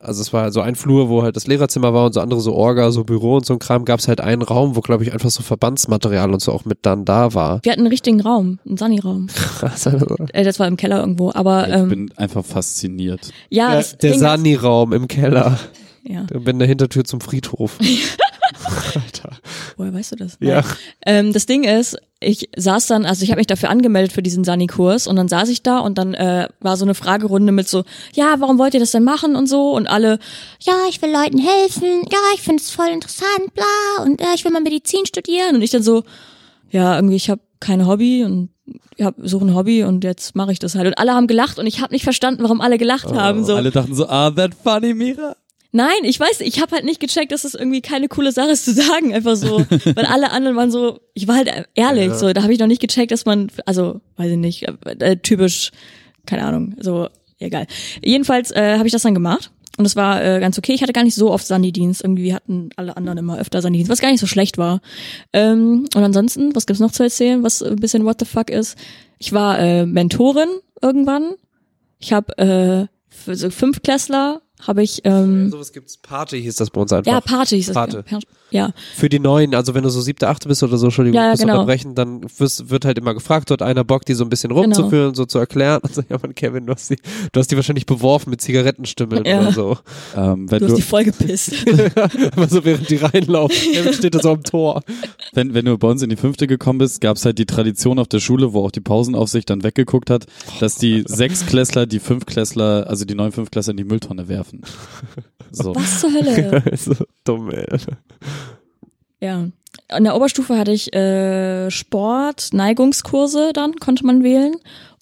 also es war so ein Flur, wo halt das Lehrerzimmer war und so andere so Orga, so Büro und so ein Kram, gab es halt einen Raum, wo glaube ich einfach so Verbandsmaterial und so auch mit dann da war. Wir hatten einen richtigen Raum, einen Sani-Raum. Krass, also. Äh, das war im Keller irgendwo, aber Ich ähm, bin einfach fasziniert. ja, Der, das der Sani-Raum im Keller. Ja, Ich bin in der Hintertür zum Friedhof. Alter. woher weißt du das? Ja. Ähm, das Ding ist, ich saß dann, also ich habe mich dafür angemeldet für diesen Sani-Kurs und dann saß ich da und dann äh, war so eine Fragerunde mit so, ja, warum wollt ihr das denn machen und so und alle, ja, ich will Leuten helfen, ja, ich finde es voll interessant, bla und äh, ich will mal Medizin studieren und ich dann so, ja, irgendwie ich habe kein Hobby und ich hab, suche ein Hobby und jetzt mache ich das halt und alle haben gelacht und ich habe nicht verstanden, warum alle gelacht haben so. Alle dachten so, ah, that funny, Mira. Nein, ich weiß, ich habe halt nicht gecheckt, dass es irgendwie keine coole Sache ist zu sagen, einfach so, weil alle anderen waren so, ich war halt ehrlich, Ja. so, da habe ich noch nicht gecheckt, dass man, also, weiß ich nicht, äh, äh, typisch, keine Ahnung, so, egal. Jedenfalls äh, habe ich das dann gemacht und es war äh, ganz okay. Ich hatte gar nicht so oft Sani-Dienst, irgendwie hatten alle anderen immer öfter Sani-Dienst, was gar nicht so schlecht war. Ähm, und ansonsten, was gibt's noch zu erzählen, was ein bisschen what the fuck ist? Ich war äh, Mentorin irgendwann. Ich habe äh, so Fünftklässler habe ich ähm, Sowas gibt's. Party hieß das bei uns einfach. ja, Party hieß es. Pate. Ja, Für die Neuen, also wenn du so siebte, achte bist oder so, Entschuldigung, Ja, ja, ich muss genau. unterbrechen, dann wirst, wird halt immer gefragt, dort einer Bock, die so ein bisschen rumzuführen, so zu erklären. Also, ja, Mann, Kevin, du hast die, du hast die wahrscheinlich beworfen mit Zigarettenstimmeln Ja. oder so. Ähm, wenn, du du, hast die voll gepisst. Aber so während die reinlaufen. Kevin steht da so am Tor. wenn, wenn du bei uns in die fünfte gekommen bist, gab's halt die Tradition auf der Schule, wo auch die Pausenaufsicht dann weggeguckt hat, dass die Sechsklässler die Fünfklässler, also die neuen Fünfklässler in die Mülltonne werfen. So. Was zur Hölle? so dumm, ey. Ja. In der Oberstufe hatte ich äh, Sport, Neigungskurse dann, konnte man wählen.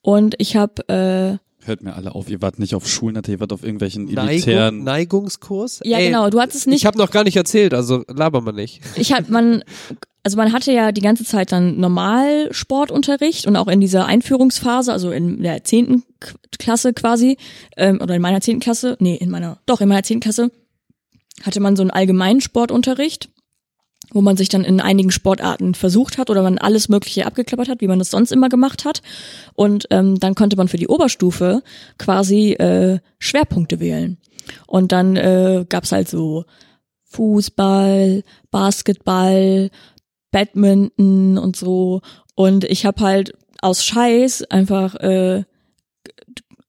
Und ich habe, äh, Hört mir alle auf, ihr wart nicht auf Schulnatte, ihr wart auf irgendwelchen Neigung, elitären. Neigungskurs? ja Ey, genau, du hattest es nicht, Ich habe noch gar nicht erzählt, also laber mal nicht. ich hab, man, also man hatte ja die ganze Zeit dann Normalsportunterricht und auch in dieser Einführungsphase, also in der zehnten Klasse quasi, ähm, oder in meiner zehnten Klasse, nee, in meiner, doch, in meiner zehnten Klasse hatte man so einen allgemeinen Sportunterricht. Wo man sich dann in einigen Sportarten versucht hat oder man alles Mögliche abgeklappert hat, wie man das sonst immer gemacht hat. Und ähm, dann konnte man für die Oberstufe quasi äh, Schwerpunkte wählen. Und dann äh, gab's halt so Fußball, Basketball, Badminton und so. Und ich habe halt aus Scheiß einfach, äh,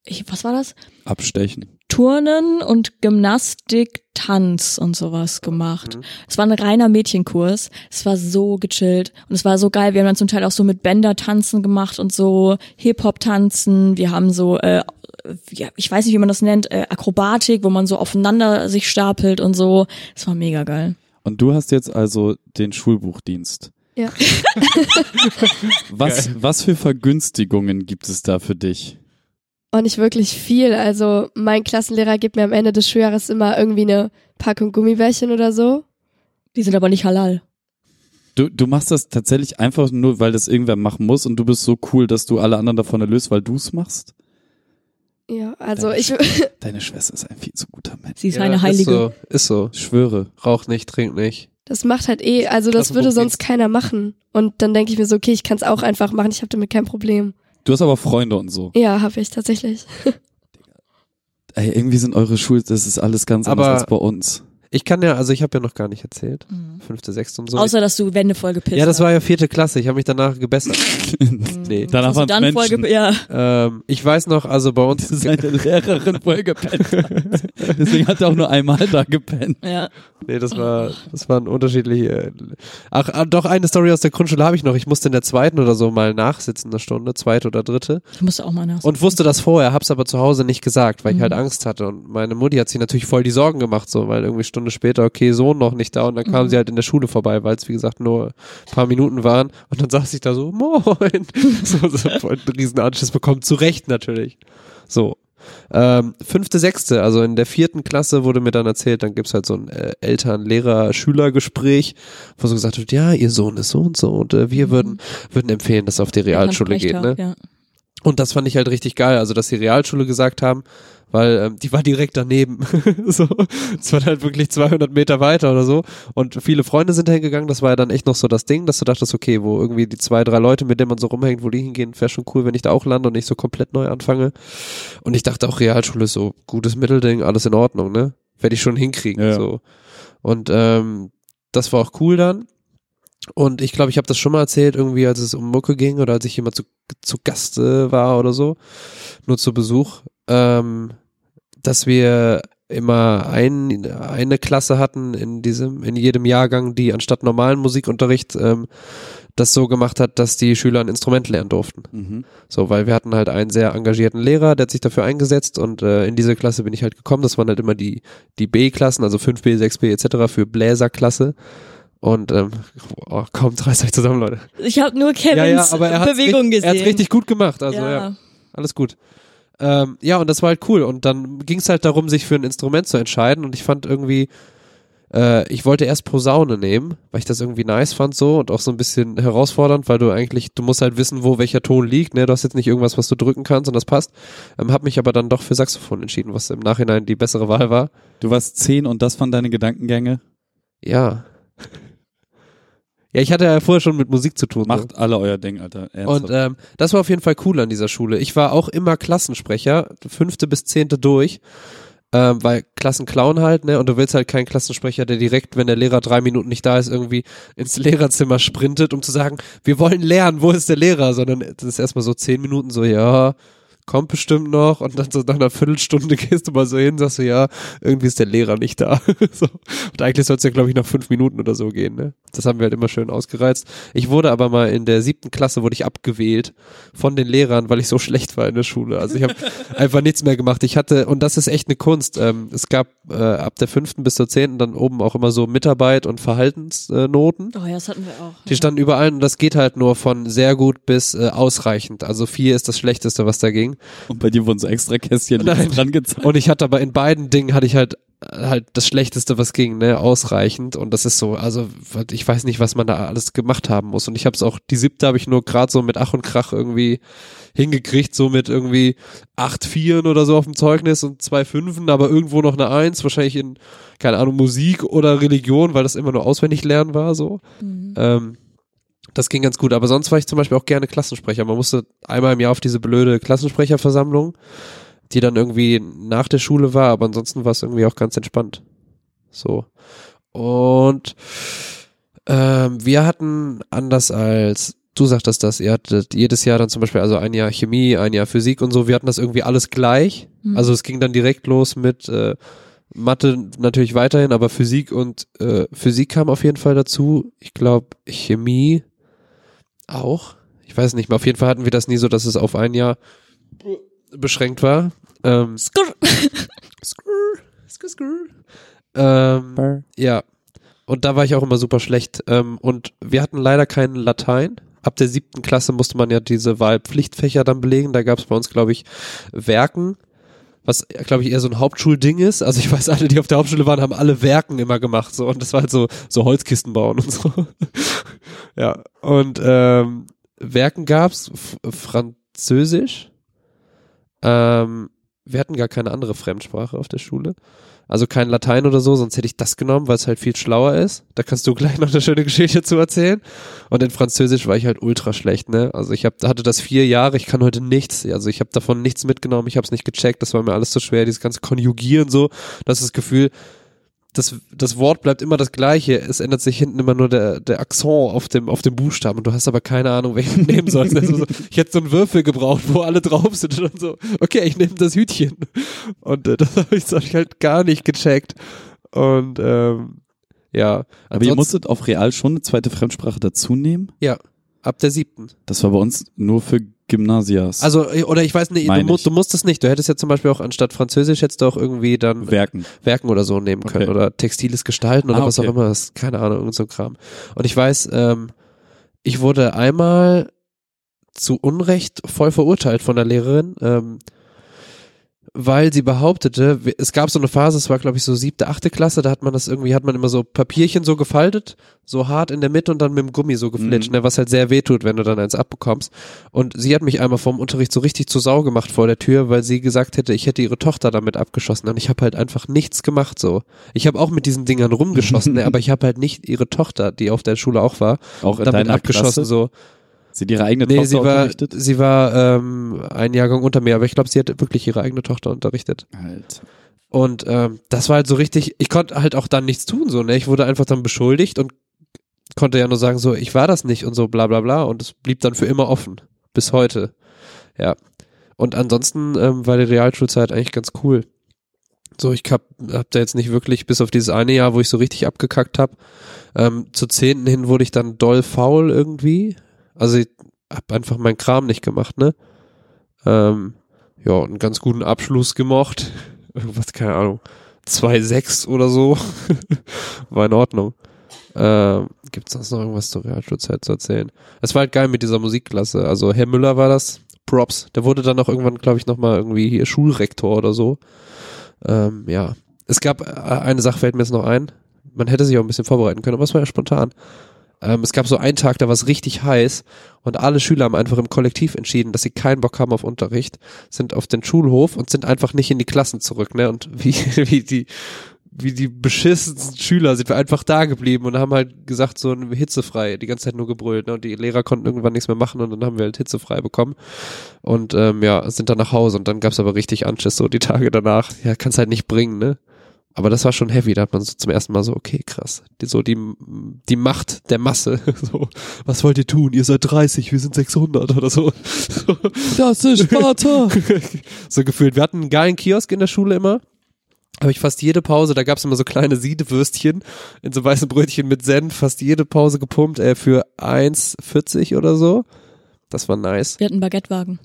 ich, was war das? Abstechen. Turnen und Gymnastik, Tanz und sowas gemacht. Es war ein reiner Mädchenkurs. Es war so gechillt und es war so geil. Wir haben dann zum Teil auch so mit Bänder tanzen gemacht und so Hip-Hop tanzen. Wir haben so, äh, ja, ich weiß nicht, wie man das nennt, äh, Akrobatik, wo man so aufeinander sich stapelt und so. Es war mega geil. Und du hast jetzt also den Schulbuchdienst. Ja. Was, was für Vergünstigungen gibt es da für dich? Und nicht wirklich viel. Also mein Klassenlehrer gibt mir am Ende des Schuljahres immer irgendwie eine Packung Gummibärchen oder so. Die sind aber nicht halal. Du, du machst das tatsächlich einfach nur, weil das irgendwer machen muss und du bist so cool, dass du alle anderen davon erlöst, weil du es machst? Ja, also Deine, ich, Sch- Deine Schwester ist ein viel zu guter Mensch. Sie ist Ja, eine Heilige. Ist so, ist so. Ich schwöre. Rauch nicht, trink nicht. das macht halt eh, also das würde sonst keiner machen. Und dann denke ich mir so, okay, ich kann es auch einfach machen, ich habe damit kein Problem. Du hast aber Freunde und so. Ja, habe ich tatsächlich. Ey, irgendwie sind eure Schul, das ist alles ganz Aber- anders als bei uns. Ich kann ja, also ich habe ja noch gar nicht erzählt. Mhm. Fünfte, sechste und so. Außer, dass du Wände voll gepisst ja, das war ja vierte Klasse. Ich habe mich danach gebessert. nee. Danach waren dann voll Menschen. ja. Ähm, ich weiß noch, also bei uns Seine Lehrerin voll gepennt hat. Deswegen hat er auch nur einmal da gepennt. ja. Nee, das war, das waren unterschiedliche. äh, Ach, ah, doch eine Story aus der Grundschule habe ich noch. Ich musste in der zweiten oder so mal nachsitzen, eine Stunde, zweite oder dritte. Ich musste auch mal nach. Und wusste das vorher, hab's aber zu Hause nicht gesagt, weil ich Mhm. halt Angst hatte. Und meine Mutti hat sich natürlich voll die Sorgen gemacht, so, weil irgendwie Stunde später, okay, Sohn noch nicht da. Und dann kam Mhm. sie halt in der Schule vorbei, weil es, wie gesagt, nur ein paar Minuten waren. Und dann saß ich da so, moin. so, so einen riesen Anschiss bekommen. Zu Recht natürlich. So. Ähm, fünfte, sechste, also in der vierten Klasse wurde mir dann erzählt, dann gibt's halt so ein äh, Eltern-Lehrer-Schüler-Gespräch, wo so gesagt wird, ja, ihr Sohn ist so und so und äh, wir Mhm. würden, würden empfehlen, dass er auf die Realschule geht, ne? Ja. Und das fand ich halt richtig geil, also dass die Realschule gesagt haben, weil ähm, die war direkt daneben. so, es war halt wirklich 200 Meter weiter oder so. Und viele Freunde sind hingegangen. Das war ja dann echt noch so das Ding, dass du dachtest, okay, wo irgendwie die zwei, drei Leute, mit denen man so rumhängt, wo die hingehen, wäre schon cool, wenn ich da auch lande und nicht so komplett neu anfange. Und ich dachte auch, Realschule ist so gutes Mittelding, alles in Ordnung, ne? Werde ich schon hinkriegen. Ja. So. Und ähm, das war auch cool dann. Und ich glaube, ich habe das schon mal erzählt, irgendwie, als es um Mucke ging oder als ich jemand zu, zu Gast äh, war oder so, nur zu Besuch, ähm, dass wir immer ein, eine Klasse hatten in diesem, in jedem Jahrgang, die anstatt normalen Musikunterricht ähm, das so gemacht hat, dass die Schüler ein Instrument lernen durften. Mhm. So, weil wir hatten halt einen sehr engagierten Lehrer, der hat sich dafür eingesetzt und äh, in diese Klasse bin ich halt gekommen. Das waren halt immer die, die B-Klassen, also 5B, 6B etc. für Bläserklasse. Und ähm, oh, kaum reißt euch zusammen, Leute. Ich habe nur Kevins ja, ja, er Bewegung richtig, gesehen. Er hat's richtig gut gemacht, also ja, ja. alles gut. Ähm, ja, und das war halt cool. Und dann ging es halt darum, sich für ein Instrument zu entscheiden. Und ich fand irgendwie, äh, ich wollte erst Posaune nehmen, weil ich das irgendwie nice fand so und auch so ein bisschen herausfordernd, weil du eigentlich, du musst halt wissen, wo welcher Ton liegt. Ne? Du hast jetzt nicht irgendwas, was du drücken kannst und das passt. Ähm, hab mich aber dann doch für Saxophon entschieden, was im Nachhinein die bessere Wahl war. Du warst zehn und das waren deine Gedankengänge. Ja. Ja, ich hatte ja vorher schon mit Musik zu tun. Macht alle euer Ding, Alter. Ernsthaft. Und ähm, das war auf jeden Fall cool an dieser Schule. Ich war auch immer Klassensprecher, fünfte bis zehnte durch, ähm, weil Klassen klauen halt, ne? Und du willst halt keinen Klassensprecher, der direkt, wenn der Lehrer drei Minuten nicht da ist, irgendwie ins Lehrerzimmer sprintet, um zu sagen, wir wollen lernen, wo ist der Lehrer? Sondern das ist erstmal so zehn Minuten so, ja, kommt bestimmt noch und dann so nach einer Viertelstunde gehst du mal so hin, sagst du, ja, irgendwie ist der Lehrer nicht da. so. Und eigentlich soll es ja, glaube ich, noch fünf Minuten oder so gehen, ne? Das haben wir halt immer schön ausgereizt. Ich wurde aber mal in der siebten Klasse wurde ich abgewählt von den Lehrern, weil ich so schlecht war in der Schule. Also ich habe einfach nichts mehr gemacht. Ich hatte, und das ist echt eine Kunst, ähm, es gab äh, ab der fünften bis zur zehnten dann oben auch immer so Mitarbeit und Verhaltensnoten. Oh ja, das hatten wir auch. Die standen überall und das geht halt nur von sehr gut bis äh, ausreichend. Also vier ist das Schlechteste, was da ging. Ging. Und bei dir wurden so extra Kästchen Nein. dran gezeigt. Und ich hatte aber in beiden Dingen hatte ich halt halt das Schlechteste, was ging, ne, ausreichend. Und das ist so, also ich weiß nicht, was man da alles gemacht haben muss. Und ich habe es auch, die siebte habe ich nur gerade so mit Ach und Krach irgendwie hingekriegt, so mit irgendwie acht Vieren oder so auf dem Zeugnis und zwei Fünfen, aber irgendwo noch eine Eins, wahrscheinlich in, keine Ahnung, Musik oder Religion, weil das immer nur auswendig lernen war, so. Mhm. Ähm, das ging ganz gut, aber sonst war ich zum Beispiel auch gerne Klassensprecher. Man musste einmal im Jahr auf diese blöde Klassensprecherversammlung, die dann irgendwie nach der Schule war, aber ansonsten war es irgendwie auch ganz entspannt. So. Und ähm, wir hatten anders als du sagtest das, ihr hattet jedes Jahr dann zum Beispiel also ein Jahr Chemie, ein Jahr Physik und so, wir hatten das irgendwie alles gleich. Mhm. Also es ging dann direkt los mit äh, Mathe natürlich weiterhin, aber Physik und äh, Physik kam auf jeden Fall dazu. Ich glaube Chemie auch. Ich weiß nicht mehr. Auf jeden Fall hatten wir das nie so, dass es auf ein Jahr beschränkt war. Ähm, Skrr. skrr, skrr, skrr. Ähm, ja. Und da war ich auch immer super schlecht. Ähm, und wir hatten leider keinen Latein. Ab der siebten Klasse musste man ja diese Wahlpflichtfächer dann belegen. Da gab es bei uns, glaube ich, Werken, was, glaube ich, eher so ein Hauptschulding ist. Also ich weiß, alle, die auf der Hauptschule waren, haben alle Werken immer gemacht. So. Und das war halt so, so Holzkisten bauen und so. Ja. Und ähm, Werken gab's, Französisch. Ähm, wir hatten gar keine andere Fremdsprache auf der Schule. Also kein Latein oder so, sonst hätte ich das genommen, weil es halt viel schlauer ist. Da kannst du gleich noch eine schöne Geschichte zu erzählen. Und in Französisch war ich halt ultra schlecht, ne? Also ich hab, hatte das vier Jahre, ich kann heute nichts. Also ich habe davon nichts mitgenommen, ich habe es nicht gecheckt, das war mir alles zu schwer, dieses ganze Konjugieren so. Das ist das Gefühl, das, das Wort bleibt immer das gleiche. Es ändert sich hinten immer nur der, der Akzent auf dem, auf dem Buchstaben und du hast aber keine Ahnung, welchen du nehmen sollst. Also so, ich hätte so einen Würfel gebraucht, wo alle drauf sind und dann so, okay, ich nehme das Hütchen. Und äh, das habe ich, hab ich halt gar nicht gecheckt. Und ähm, ja. Aber ihr musstet auf Real schon eine zweite Fremdsprache dazu nehmen? Ja, ab der siebten. Das war bei uns nur für Gymnasias. Also, äh, oder ich weiß nicht, du, mu ich. du musst es nicht. Du hättest ja zum Beispiel auch anstatt Französisch hättest du auch irgendwie dann Werken. Werken oder so nehmen können Okay. oder textiles Gestalten oder Ah, was auch immer, das keine Ahnung, irgend so ein Kram. Und ich weiß, ähm, ich wurde einmal zu Unrecht voll verurteilt von der Lehrerin, ähm, weil sie behauptete, es gab so eine Phase, es war glaube ich so siebte, achte Klasse, da hat man das irgendwie, hat man immer so Papierchen so gefaltet, so hart in der Mitte und dann mit dem Gummi so geflitscht, Mhm. ne, was halt sehr weh tut, wenn du dann eins abbekommst. Und sie hat mich einmal vom Unterricht so richtig zu Sau gemacht vor der Tür, weil sie gesagt hätte, ich hätte ihre Tochter damit abgeschossen und ich habe halt einfach nichts gemacht so. Ich habe auch mit diesen Dingern rumgeschossen, ne, aber ich habe halt nicht ihre Tochter, die auf der Schule auch war, Auch damit abgeschossen so. Sie hat ihre eigene Nee, Tochter sie war, unterrichtet? sie war ähm, ein Jahrgang unter mir, aber ich glaube, sie hat wirklich ihre eigene Tochter unterrichtet. Alter. Und ähm, das war halt so richtig, ich konnte halt auch dann nichts tun, so, ne? Ich wurde einfach dann beschuldigt und konnte ja nur sagen, so, ich war das nicht und so, bla bla bla. Und es blieb dann für immer offen. Bis heute. Ja. Und ansonsten ähm, war die Realschulzeit eigentlich ganz cool. So, ich hab, hab da jetzt nicht wirklich, bis auf dieses eine Jahr, wo ich so richtig abgekackt hab. Ähm, zur zehnten hin wurde ich dann doll faul irgendwie. Also ich hab einfach meinen Kram nicht gemacht, ne? Ähm, ja, einen ganz guten Abschluss gemacht. Irgendwas, keine Ahnung. 2,6 oder so. War in Ordnung. Ähm, gibt's sonst noch irgendwas zur Realschulzeit zu erzählen? Es war halt geil mit dieser Musikklasse. Also Herr Müller war das. Props. Der wurde dann auch irgendwann, glaube ich, nochmal irgendwie hier Schulrektor oder so. Ähm, ja. Es gab äh, eine Sache, fällt mir jetzt noch ein. Man hätte sich auch ein bisschen vorbereiten können, aber es war ja spontan. Ähm, es gab so einen Tag, da war es richtig heiß und alle Schüler haben einfach im Kollektiv entschieden, dass sie keinen Bock haben auf Unterricht, sind auf den Schulhof und sind einfach nicht in die Klassen zurück, ne? Und wie, wie die, wie die beschissensten Schüler sind wir einfach da geblieben und haben halt gesagt, so hitzefrei, die ganze Zeit nur gebrüllt, ne? Und die Lehrer konnten irgendwann nichts mehr machen und dann haben wir halt hitzefrei bekommen. Und ähm, ja, sind dann nach Hause und dann gab's aber richtig Anschiss so die Tage danach. Ja, kann's halt nicht bringen, ne? Aber das war schon heavy, da hat man so zum ersten Mal so, okay, krass. Die, so die, die Macht der Masse. So, was wollt ihr tun? Ihr seid 30, wir sind 600 oder so. so. Das ist Sparta! so gefühlt. Wir hatten einen geilen Kiosk in der Schule immer. Habe ich fast jede Pause, da gab's immer so kleine Siedewürstchen in so weißen Brötchen mit Senf, fast jede Pause gepumpt, äh, für 1,40 oder so. Das war nice. Wir hatten einen Baguettewagen.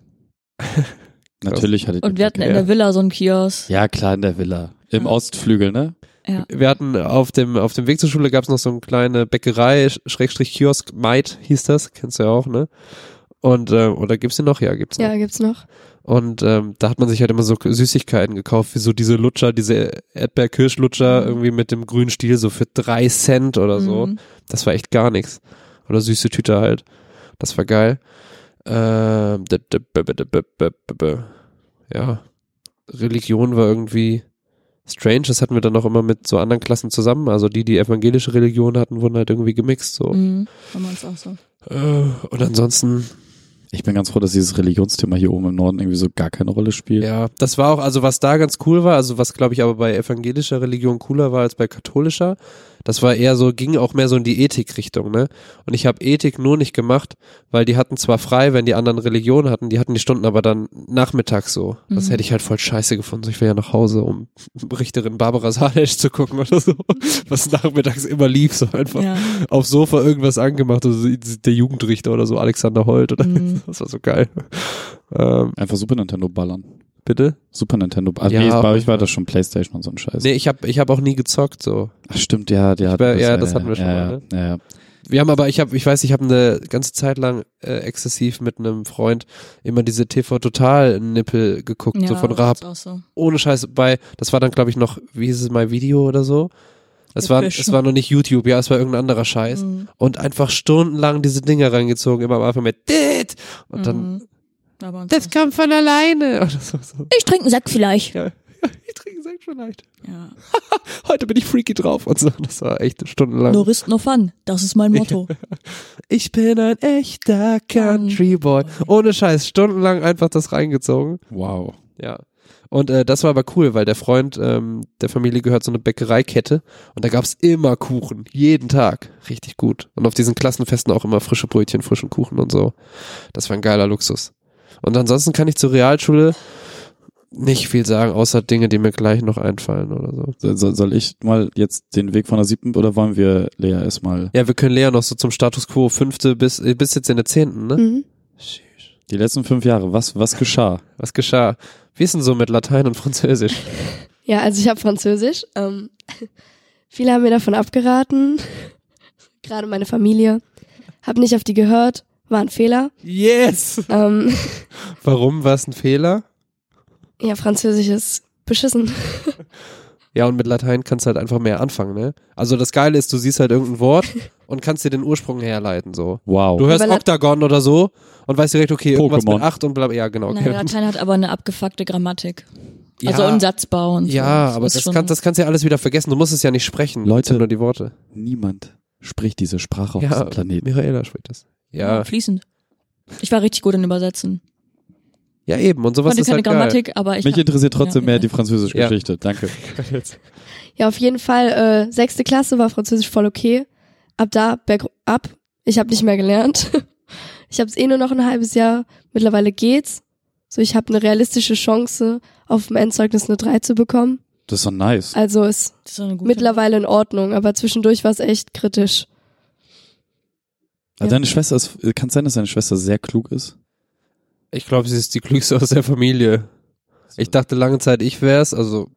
Natürlich hattet ihr Und wir hatten in der Villa so einen Kiosk. Ja, klar, in der Villa. Im Ja. Ostflügel, ne? Ja. Wir hatten auf dem, auf dem Weg zur Schule gab's noch so eine kleine Bäckerei, Sch- Schrägstrich Kiosk, Maid hieß das, kennst du ja auch, ne? Und, äh, oder gibt's den noch? Ja, gibt's noch. Ja, gibt's noch. Und ähm, da hat man sich halt immer so Süßigkeiten gekauft, wie so diese Lutscher, diese Erdbeer-Kirschlutscher Mhm. irgendwie mit dem grünen Stiel, so für drei Cent oder so. Mhm. Das war echt gar nichts. Oder süße Tüte halt. Das war geil. Ähm, ja. Religion war irgendwie strange. Das hatten wir dann auch immer mit so anderen Klassen zusammen. Also die, die evangelische Religion hatten, wurden halt irgendwie gemixt. So. Mhm. Haben wir uns auch so. Äh, Und ansonsten Ich bin ganz froh, dass dieses Religionsthema hier oben im Norden irgendwie so gar keine Rolle spielt. Ja, das war auch, also was da ganz cool war, also was glaube ich aber bei evangelischer Religion cooler war als bei katholischer, das war eher so, ging auch mehr so in die Ethik-Richtung, ne? Und ich habe Ethik nur nicht gemacht, weil die hatten zwar frei, wenn die anderen Religionen hatten, die hatten die Stunden aber dann nachmittags so. Das Mhm. hätte ich halt voll scheiße gefunden. So, ich will ja nach Hause, um Richterin Barbara Salesch zu gucken oder so, was nachmittags immer lief, so einfach Ja. aufs Sofa irgendwas angemacht, also der Jugendrichter oder so, Alexander Holt oder Mhm. das war so geil. Ähm, Einfach Super Nintendo ballern. Bitte? Super Nintendo. Also Ja, nee, bei euch war das schon Playstation und so ein Scheiß. Nee, ich habe ich hab auch nie gezockt so. Ach, stimmt, ja, die hatten war- ja, das hatten wir schon ja, mal, Ja, ja. Wir haben aber, ich habe, ich weiß, ich habe eine ganze Zeit lang äh, exzessiv mit einem Freund immer diese TV Total Nippel geguckt, so von das Raab. so. Ohne Scheiß bei, das war dann glaube ich noch, wie hieß es My Video oder so. Es Der war, es war noch nicht YouTube, ja, es war irgendein anderer Scheiß. Mhm. Und einfach stundenlang diese Dinger reingezogen, immer am Anfang mit dit und dann, Mhm. Aber das kommt von alleine. Oder so, so. Ich trinke einen Sack vielleicht. Ja. Ich trinke Sekt vielleicht. Ja. Heute bin ich freaky drauf und so. Das war echt stundenlang. No risk, no fun. Das ist mein Motto. Ich bin ein echter Country Boy. Ohne Scheiß, stundenlang einfach das reingezogen. Wow. Ja. Und äh, das war aber cool, weil der Freund ähm, der Familie gehört so eine Bäckereikette und da gab's immer Kuchen, jeden Tag. Richtig gut. Und auf diesen Klassenfesten auch immer frische Brötchen, frischen Kuchen und so. Das war ein geiler Luxus. Und ansonsten kann ich zur Realschule nicht viel sagen, außer Dinge, die mir gleich noch einfallen oder so. So, so, soll ich mal jetzt den Weg von der siebten oder wollen wir Lea erstmal Ja, wir können Lea noch so zum Status Quo fünfte bis, äh, bis jetzt in der zehnten, ne? Mhm. die letzten fünf Jahre, was, was geschah? Was geschah? Wie ist denn so mit Latein und Französisch? Ja, also ich habe Französisch. Ähm, viele haben mir davon abgeraten. Gerade meine Familie. Hab nicht auf die gehört. War ein Fehler. Yes! Ähm, Warum? War es ein Fehler? ja, Französisch ist beschissen. Ja, und mit Latein kannst du halt einfach mehr anfangen, ne? Also das Geile ist, du siehst halt irgendein Wort und kannst dir den Ursprung herleiten, so. Wow. Du hörst Aber Lat- Oktagon oder so und weißt direkt, okay, irgendwas Pokémon. mit acht und bla, ja, genau. Nein, Okay. Latein hat aber eine abgefuckte Grammatik. ja, Also und Satzbau und so. ja, aber ist das, schon- kann, das kannst du ja alles wieder vergessen. Du musst es ja nicht sprechen. Leute. Sind nur die Worte. Niemand spricht diese Sprache auf Ja, diesem Planeten. Michaela spricht das. Ja, fließend. Ich war richtig gut in Übersetzen. ja eben. Und sowas Konnte ist keine halt geil. Grammatik, aber ich Mich hab- interessiert trotzdem ja, mehr ja. die französische Ja. Geschichte. Danke. Ja, auf jeden Fall, äh, sechste Klasse war Französisch voll okay. Ab da bergab. Ich habe nicht mehr gelernt. Ich habe es eh nur noch ein halbes Jahr. Mittlerweile geht's. So, ich habe eine realistische Chance, auf dem Endzeugnis eine 3 zu bekommen. Das ist doch nice. Also ist Das ist doch eine gute mittlerweile in Ordnung, aber zwischendurch war es echt kritisch. Also Ja. deine Schwester ist, kann es sein, dass deine Schwester sehr klug ist? Ich glaube, sie ist die klügste aus der Familie. Ich dachte lange Zeit, ich wär's. Also,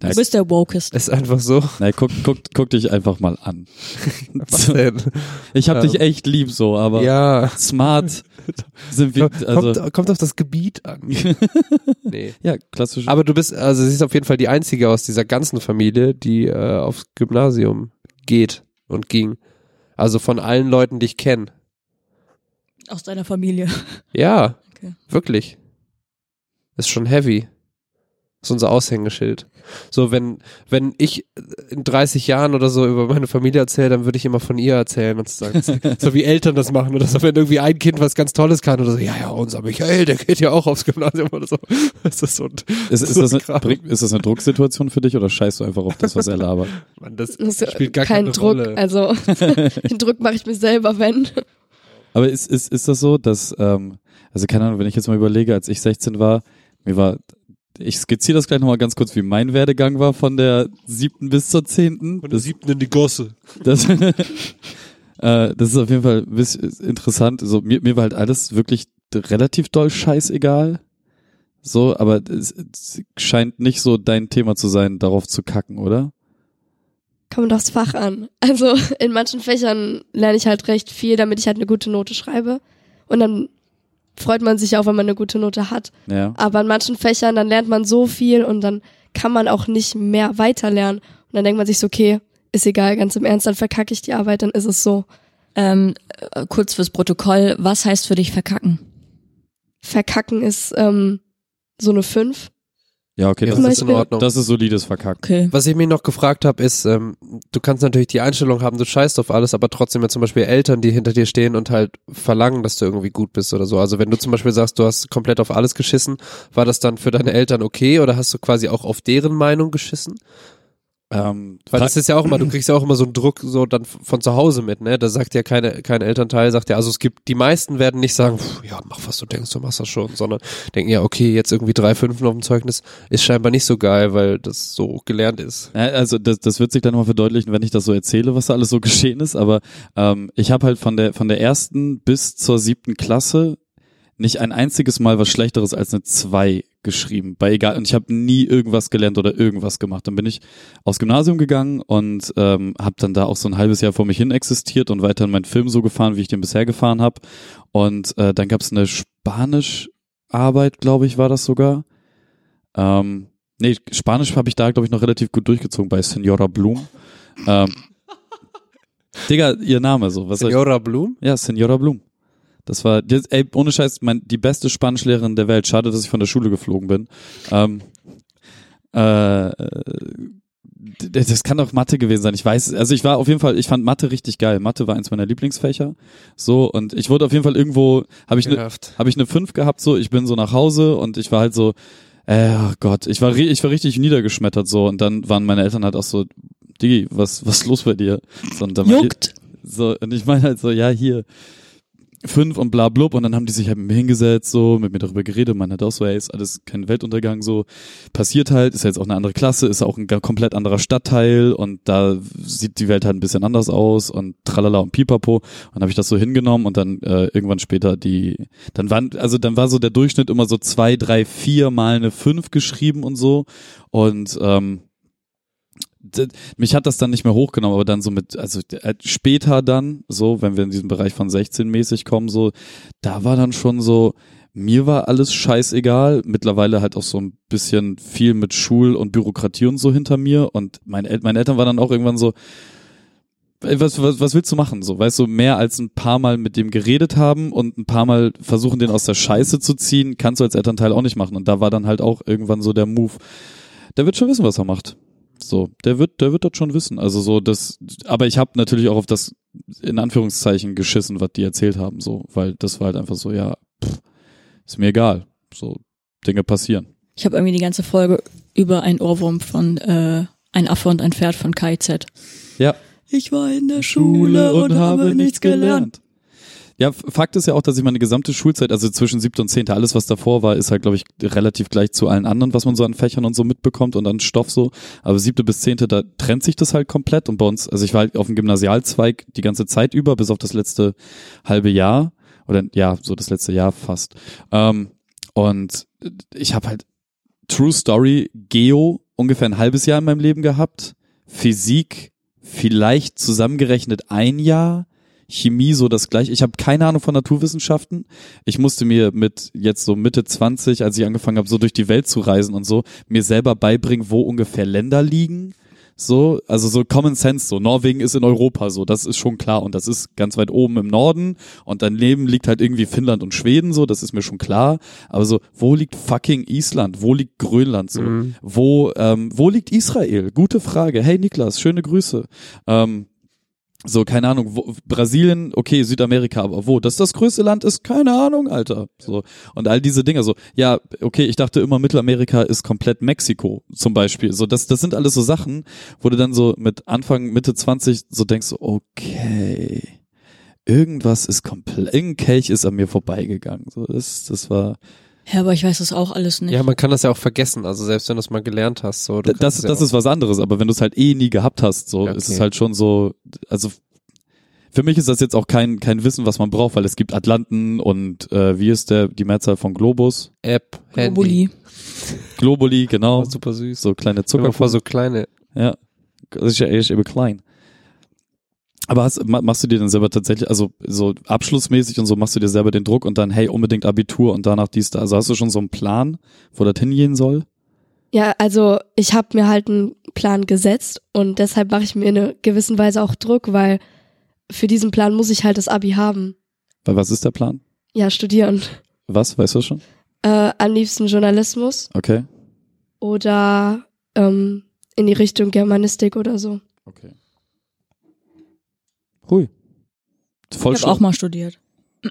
Du bist der Wokest. ist einfach so. Nein, guck, guck, guck dich einfach mal an. Was denn? Ich hab Ähm, dich echt lieb so, aber Ja. smart sind wir, also, kommt, kommt auf das Gebiet an. nee. ja, klassisch. Aber du bist, also sie ist auf jeden Fall die einzige aus dieser ganzen Familie, die äh, aufs Gymnasium geht und ging. Also von allen Leuten, die ich kenne. Aus deiner Familie. Ja, Okay. wirklich. Ist schon heavy. Ist unser Aushängeschild. So, wenn, wenn ich in 30 Jahren oder so über meine Familie erzähle, dann würde ich immer von ihr erzählen und sagen, so wie Eltern das machen oder so, wenn irgendwie ein Kind was ganz Tolles kann oder so, ja, ja, unser Michael, der geht ja auch aufs Gymnasium oder so. Das ist so, ein- ist, ist, so das ein eine, ist das eine Drucksituation für dich oder scheißt du einfach auf das, was er labert? Mann, das Das ist spielt gar kein keine Druck. Rolle. Also den Druck mache ich mir selber, wenn. Aber ist, ist, ist das so, dass, ähm, also keine Ahnung, wenn ich jetzt mal überlege, als ich 16 war, mir war, ich skizziere das gleich nochmal ganz kurz, wie mein Werdegang war von der siebten bis zur zehnten. Das, siebten in die Gosse. das, äh, das ist auf jeden Fall ein bisschen interessant. So, mir, mir war halt alles wirklich relativ doll scheißegal. So, aber es, es scheint nicht so dein Thema zu sein, darauf zu kacken, oder? Kommt aufs Fach an. Also in manchen Fächern lerne ich halt recht viel, damit ich halt eine gute Note schreibe. Und dann freut man sich auch, wenn man eine gute Note hat. Ja. Aber in manchen Fächern, dann lernt man so viel und dann kann man auch nicht mehr weiterlernen. Und dann denkt man sich so, okay, ist egal, ganz im Ernst, dann verkacke ich die Arbeit, dann ist es so. Ähm, äh, kurz fürs Protokoll, was heißt für dich verkacken? Verkacken ist ähm, so eine 5. Ja, okay, Ja, das, ist, in Ordnung. das ist solides Verkacken. Okay. Was ich mich noch gefragt habe, ist, ähm, du kannst natürlich die Einstellung haben, du scheißt auf alles, aber trotzdem ja zum Beispiel Eltern, die hinter dir stehen und halt verlangen, dass du irgendwie gut bist oder so. Also wenn du zum Beispiel sagst, du hast komplett auf alles geschissen, war das dann für deine Eltern okay oder hast du quasi auch auf deren Meinung geschissen? Ähm, Weil das ist ja auch immer, du kriegst ja auch immer so einen Druck so dann von zu Hause mit, ne? Da sagt ja keine, kein Elternteil, sagt ja, also es gibt, die meisten werden nicht sagen, "Pff, ja, mach was du denkst, du machst das schon, sondern denken ja, okay, jetzt irgendwie drei Fünfen auf dem Zeugnis ist scheinbar nicht so geil, weil das so gelernt ist. Also das, das wird sich dann nochmal verdeutlichen, wenn ich das so erzähle, was da alles so geschehen ist. Aber ähm, ich habe halt von der von der ersten bis zur siebten Klasse nicht ein einziges Mal was Schlechteres als eine zwei geschrieben. Bei egal und ich habe nie irgendwas gelernt oder irgendwas gemacht. Dann bin ich aufs Gymnasium gegangen und ähm, habe dann da auch so ein halbes Jahr vor mich hin existiert und weiterhin meinen Film so gefahren, wie ich den bisher gefahren habe. Und äh, dann gab es eine Spanischarbeit, glaube ich, war das sogar. Ähm, nee, Spanisch habe ich da, glaube ich, noch relativ gut durchgezogen bei Senora Blum. Ähm, Digga, ihr Name so. Was ich, Senora Blum? ja, Senora Blum. Das war, ey, ohne Scheiß, mein, die beste Spanischlehrerin der Welt. Schade, dass ich von der Schule geflogen bin. Ähm, äh, das kann doch Mathe gewesen sein. Ich weiß, also ich war auf jeden Fall, ich fand Mathe richtig geil. Mathe war eins meiner Lieblingsfächer. So, und ich wurde auf jeden Fall irgendwo, habe ich eine Genervt. habe ich eine 5 gehabt, so, ich bin so nach Hause und ich war halt so, äh, oh Gott, ich war, ich war richtig niedergeschmettert so und dann waren meine Eltern halt auch so, Digi, was, was ist los bei dir? So, und dann war- Juckt. So, und ich meine halt so, ja, hier, fünf und bla blub. Und dann haben die sich halt mit mir hingesetzt, so, mit mir darüber geredet, man hat auch so, ey, ist alles kein Weltuntergang, so, passiert halt, ist ja jetzt auch eine andere Klasse, ist auch ein komplett anderer Stadtteil. Und da sieht die Welt halt ein bisschen anders aus und tralala und pipapo. Und dann habe ich das so hingenommen und dann äh, irgendwann später die, dann waren, also dann war so der Durchschnitt immer so zwei, drei, vier mal eine fünf geschrieben und so. Und ähm, mich hat das dann nicht mehr hochgenommen, aber dann so mit, also äh, später dann, so, wenn wir in diesen Bereich von 16 mäßig kommen, so, da war dann schon so, mir war alles scheißegal, mittlerweile halt auch so ein bisschen viel mit Schul- und Bürokratie und so hinter mir und meine, El meine Eltern waren dann auch irgendwann so, was, was, was willst du machen? So, weißt du, mehr als ein paar Mal mit dem geredet haben und ein paar Mal versuchen, den aus der Scheiße zu ziehen, kannst du als Elternteil auch nicht machen. Und da war dann halt auch irgendwann so der Move. Der wird schon wissen, was er macht. So, der wird, der wird das schon wissen. Also so das, aber ich habe natürlich auch auf das in Anführungszeichen geschissen, was die erzählt haben, so, weil das war halt einfach so, ja, pff, ist mir egal. So Dinge passieren. Ich habe irgendwie die ganze Folge über einen Ohrwurm von äh, Ein Affe und ein Pferd von KIZ. Ja, Ich war in der Schule und habe nichts gelernt. Ja, Fakt ist ja auch, dass ich meine gesamte Schulzeit, also zwischen siebte und zehnte, alles was davor war, ist halt, glaube ich, relativ gleich zu allen anderen, was man so an Fächern und so mitbekommt und an Stoff so. Aber siebte bis zehnte, da trennt sich das halt komplett und bei uns, also ich war halt auf dem Gymnasialzweig die ganze Zeit über, bis auf das letzte halbe Jahr oder ja, so das letzte Jahr fast. Ähm, und ich habe halt True Story Geo ungefähr ein halbes Jahr in meinem Leben gehabt, Physik vielleicht zusammengerechnet ein Jahr, Chemie so das gleiche. Ich habe keine Ahnung von Naturwissenschaften. Ich musste mir mit jetzt so Mitte 20, als ich angefangen habe, so durch die Welt zu reisen und so, mir selber beibringen, wo ungefähr Länder liegen. So, also so Common Sense, so Norwegen ist in Europa, so, das ist schon klar und das ist ganz weit oben im Norden und daneben liegt halt irgendwie Finnland und Schweden, so, das ist mir schon klar. Aber so, wo liegt fucking Island? Wo liegt Grönland? So, Mhm. wo, ähm, wo liegt Israel? Gute Frage. Hey Niklas, schöne Grüße. Ähm, so, keine Ahnung, wo, Brasilien, okay, Südamerika, aber wo? Das das größte Land ist, keine Ahnung, Alter. So. Und all diese Dinge, so, ja, okay, ich dachte immer, Mittelamerika ist komplett Mexiko, zum Beispiel. So, das, das sind alles so Sachen, wo du dann so mit Anfang, Mitte 20 so denkst, okay, irgendwas ist komplett, irgendein Kelch ist an mir vorbeigegangen. So, das, das war, Ja, aber ich weiß das auch alles nicht. Ja, man kann das ja auch vergessen, also selbst wenn du es mal gelernt hast, so. Das, es ja das ist was anderes, aber wenn du es halt eh nie gehabt hast, so Ja, ist okay. es halt schon so, also für mich ist das jetzt auch kein kein Wissen, was man braucht, weil es gibt Atlanten und äh, wie ist der die Mehrzahl von Globus? App, Handy. Globuli. Globuli, genau. Super süß. So kleine Zucker. vor, so kleine. Ja, das ist ja echt eben klein. Aber hast, ma- machst du dir dann selber tatsächlich, also so abschlussmäßig und so machst du dir selber den Druck und dann, hey, unbedingt Abitur und danach dies, da. Also hast du schon so einen Plan, wo das hingehen soll? Ja, also ich habe mir halt einen Plan gesetzt und deshalb mache ich mir in einer gewissen Weise auch Druck, weil für diesen Plan muss ich halt das Abi haben. Weil was ist der Plan? Ja, studieren. Was, weißt du schon? Äh, am liebsten Journalismus Okay. oder ähm, in die Richtung Germanistik oder so. Okay. Hui. Voll Ich habe schön. auch mal studiert.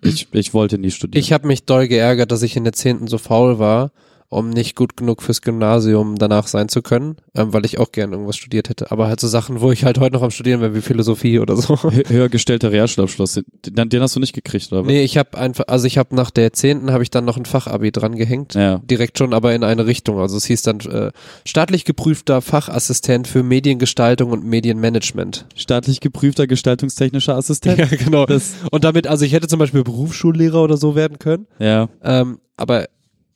Ich, ich wollte nie studieren. Ich habe mich doll geärgert, dass ich in der zehnten so faul war, um nicht gut genug fürs Gymnasium danach sein zu können, ähm, weil ich auch gern irgendwas studiert hätte. Aber halt so Sachen, wo ich halt heute noch am Studieren wäre, wie Philosophie oder so. Hö- höher gestellter Realschulabschluss, den, den hast du nicht gekriegt, oder was? Nee, ich habe einfach, also ich habe nach der zehnten habe ich dann noch ein Fachabi dran gehängt. Ja. Direkt schon, aber in eine Richtung. Also es hieß dann äh, staatlich geprüfter Fachassistent für Mediengestaltung und Medienmanagement. Staatlich geprüfter gestaltungstechnischer Assistent. Ja, genau. und damit, also ich hätte zum Beispiel Berufsschullehrer oder so werden können. Ja. Ähm, aber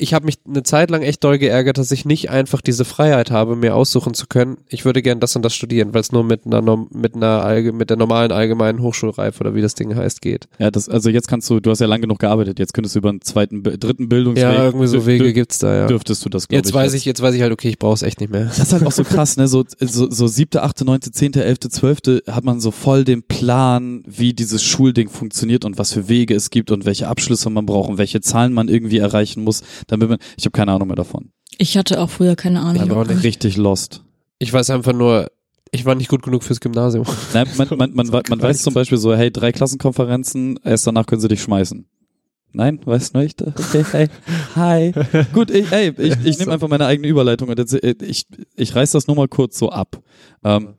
ich habe mich eine Zeit lang echt doll geärgert, dass ich nicht einfach diese Freiheit habe, mir aussuchen zu können. Ich würde gern das und das studieren, weil es nur mit einer mit einer Allge mit der normalen allgemeinen Hochschulreife oder wie das Ding heißt geht. Ja, das, also jetzt kannst du, du hast ja lang genug gearbeitet, jetzt könntest du über einen zweiten, dritten Bildungsweg. Ja, irgendwie so Wege gibt's da ja. Dürftest du das, Jetzt weiß ich, jetzt weiß ich halt, okay, ich brauche es echt nicht mehr. Das ist halt auch so krass, ne? So, so, so siebte, achte, neunte, zehnte, elfte, zwölfte hat man so voll den Plan, wie dieses Schulding funktioniert und was für Wege es gibt und welche Abschlüsse man braucht und welche Zahlen man irgendwie erreichen muss, damit man, ich habe keine Ahnung mehr davon. Ich hatte auch früher keine Ahnung. Ich nicht. Richtig lost. Ich weiß einfach nur, ich war nicht gut genug fürs Gymnasium. Nein, man, man, man, man, man weiß zum Beispiel so, hey, drei Klassenkonferenzen, erst danach können sie dich schmeißen. Nein, weißt du nicht? Okay, hey, hi. Gut, ich, ey, ich, ich nehme einfach meine eigene Überleitung und jetzt, ich, ich reiß das nur mal kurz so ab. Ähm,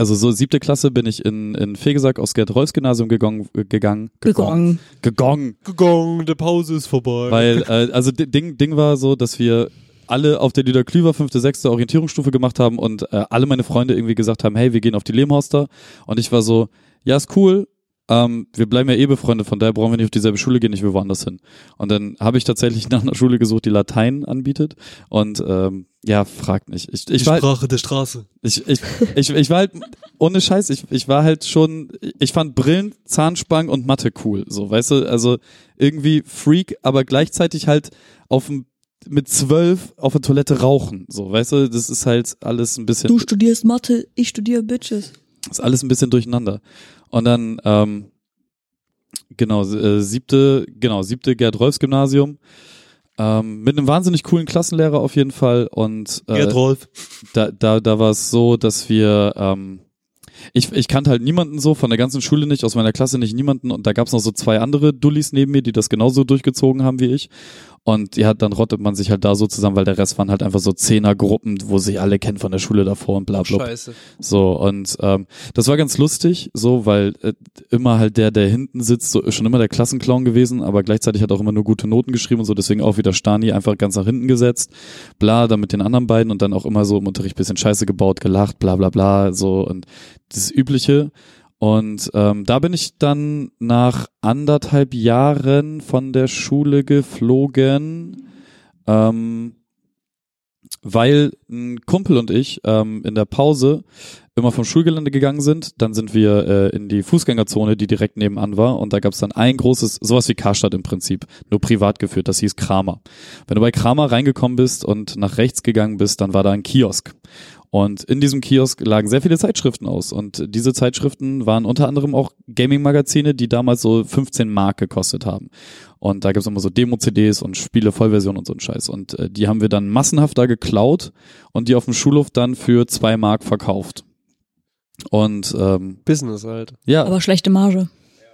also so siebte Klasse bin ich in, in Fegesack aufs Gerd-Rolfs-Gymnasium gegangen, äh, gegangen, Gegangen. gegangen, Gegangen, die Pause ist vorbei. weil, äh, also di- Ding, Ding war so, dass wir alle auf der Lieder Klüver fünfte, sechste Orientierungsstufe gemacht haben und äh, alle meine Freunde irgendwie gesagt haben, hey, wir gehen auf die Lehmhorster. Und ich war so, ja, ist cool, ähm, wir bleiben ja eh befreundet, von daher brauchen wir nicht auf dieselbe Schule gehen, ich will woanders hin. Und dann habe ich tatsächlich nach einer Schule gesucht, die Latein anbietet. Und ähm, ja, fragt nicht. Ich, ich, war, halt- Sprache der Straße. ich, ich, ich, ich war halt, ohne Scheiß, ich, ich war halt schon, ich fand Brillen, Zahnspangen und Mathe cool. So, weißt du, also irgendwie Freak, aber gleichzeitig halt auf dem mit zwölf auf der Toilette rauchen. So, weißt du, das ist halt alles ein bisschen. Du studierst Mathe, ich studiere Bitches. ist alles ein bisschen durcheinander. Und dann, ähm, genau, äh, siebte, genau, siebte Gerd-Rolfs-Gymnasium. Ähm, mit einem wahnsinnig coolen Klassenlehrer auf jeden Fall. Und äh, Rolf. da, da, da war es so, dass wir, ähm, ich, ich kannte halt niemanden so, von der ganzen Schule nicht, aus meiner Klasse nicht niemanden und da gab's noch so zwei andere Dullis neben mir, die das genauso durchgezogen haben wie ich. Und ja, dann rottet man sich halt da so zusammen, weil der Rest waren halt einfach so Zehnergruppen, wo sich alle kennen von der Schule davor und bla bla. Scheiße. So, und ähm, das war ganz lustig, so, weil äh, immer halt der, der hinten sitzt, so ist schon immer der Klassenclown gewesen, aber gleichzeitig hat auch immer nur gute Noten geschrieben und so, deswegen auch wieder Stani einfach ganz nach hinten gesetzt, bla, dann mit den anderen beiden und dann auch immer so im Unterricht bisschen Scheiße gebaut, gelacht, bla bla bla, so und das Übliche. Und ähm, da bin ich dann nach anderthalb Jahren von der Schule geflogen, ähm, weil ein Kumpel und ich ähm, in der Pause immer vom Schulgelände gegangen sind. Dann sind wir äh, in die Fußgängerzone, die direkt nebenan war. Und da gab es dann ein großes, sowas wie Karstadt im Prinzip, nur privat geführt. Das hieß Kramer. Wenn du bei Kramer reingekommen bist und nach rechts gegangen bist, dann war da ein Kiosk. Und in diesem Kiosk lagen sehr viele Zeitschriften aus. Und diese Zeitschriften waren unter anderem auch Gaming-Magazine, die damals so 15 Mark gekostet haben. Und da gibt's immer so Demo-CDs und Spiele-Vollversion und so ein Scheiß. Und äh, die haben wir dann massenhaft da geklaut und die auf dem Schulhof dann für zwei Mark verkauft. Und ähm, Business halt. ja, Aber schlechte Marge.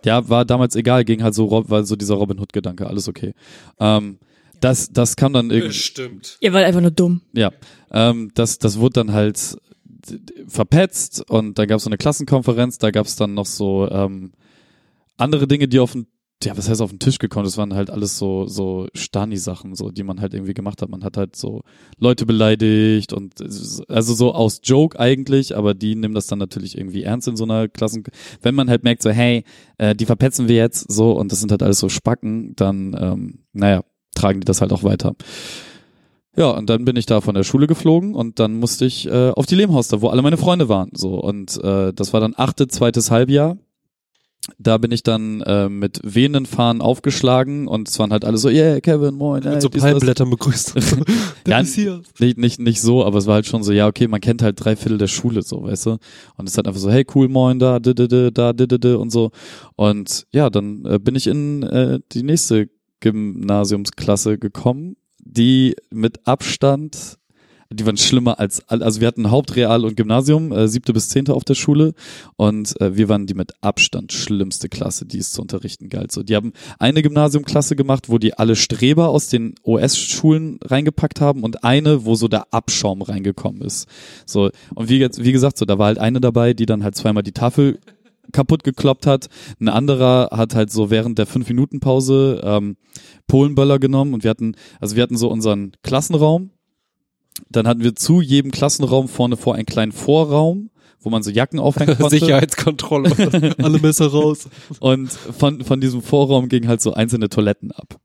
ja, war damals egal, ging halt so, Rob- war so dieser Robin Hood-Gedanke, alles okay. Ähm, das, das kam dann irgendwie. Stimmt. Ihr wart einfach nur dumm. Ja, ähm, das, das wurde dann halt verpetzt und da gab es so eine Klassenkonferenz, da gab es dann noch so ähm, andere Dinge, die auf den, ja, was heißt auf den Tisch gekommen, das waren halt alles so, so Stani-Sachen, so, die man halt irgendwie gemacht hat. Man hat halt so Leute beleidigt und es ist- also so aus Joke eigentlich, aber die nehmen das dann natürlich irgendwie ernst in so einer Klassen, wenn man halt merkt so, hey, äh, die verpetzen wir jetzt so und das sind halt alles so Spacken, dann, ähm, naja, tragen die das halt auch weiter. Ja, und dann bin ich da von der Schule geflogen und dann musste ich äh, auf die Lehmhauster, wo alle meine Freunde waren. So und äh, das war dann achte, zweites Halbjahr. Da bin ich dann äh, mit wehenden Fahnen aufgeschlagen und es waren halt alle so, yeah, Kevin, moin. Mit ey, so. Palmblättern begrüßt. Ja. Nicht, nicht, nicht so, aber es war halt schon so, ja, okay, man kennt halt drei Viertel der Schule, so, weißt du? Und es ist halt einfach so, hey, cool, moin, da, da, da, da, da, da, da, und so. Und ja, dann äh, bin ich in äh, die nächste Gymnasiumsklasse gekommen, die mit Abstand, die waren schlimmer als, also wir hatten Hauptreal und Gymnasium, äh, siebte bis zehnte auf der Schule und äh, wir waren die mit Abstand schlimmste Klasse, die es zu unterrichten galt. So, die haben eine Gymnasiumklasse gemacht, wo die alle Streber aus den OS-Schulen reingepackt haben und eine, wo so der Abschaum reingekommen ist. So, und wie, jetzt, wie gesagt, so, da war halt eine dabei, die dann halt zweimal die Tafel kaputt gekloppt hat. Ein anderer hat halt so während der fünf Minuten Pause ähm, Polenböller genommen und wir hatten, also wir hatten so unseren Klassenraum. Dann hatten wir zu jedem Klassenraum vorne vor einen kleinen Vorraum, wo man so Jacken aufhängen konnte. Sicherheitskontrolle. Alle Messer raus. Und von, von diesem Vorraum gingen halt so einzelne Toiletten ab.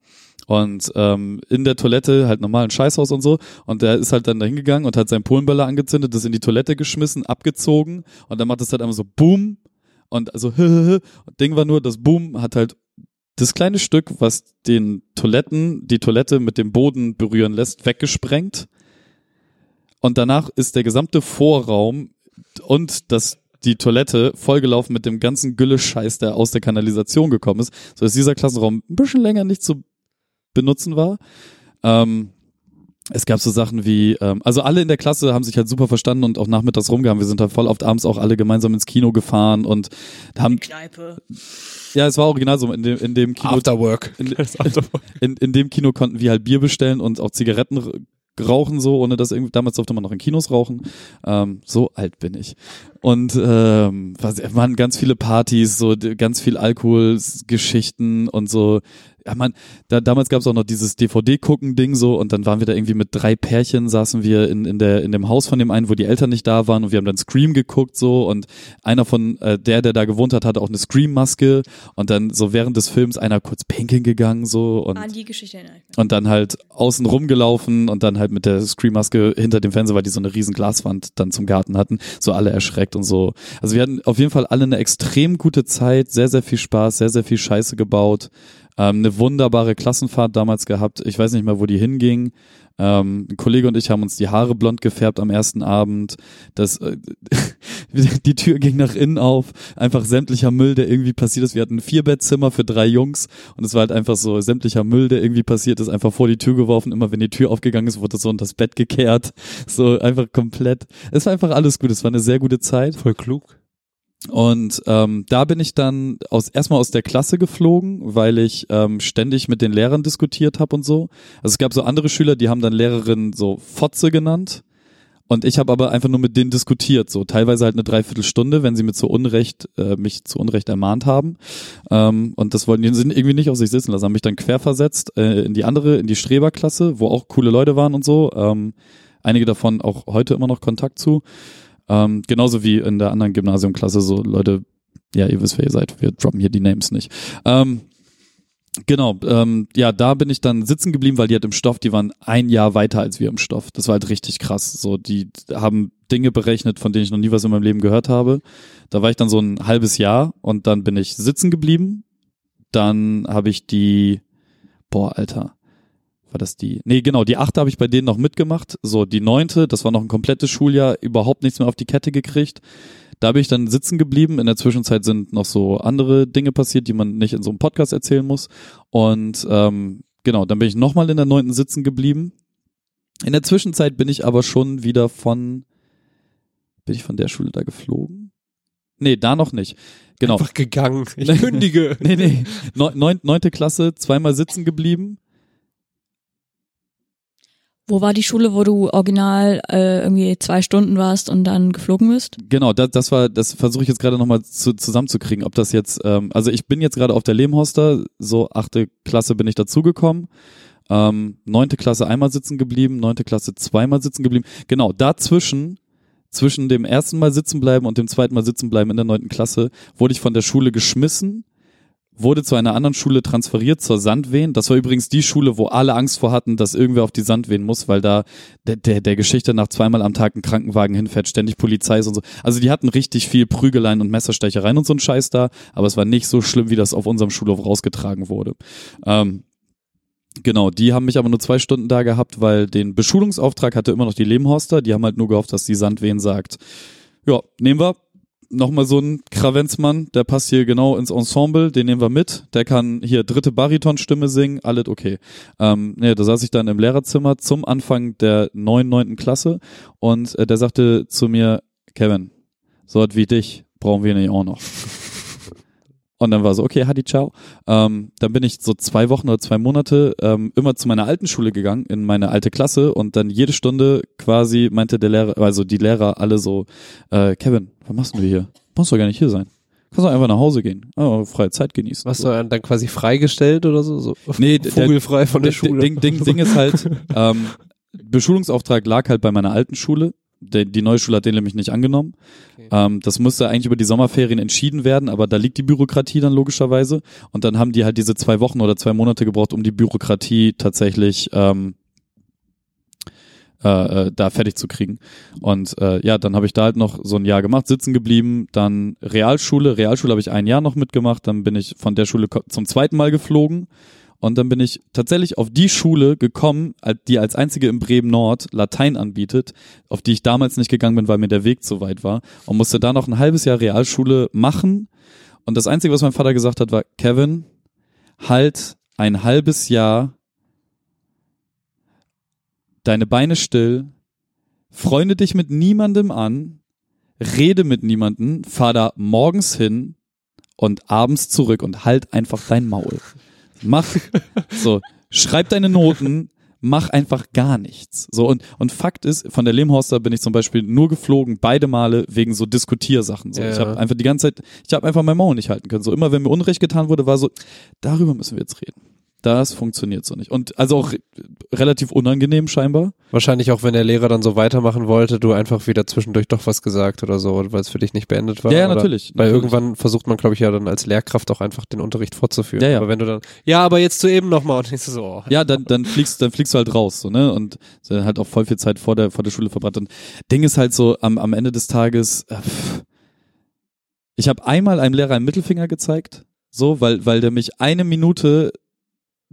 Und ähm, in der Toilette halt normal ein Scheißhaus und so. Und der ist halt dann da hingegangen und hat seinen Polenböller angezündet, das in die Toilette geschmissen, abgezogen. Und dann macht es halt einfach so Boom. Und also Ding war nur, das Boom hat halt das kleine Stück, was den Toiletten, die Toilette mit dem Boden berühren lässt, weggesprengt. Und danach ist der gesamte Vorraum und das die Toilette vollgelaufen mit dem ganzen Gülle-Scheiß, der aus der Kanalisation gekommen ist, so dass dieser Klassenraum ein bisschen länger nicht zu benutzen war. Ähm, es gab so Sachen wie, ähm, also alle in der Klasse haben sich halt super verstanden und auch nachmittags rumgegangen. Wir sind halt voll oft abends auch alle gemeinsam ins Kino gefahren und haben, Kneipe. ja, es war original so, in dem, in dem Kino, Afterwork. in, in, in dem Kino konnten wir halt Bier bestellen und auch Zigaretten rauchen so, ohne dass irgendwie, damals durfte man noch in Kinos rauchen. Ähm, so alt bin ich. Und ähm, was, waren ganz viele Partys, so ganz viel Alkoholgeschichten und so. Ja, man, da, damals gab es auch noch dieses DVD-Gucken-Ding so. Und dann waren wir da irgendwie mit drei Pärchen, saßen wir in, in, der, in dem Haus von dem einen, wo die Eltern nicht da waren. Und wir haben dann Scream geguckt so. Und einer von, äh, der, der da gewohnt hat, hatte auch eine Scream-Maske. Und dann so während des Films einer kurz pinkeln gegangen so. Und An die Geschichte und dann halt außen rumgelaufen und dann halt mit der Scream-Maske hinter dem Fernseher, weil die so eine riesen Glaswand dann zum Garten hatten, so alle erschreckt und so. Also wir hatten auf jeden Fall alle eine extrem gute Zeit, sehr, sehr viel Spaß, sehr, sehr viel Scheiße gebaut, ähm, eine wunderbare Klassenfahrt damals gehabt. Ich weiß nicht mehr, wo die hinging. Ähm, ein Kollege und ich haben uns die Haare blond gefärbt am ersten Abend. Das, äh, die Tür ging nach innen auf. Einfach sämtlicher Müll, der irgendwie passiert ist. Wir hatten ein Vierbettzimmer für drei Jungs und es war halt einfach so sämtlicher Müll, der irgendwie passiert ist, einfach vor die Tür geworfen. Immer wenn die Tür aufgegangen ist, wurde so unter das Bett gekehrt. So einfach komplett. Es war einfach alles gut. Es war eine sehr gute Zeit. Voll klug. Und ähm, da bin ich dann aus erstmal aus der Klasse geflogen, weil ich ähm, ständig mit den Lehrern diskutiert habe und so. Also es gab so andere Schüler, die haben dann Lehrerinnen so Fotze genannt. Und ich habe aber einfach nur mit denen diskutiert, so teilweise halt eine Dreiviertelstunde, wenn sie mir zu Unrecht, äh, mich zu Unrecht ermahnt haben. Ähm, und das wollten die sind irgendwie nicht auf sich sitzen lassen, haben mich dann querversetzt äh, in die andere, in die Streberklasse, wo auch coole Leute waren und so. Ähm, einige davon auch heute immer noch Kontakt zu. Ähm, genauso wie in der anderen Gymnasiumklasse, so Leute, ja, ihr wisst, wer ihr seid, wir droppen hier die Names nicht. Ähm, genau, ähm, ja, da bin ich dann sitzen geblieben, weil die halt im Stoff, die waren ein Jahr weiter als wir im Stoff. Das war halt richtig krass. So, die haben Dinge berechnet, von denen ich noch nie was in meinem Leben gehört habe. Da war ich dann so ein halbes Jahr und dann bin ich sitzen geblieben. Dann habe ich die, boah, Alter, war das die? Nee, genau, die achte habe ich bei denen noch mitgemacht. So, die neunte, das war noch ein komplettes Schuljahr, überhaupt nichts mehr auf die Kette gekriegt. Da bin ich dann sitzen geblieben. In der Zwischenzeit sind noch so andere Dinge passiert, die man nicht in so einem Podcast erzählen muss. Und ähm, genau, dann bin ich nochmal in der neunten sitzen geblieben. In der Zwischenzeit bin ich aber schon wieder von, bin ich von der Schule da geflogen? Nee, da noch nicht. Genau. Einfach gegangen. Ich kündige. Nee, nee. Neu- neun- Neunte Klasse, zweimal sitzen geblieben. Wo war die Schule, wo du original äh, irgendwie zwei Stunden warst und dann geflogen bist? Genau, das, das war, das versuche ich jetzt gerade nochmal zu, zusammenzukriegen, ob das jetzt, ähm, also ich bin jetzt gerade auf der Lehmhoster, so achte Klasse bin ich dazugekommen, ähm, neunte Klasse einmal sitzen geblieben, neunte Klasse zweimal sitzen geblieben. Genau, dazwischen, zwischen dem ersten Mal sitzen bleiben und dem zweiten Mal sitzen bleiben in der neunten Klasse, wurde ich von der Schule geschmissen, wurde zu einer anderen Schule transferiert, zur Sandwehen. Das war übrigens die Schule, wo alle Angst vor hatten, dass irgendwer auf die Sandwehen muss, weil da der, der, der Geschichte nach zweimal am Tag ein Krankenwagen hinfährt, ständig Polizei ist und so. Also die hatten richtig viel Prügeleien und Messerstechereien und so ein Scheiß da, aber es war nicht so schlimm, wie das auf unserem Schulhof rausgetragen wurde. Ähm, Genau, die haben mich aber nur zwei Stunden da gehabt, weil den Beschulungsauftrag hatte immer noch die Lehmhorster. Die haben halt nur gehofft, dass die Sandwehen sagt, ja, nehmen wir. Nochmal so ein Kravenzmann, der passt hier genau ins Ensemble, den nehmen wir mit. Der kann hier dritte Baritonstimme singen, alles okay. Ähm, nee, da saß ich dann im Lehrerzimmer zum Anfang der neuen, neunten Klasse und äh, der sagte zu mir, Kevin, so was wie dich brauchen wir nicht auch noch. Und dann war so, okay, Hadi, ciao. Ähm, dann bin ich so zwei Wochen oder zwei Monate ähm, immer zu meiner alten Schule gegangen, in meine alte Klasse und dann jede Stunde quasi meinte der Lehrer, also die Lehrer alle so, äh, Kevin, was machst du hier? Musst doch gar nicht hier sein. Kannst doch einfach nach Hause gehen. Oh, freie Zeit genießen. Was du dann quasi freigestellt oder so? so Nee, der- vogelfrei von der Schule. Ding, Ding, Ding ist halt, ähm, Beschulungsauftrag lag halt bei meiner alten Schule. Der, die neue Schule hat den nämlich nicht angenommen. Okay. Ähm, das musste eigentlich über die Sommerferien entschieden werden, aber da liegt die Bürokratie dann logischerweise. Und dann haben die halt diese zwei Wochen oder zwei Monate gebraucht, um die Bürokratie tatsächlich ähm, äh, äh, da fertig zu kriegen. Und äh, ja, dann habe ich da halt noch so ein Jahr gemacht, sitzen geblieben, dann Realschule. Realschule habe ich ein Jahr noch mitgemacht, dann bin ich von der Schule zum zweiten Mal geflogen. Und dann bin ich tatsächlich auf die Schule gekommen, die als einzige in Bremen Nord Latein anbietet, auf die ich damals nicht gegangen bin, weil mir der Weg zu weit war. Und musste da noch ein halbes Jahr Realschule machen. Und das Einzige, was mein Vater gesagt hat, war, Kevin, halt ein halbes Jahr deine Beine still, freunde dich mit niemandem an, rede mit niemandem, fahr da morgens hin und abends zurück und halt einfach dein Maul. Mach so, schreib deine Noten, mach einfach gar nichts. So und und Fakt ist, von der Lehmhorster bin ich zum Beispiel nur geflogen, beide Male wegen so Diskutiersachen. So, Ja. ich habe einfach die ganze Zeit, ich habe einfach mein Maul nicht halten können. So immer, wenn mir Unrecht getan wurde, war so, darüber müssen wir jetzt reden. Das funktioniert so nicht. Und also auch re- relativ unangenehm scheinbar. Wahrscheinlich auch, wenn der Lehrer dann so weitermachen wollte, du einfach wieder zwischendurch doch was gesagt oder so, weil es für dich nicht beendet war. Ja, ja, natürlich, Weil natürlich. irgendwann versucht man, glaube ich, ja dann als Lehrkraft auch einfach den Unterricht fortzuführen. Ja, ja. Aber wenn du dann, ja, aber jetzt zu eben nochmal und ich so, oh. Ja, dann, dann fliegst, dann fliegst du halt raus, so, ne? Und dann halt auch voll viel Zeit vor der, vor der Schule verbracht. Und Ding ist halt so, am, am Ende des Tages, äh, ich habe einmal einem Lehrer einen Mittelfinger gezeigt, so, weil, weil der mich eine Minute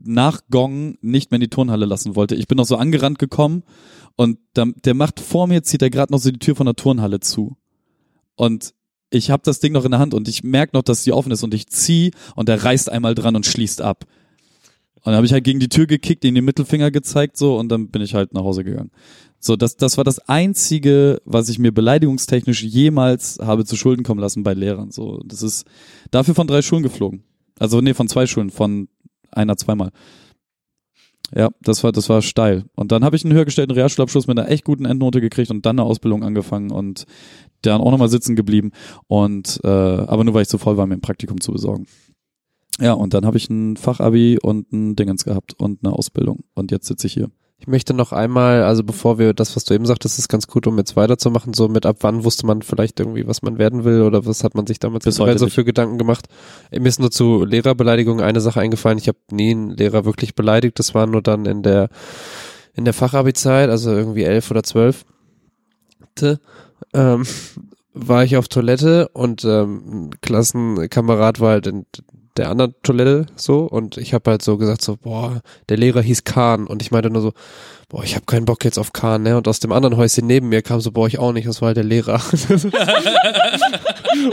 nach Gong nicht mehr in die Turnhalle lassen wollte. Ich bin noch so angerannt gekommen und der, der macht vor mir, zieht er gerade noch so die Tür von der Turnhalle zu. Und ich habe das Ding noch in der Hand und ich merk noch, dass sie offen ist und ich zieh und er reißt einmal dran und schließt ab. Und dann habe ich halt gegen die Tür gekickt, ihm den Mittelfinger gezeigt so und dann bin ich halt nach Hause gegangen. So, das, das war das einzige, was ich mir beleidigungstechnisch jemals habe zu Schulden kommen lassen bei Lehrern. So, das ist dafür von drei Schulen geflogen. Also nee, von zwei Schulen, von einer zweimal. Ja, das war das war steil. Und dann habe ich einen höhergestellten Realschulabschluss mit einer echt guten Endnote gekriegt und dann eine Ausbildung angefangen und dann auch nochmal sitzen geblieben. Und äh, aber nur weil ich zu voll war, mir ein Praktikum zu besorgen. Ja, und dann habe ich ein Fachabi und ein Dingens gehabt und eine Ausbildung. Und jetzt sitze ich hier. Ich möchte noch einmal, also bevor wir das, was du eben sagtest, ist ganz gut, um jetzt weiterzumachen, so mit ab wann wusste man vielleicht irgendwie, was man werden will oder was hat man sich damals so nicht. für Gedanken gemacht. Mir ist nur zu Lehrerbeleidigung eine Sache eingefallen. Ich habe nie einen Lehrer wirklich beleidigt. Das war nur dann in der in der Fachabi-Zeit, also irgendwie elf oder zwölf. Ähm, war ich auf Toilette und ähm, ein Klassenkamerad war halt in der anderen Toilette so. Und ich habe halt so gesagt so boah der Lehrer hieß Kahn. Und ich meinte nur so boah ich habe keinen Bock jetzt auf Kahn ne? Und aus dem anderen Häuschen neben mir kam so boah ich auch nicht das war halt der Lehrer.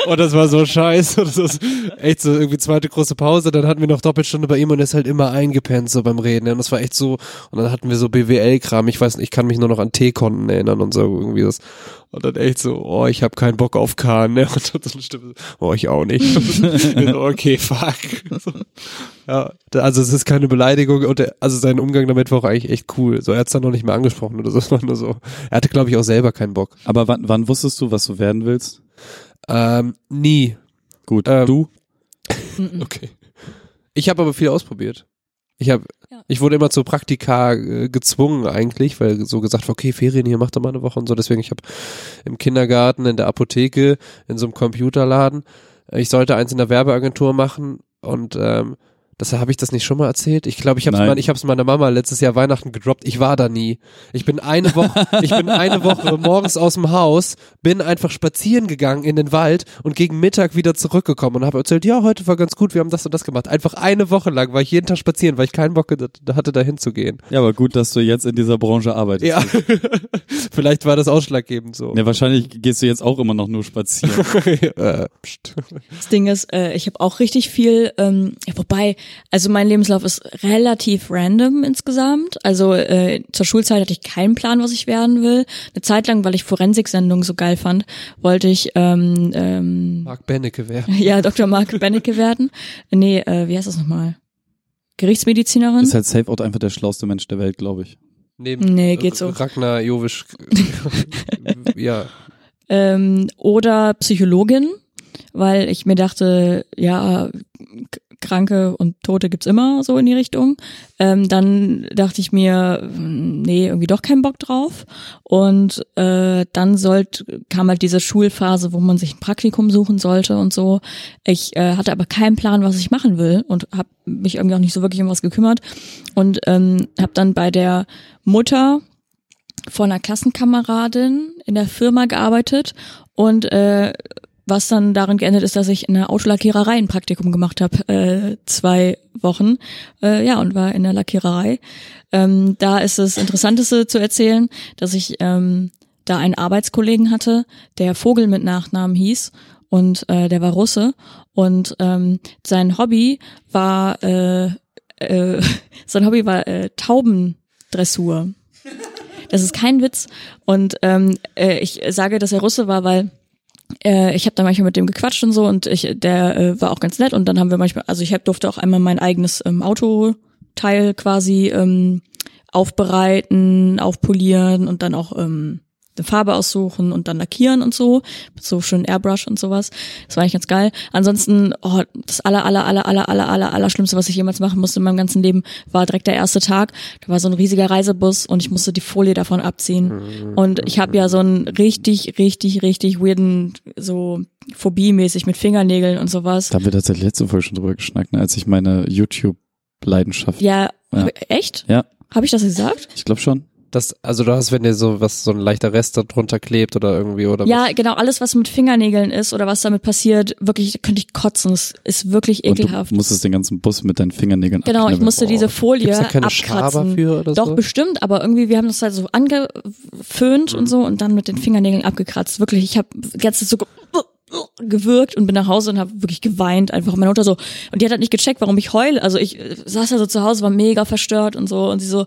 Und das war so scheiße. Das ist echt so irgendwie zweite große Pause. Dann hatten wir noch Doppelstunde bei ihm und er ist halt immer eingepennt so beim Reden. Und das war echt so und dann hatten wir so BWL Kram ich weiß nicht ich kann mich nur noch an T-Konten erinnern und so irgendwie das. Und dann echt so oh ich habe keinen Bock auf Kahn ne? Und dann so eine Stimme oh ich auch nicht. So, okay fuck. Ja also es ist keine Beleidigung und er, also sein Umgang damit war auch eigentlich echt cool so er hat's dann noch nicht mehr angesprochen oder so es war nur so er hatte glaube ich auch selber keinen Bock Aber wann, wann wusstest du, was du werden willst? ähm, nie Gut, Ähm, du? Mhm. Okay. Ich habe aber viel ausprobiert. Ich habe, Ja. ich wurde immer zu Praktika äh, gezwungen eigentlich, weil so gesagt, okay, Ferien hier, mach doch mal eine Woche und so. Deswegen, ich habe im Kindergarten, in der Apotheke, in so einem Computerladen, ich sollte eins in der Werbeagentur machen Und ähm, das habe ich das nicht schon mal erzählt. Ich glaube, ich habe es ich hab's meiner Mama letztes Jahr Weihnachten gedroppt. Ich war da nie. Ich bin eine Woche, ich bin eine Woche morgens aus dem Haus, bin einfach spazieren gegangen in den Wald und gegen Mittag wieder zurückgekommen und habe erzählt, ja, heute war ganz gut, wir haben das und das gemacht. Einfach eine Woche lang war ich jeden Tag spazieren, weil ich keinen Bock hatte, da hinzugehen. Ja, aber gut, dass du jetzt in dieser Branche arbeitest. Ja, vielleicht war das ausschlaggebend so. Ja, wahrscheinlich gehst du jetzt auch immer noch nur spazieren. Das Ding ist, äh, ich habe auch richtig viel, ähm, ja, wobei, also mein Lebenslauf ist relativ random insgesamt. Also äh, zur Schulzeit hatte ich keinen Plan, was ich werden will. Eine Zeit lang, weil ich Forensik-Sendungen so geil fand, wollte ich ähm, ähm, Mark Bennecke wäre. ja Dr. Mark Bennecke werden. Nee, äh, wie heißt das nochmal? Gerichtsmedizinerin? ist halt safe auch einfach der schlauste Mensch der Welt, glaube ich. Neben Nee, geht so. Ragnar Jovisch. ja. ähm, oder Psychologin, weil ich mir dachte, ja, Kranke und Tote gibt's immer so in die Richtung. Ähm, dann dachte ich mir, nee, irgendwie doch keinen Bock drauf. Und äh, dann sollt, kam halt diese Schulphase, wo man sich ein Praktikum suchen sollte und so. Ich äh, hatte aber keinen Plan, was ich machen will und habe mich irgendwie auch nicht so wirklich um was gekümmert. Und ähm, habe dann bei der Mutter von einer Klassenkameradin in der Firma gearbeitet und äh, was dann darin geendet ist, dass ich in der Autolackiererei ein Praktikum gemacht habe, äh, zwei Wochen, äh, ja, und war in der Lackiererei. Ähm, da ist das Interessanteste zu erzählen, dass ich ähm, da einen Arbeitskollegen hatte, der Vogel mit Nachnamen hieß und äh, der war Russe und ähm, sein Hobby war äh, äh, sein Hobby war äh, Taubendressur. Das ist kein Witz. Und ähm, äh, ich sage, dass er Russe war, weil äh, ich habe da manchmal mit dem gequatscht und so und ich, der äh, war auch ganz nett und dann haben wir manchmal, also ich hab, durfte auch einmal mein eigenes ähm, Autoteil quasi ähm, aufbereiten, aufpolieren und dann auch ähm, eine Farbe aussuchen und dann lackieren und so, so schön Airbrush und sowas. Das war eigentlich ganz geil. Ansonsten, oh, das aller, aller, aller, aller, aller, aller, aller Schlimmste, was ich jemals machen musste in meinem ganzen Leben, war direkt der erste Tag. Da war so ein riesiger Reisebus und ich musste die Folie davon abziehen. Und ich habe ja so einen richtig, richtig, richtig weirden, so Phobie-mäßig mit Fingernägeln und sowas. Da haben wir tatsächlich letzte Folge schon drüber geschnackt, ne, als ich meine YouTube-Leidenschaft. Ja, Ja. echt? Ja. Habe ich das gesagt? Ich glaube schon. Das, also du hast, wenn dir so was, so ein leichter Rest da drunter klebt oder irgendwie oder Ja, genau, alles, was mit Fingernägeln ist oder was damit passiert, wirklich, könnte ich kotzen. Das ist wirklich Und ekelhaft. du musstest den ganzen Bus mit deinen Fingernägeln Genau, ich abknibbeln. musste diese Folie Gibt's da keine abkratzen. für oder Doch, so? bestimmt, aber irgendwie, wir haben das halt so angeföhnt Mhm. und so und dann mit den Fingernägeln abgekratzt. Wirklich, ich habe ganz so ge gewirkt und bin nach Hause und habe wirklich geweint, einfach meine Mutter so. Und die hat halt nicht gecheckt, warum ich heule. Also ich saß ja so zu Hause, war mega verstört und so und sie so,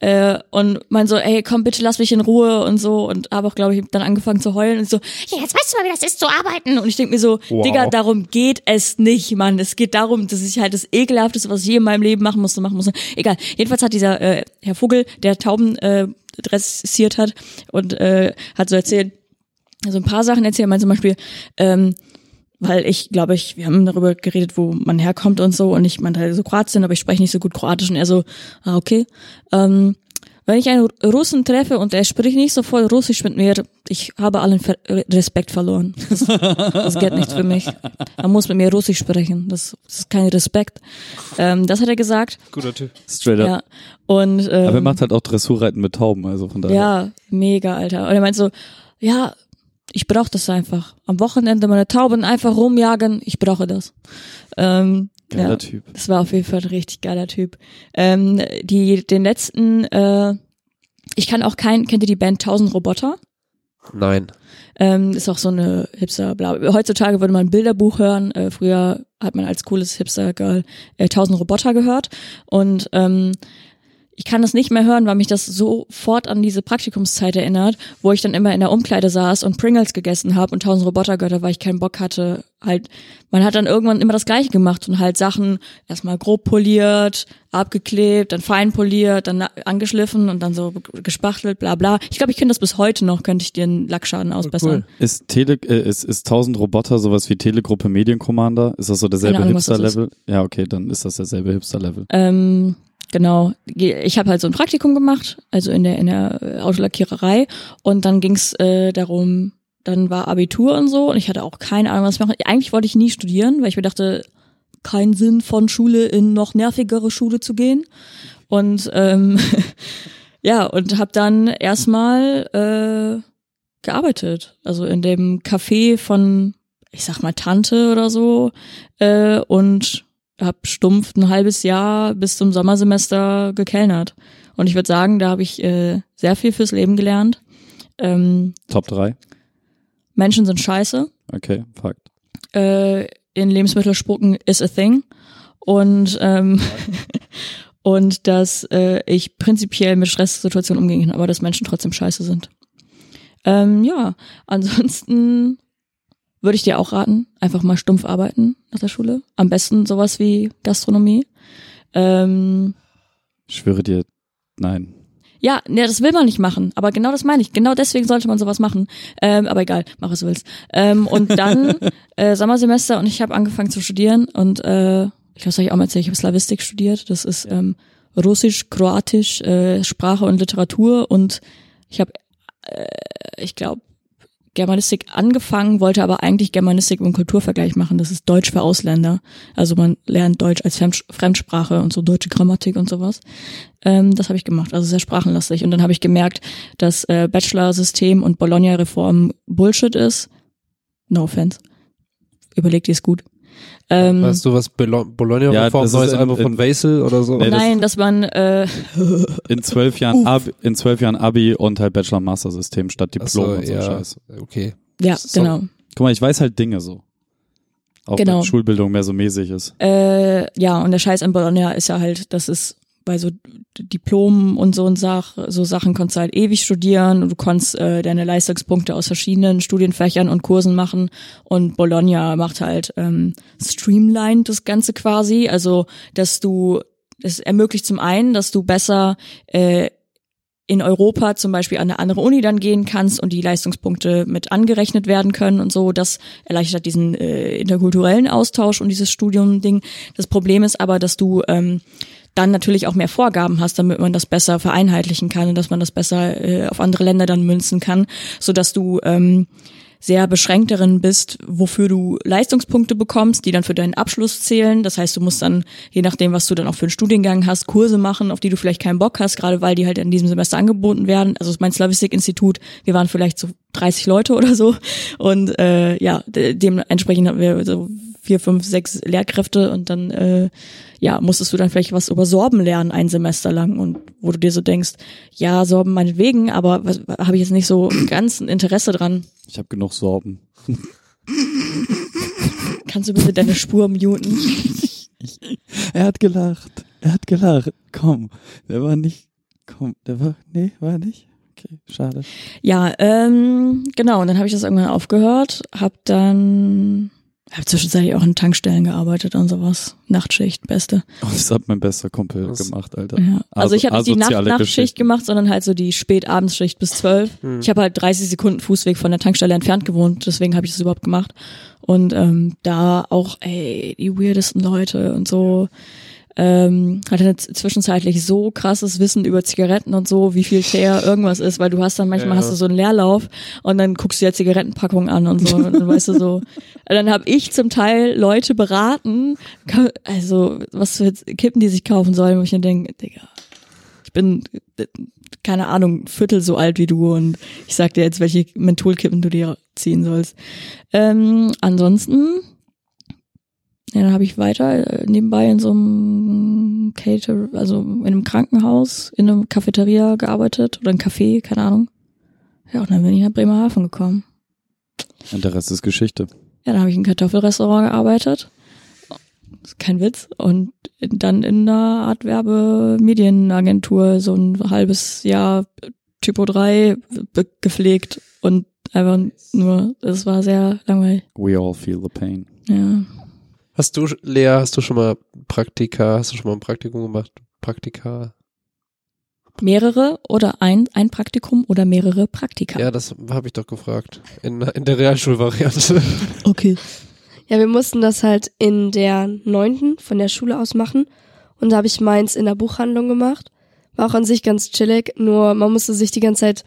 äh, und mein so, ey, komm bitte, lass mich in Ruhe und so und habe auch, glaube ich, dann angefangen zu heulen und so, ja, jetzt weißt du mal, wie das ist zu arbeiten. Und ich denk mir so, Wow. Digga, darum geht es nicht, Mann. Es geht darum, dass ich halt das ekelhafteste, was ich je in meinem Leben machen musste, machen musste. Egal. Jedenfalls hat dieser äh, Herr Vogel, der Tauben äh, dressiert hat und äh, hat so erzählt, also ein paar Sachen erzählt, meint zum Beispiel, ähm, weil ich glaube ich, wir haben darüber geredet, wo man herkommt und so und ich meinte halt so Kroatien, aber ich spreche nicht so gut Kroatisch und er so, ah, okay. Ähm, wenn ich einen Russen treffe und er spricht nicht so voll Russisch mit mir, ich habe allen Ver Respekt verloren. Das, das geht nicht für mich. Er muss mit mir Russisch sprechen. Das, das ist kein Respekt. Ähm, das hat er gesagt. Guter Typ. Straight up. Ja. Und ähm, Aber er macht halt auch Dressurreiten mit Tauben, also von daher. ja, mega, Alter. Und er meint so, ja, ich brauche das einfach. Am Wochenende meine Tauben einfach rumjagen, ich brauche das. Ähm, Geiler ja, Typ. Das war auf jeden Fall ein richtig geiler Typ. Ähm, die, den letzten, äh, ich kann auch kein, kennt ihr die Band 1000 Roboter? Nein. Ähm, ist auch so eine Hipster, bla. Heutzutage würde man ein Bilderbuch hören. Äh, früher hat man als cooles Hipster-Girl äh, 1000 Roboter gehört. Und ähm, ich kann das nicht mehr hören, weil mich das sofort an diese Praktikumszeit erinnert, wo ich dann immer in der Umkleide saß und Pringles gegessen habe und 1000 Roboter gehört habe, weil ich keinen Bock hatte. Halt, man hat dann irgendwann immer das Gleiche gemacht und halt Sachen erstmal grob poliert, abgeklebt, dann fein poliert, dann angeschliffen und dann so gespachtelt, bla bla. Ich glaube, ich könnte das bis heute noch, könnte ich den Lackschaden ausbessern. Ist Tele, äh, ist, ist 1000 Roboter sowas wie Telegruppe Mediencommander? Ist das so derselbe Hipster-Level? Ja, okay, dann ist das derselbe Hipster-Level. Ähm, genau. Ich habe halt so ein Praktikum gemacht, also in der in der äh, Autolackiererei und dann ging's äh, darum, dann war Abitur und so und ich hatte auch keine Ahnung, was ich mache. Eigentlich wollte ich nie studieren, weil ich mir dachte, keinen Sinn von Schule in noch nervigere Schule zu gehen. Und ähm, ja, und habe dann erstmal äh, gearbeitet. Also in dem Café von, ich sag mal, Tante oder so. Äh, und hab stumpf ein halbes Jahr bis zum Sommersemester gekellnert. Und ich würde sagen, da habe ich äh, sehr viel fürs Leben gelernt. Ähm, Top 3. Menschen sind scheiße. Okay, Fakt. Äh, in Lebensmittel spucken is a thing. Und ähm, und dass äh, ich prinzipiell mit Stresssituationen umgehen kann, aber dass Menschen trotzdem scheiße sind. Ähm, ja, ansonsten würde ich dir auch raten, einfach mal stumpf arbeiten nach der Schule. Am besten sowas wie Gastronomie. Ähm, Ich schwöre dir, nein. ja, ne, das will man nicht machen. Aber genau das meine ich. Genau deswegen sollte man sowas machen. Ähm, aber egal, mach was du willst. Ähm, und dann äh, Sommersemester und ich habe angefangen zu studieren und äh, ich glaube, das habe ich auch mal erzählt, ich habe Slavistik studiert. Das ist ähm, Russisch, Kroatisch, äh, Sprache und Literatur und ich habe, äh, ich glaube, Germanistik angefangen, wollte aber eigentlich Germanistik und Kulturvergleich machen. Das ist Deutsch für Ausländer. Also man lernt Deutsch als Fremd- Fremdsprache und so deutsche Grammatik und sowas. Ähm, das habe ich gemacht, also sehr sprachenlastig. Und dann habe ich gemerkt, dass äh, Bachelor-System und Bologna-Reform Bullshit ist. No offense. Überlegt ihr es gut. Ähm, Weißt du, was Bologna Ja, ist neues in- Album von Vaisel oder so? Nee, das- Nein, dass man äh, In zwölf Jahren Abi, in zwölf Jahren Abi und halt Bachelor-Master-System statt Ach Diplom so, und so ja, Scheiß. okay. ja So. genau. Guck mal, ich weiß halt Dinge so. Auch Genau. wenn Schulbildung mehr so mäßig ist. Äh, ja, und der Scheiß an Bologna ist ja halt, das ist bei so Diplomen und so und Sach, so Sachen konntest du halt ewig studieren und du konntest äh, deine Leistungspunkte aus verschiedenen Studienfächern und Kursen machen und Bologna macht halt ähm, streamlined das Ganze quasi, also dass du, es ermöglicht zum einen, dass du besser äh, in Europa zum Beispiel an eine andere Uni dann gehen kannst und die Leistungspunkte mit angerechnet werden können und so. Das erleichtert diesen äh, interkulturellen Austausch und dieses Studium-Ding. Das Problem ist aber, dass du ähm, dann natürlich auch mehr Vorgaben hast, damit man das besser vereinheitlichen kann und dass man das besser äh, auf andere Länder dann münzen kann, so dass du ähm, sehr beschränkt darin bist, wofür du Leistungspunkte bekommst, die dann für deinen Abschluss zählen. Das heißt, du musst dann, je nachdem, was du dann auch für einen Studiengang hast, Kurse machen, auf die du vielleicht keinen Bock hast, gerade weil die halt in diesem Semester angeboten werden. Also mein Slavistik-Institut, wir waren vielleicht so 30 Leute oder so. Und äh, ja, de dementsprechend hatten wir so vier, fünf, sechs Lehrkräfte und dann äh, ja, musstest du dann vielleicht was über Sorben lernen, ein Semester lang und wo du dir so denkst, ja, Sorben meinetwegen, aber habe ich jetzt nicht so ganz ein Interesse dran. Ich habe genug Sorben. Kannst du bitte deine Spur muten? Er hat gelacht. Er hat gelacht. Komm, der war nicht. Komm, der war. Nee, war er nicht. Okay, schade. Ja, ähm, genau, und dann habe ich das irgendwann aufgehört, hab dann hab zwischenzeitlich auch in Tankstellen gearbeitet und sowas. Nachtschicht, beste. Das hat mein bester Kumpel Was? gemacht, Alter. Ja. Also ich habe nicht die Nacht Nachtschicht gemacht, sondern halt so die Spätabendsschicht bis zwölf. Ich habe halt 30 Sekunden Fußweg von der Tankstelle entfernt gewohnt, deswegen habe ich das überhaupt gemacht. Und ähm, da auch, ey, die weirdesten Leute und so. Ähm, hatte jetzt zwischenzeitlich so krasses Wissen über Zigaretten und so, wie viel Teer irgendwas ist, weil du hast dann manchmal Ja. hast du so einen Leerlauf und dann guckst du ja Zigarettenpackung an und so und dann weißt du so. Dann habe ich zum Teil Leute beraten, also was für Kippen die sich kaufen sollen, wo ich mir denke, Digga, ich bin keine Ahnung, Viertel so alt wie du und ich sag dir jetzt, welche Mentholkippen du dir ziehen sollst. Ähm, ansonsten, ja, dann habe ich weiter äh, nebenbei in so einem Cater, also in einem Krankenhaus, in einem Cafeteria gearbeitet oder ein Café, keine Ahnung. Ja, und dann bin ich nach Bremerhaven gekommen. Und der Rest ist Geschichte. Ja, dann habe ich in einem Kartoffelrestaurant gearbeitet. Kein Witz. Und dann in einer Art Werbemedienagentur so ein halbes Jahr Typo 3 be- gepflegt und einfach nur, es war sehr langweilig. We all feel the pain. Ja. Hast du, Lea, hast du schon mal Praktika, hast du schon mal ein Praktikum gemacht? Praktika? Mehrere oder ein, ein Praktikum oder mehrere Praktika. Ja, das habe ich doch gefragt. In, in der Realschulvariante. Okay. Ja, wir mussten das halt in der neunten von der Schule aus machen. Und da habe ich meins in der Buchhandlung gemacht. War auch an sich ganz chillig, nur man musste sich die ganze Zeit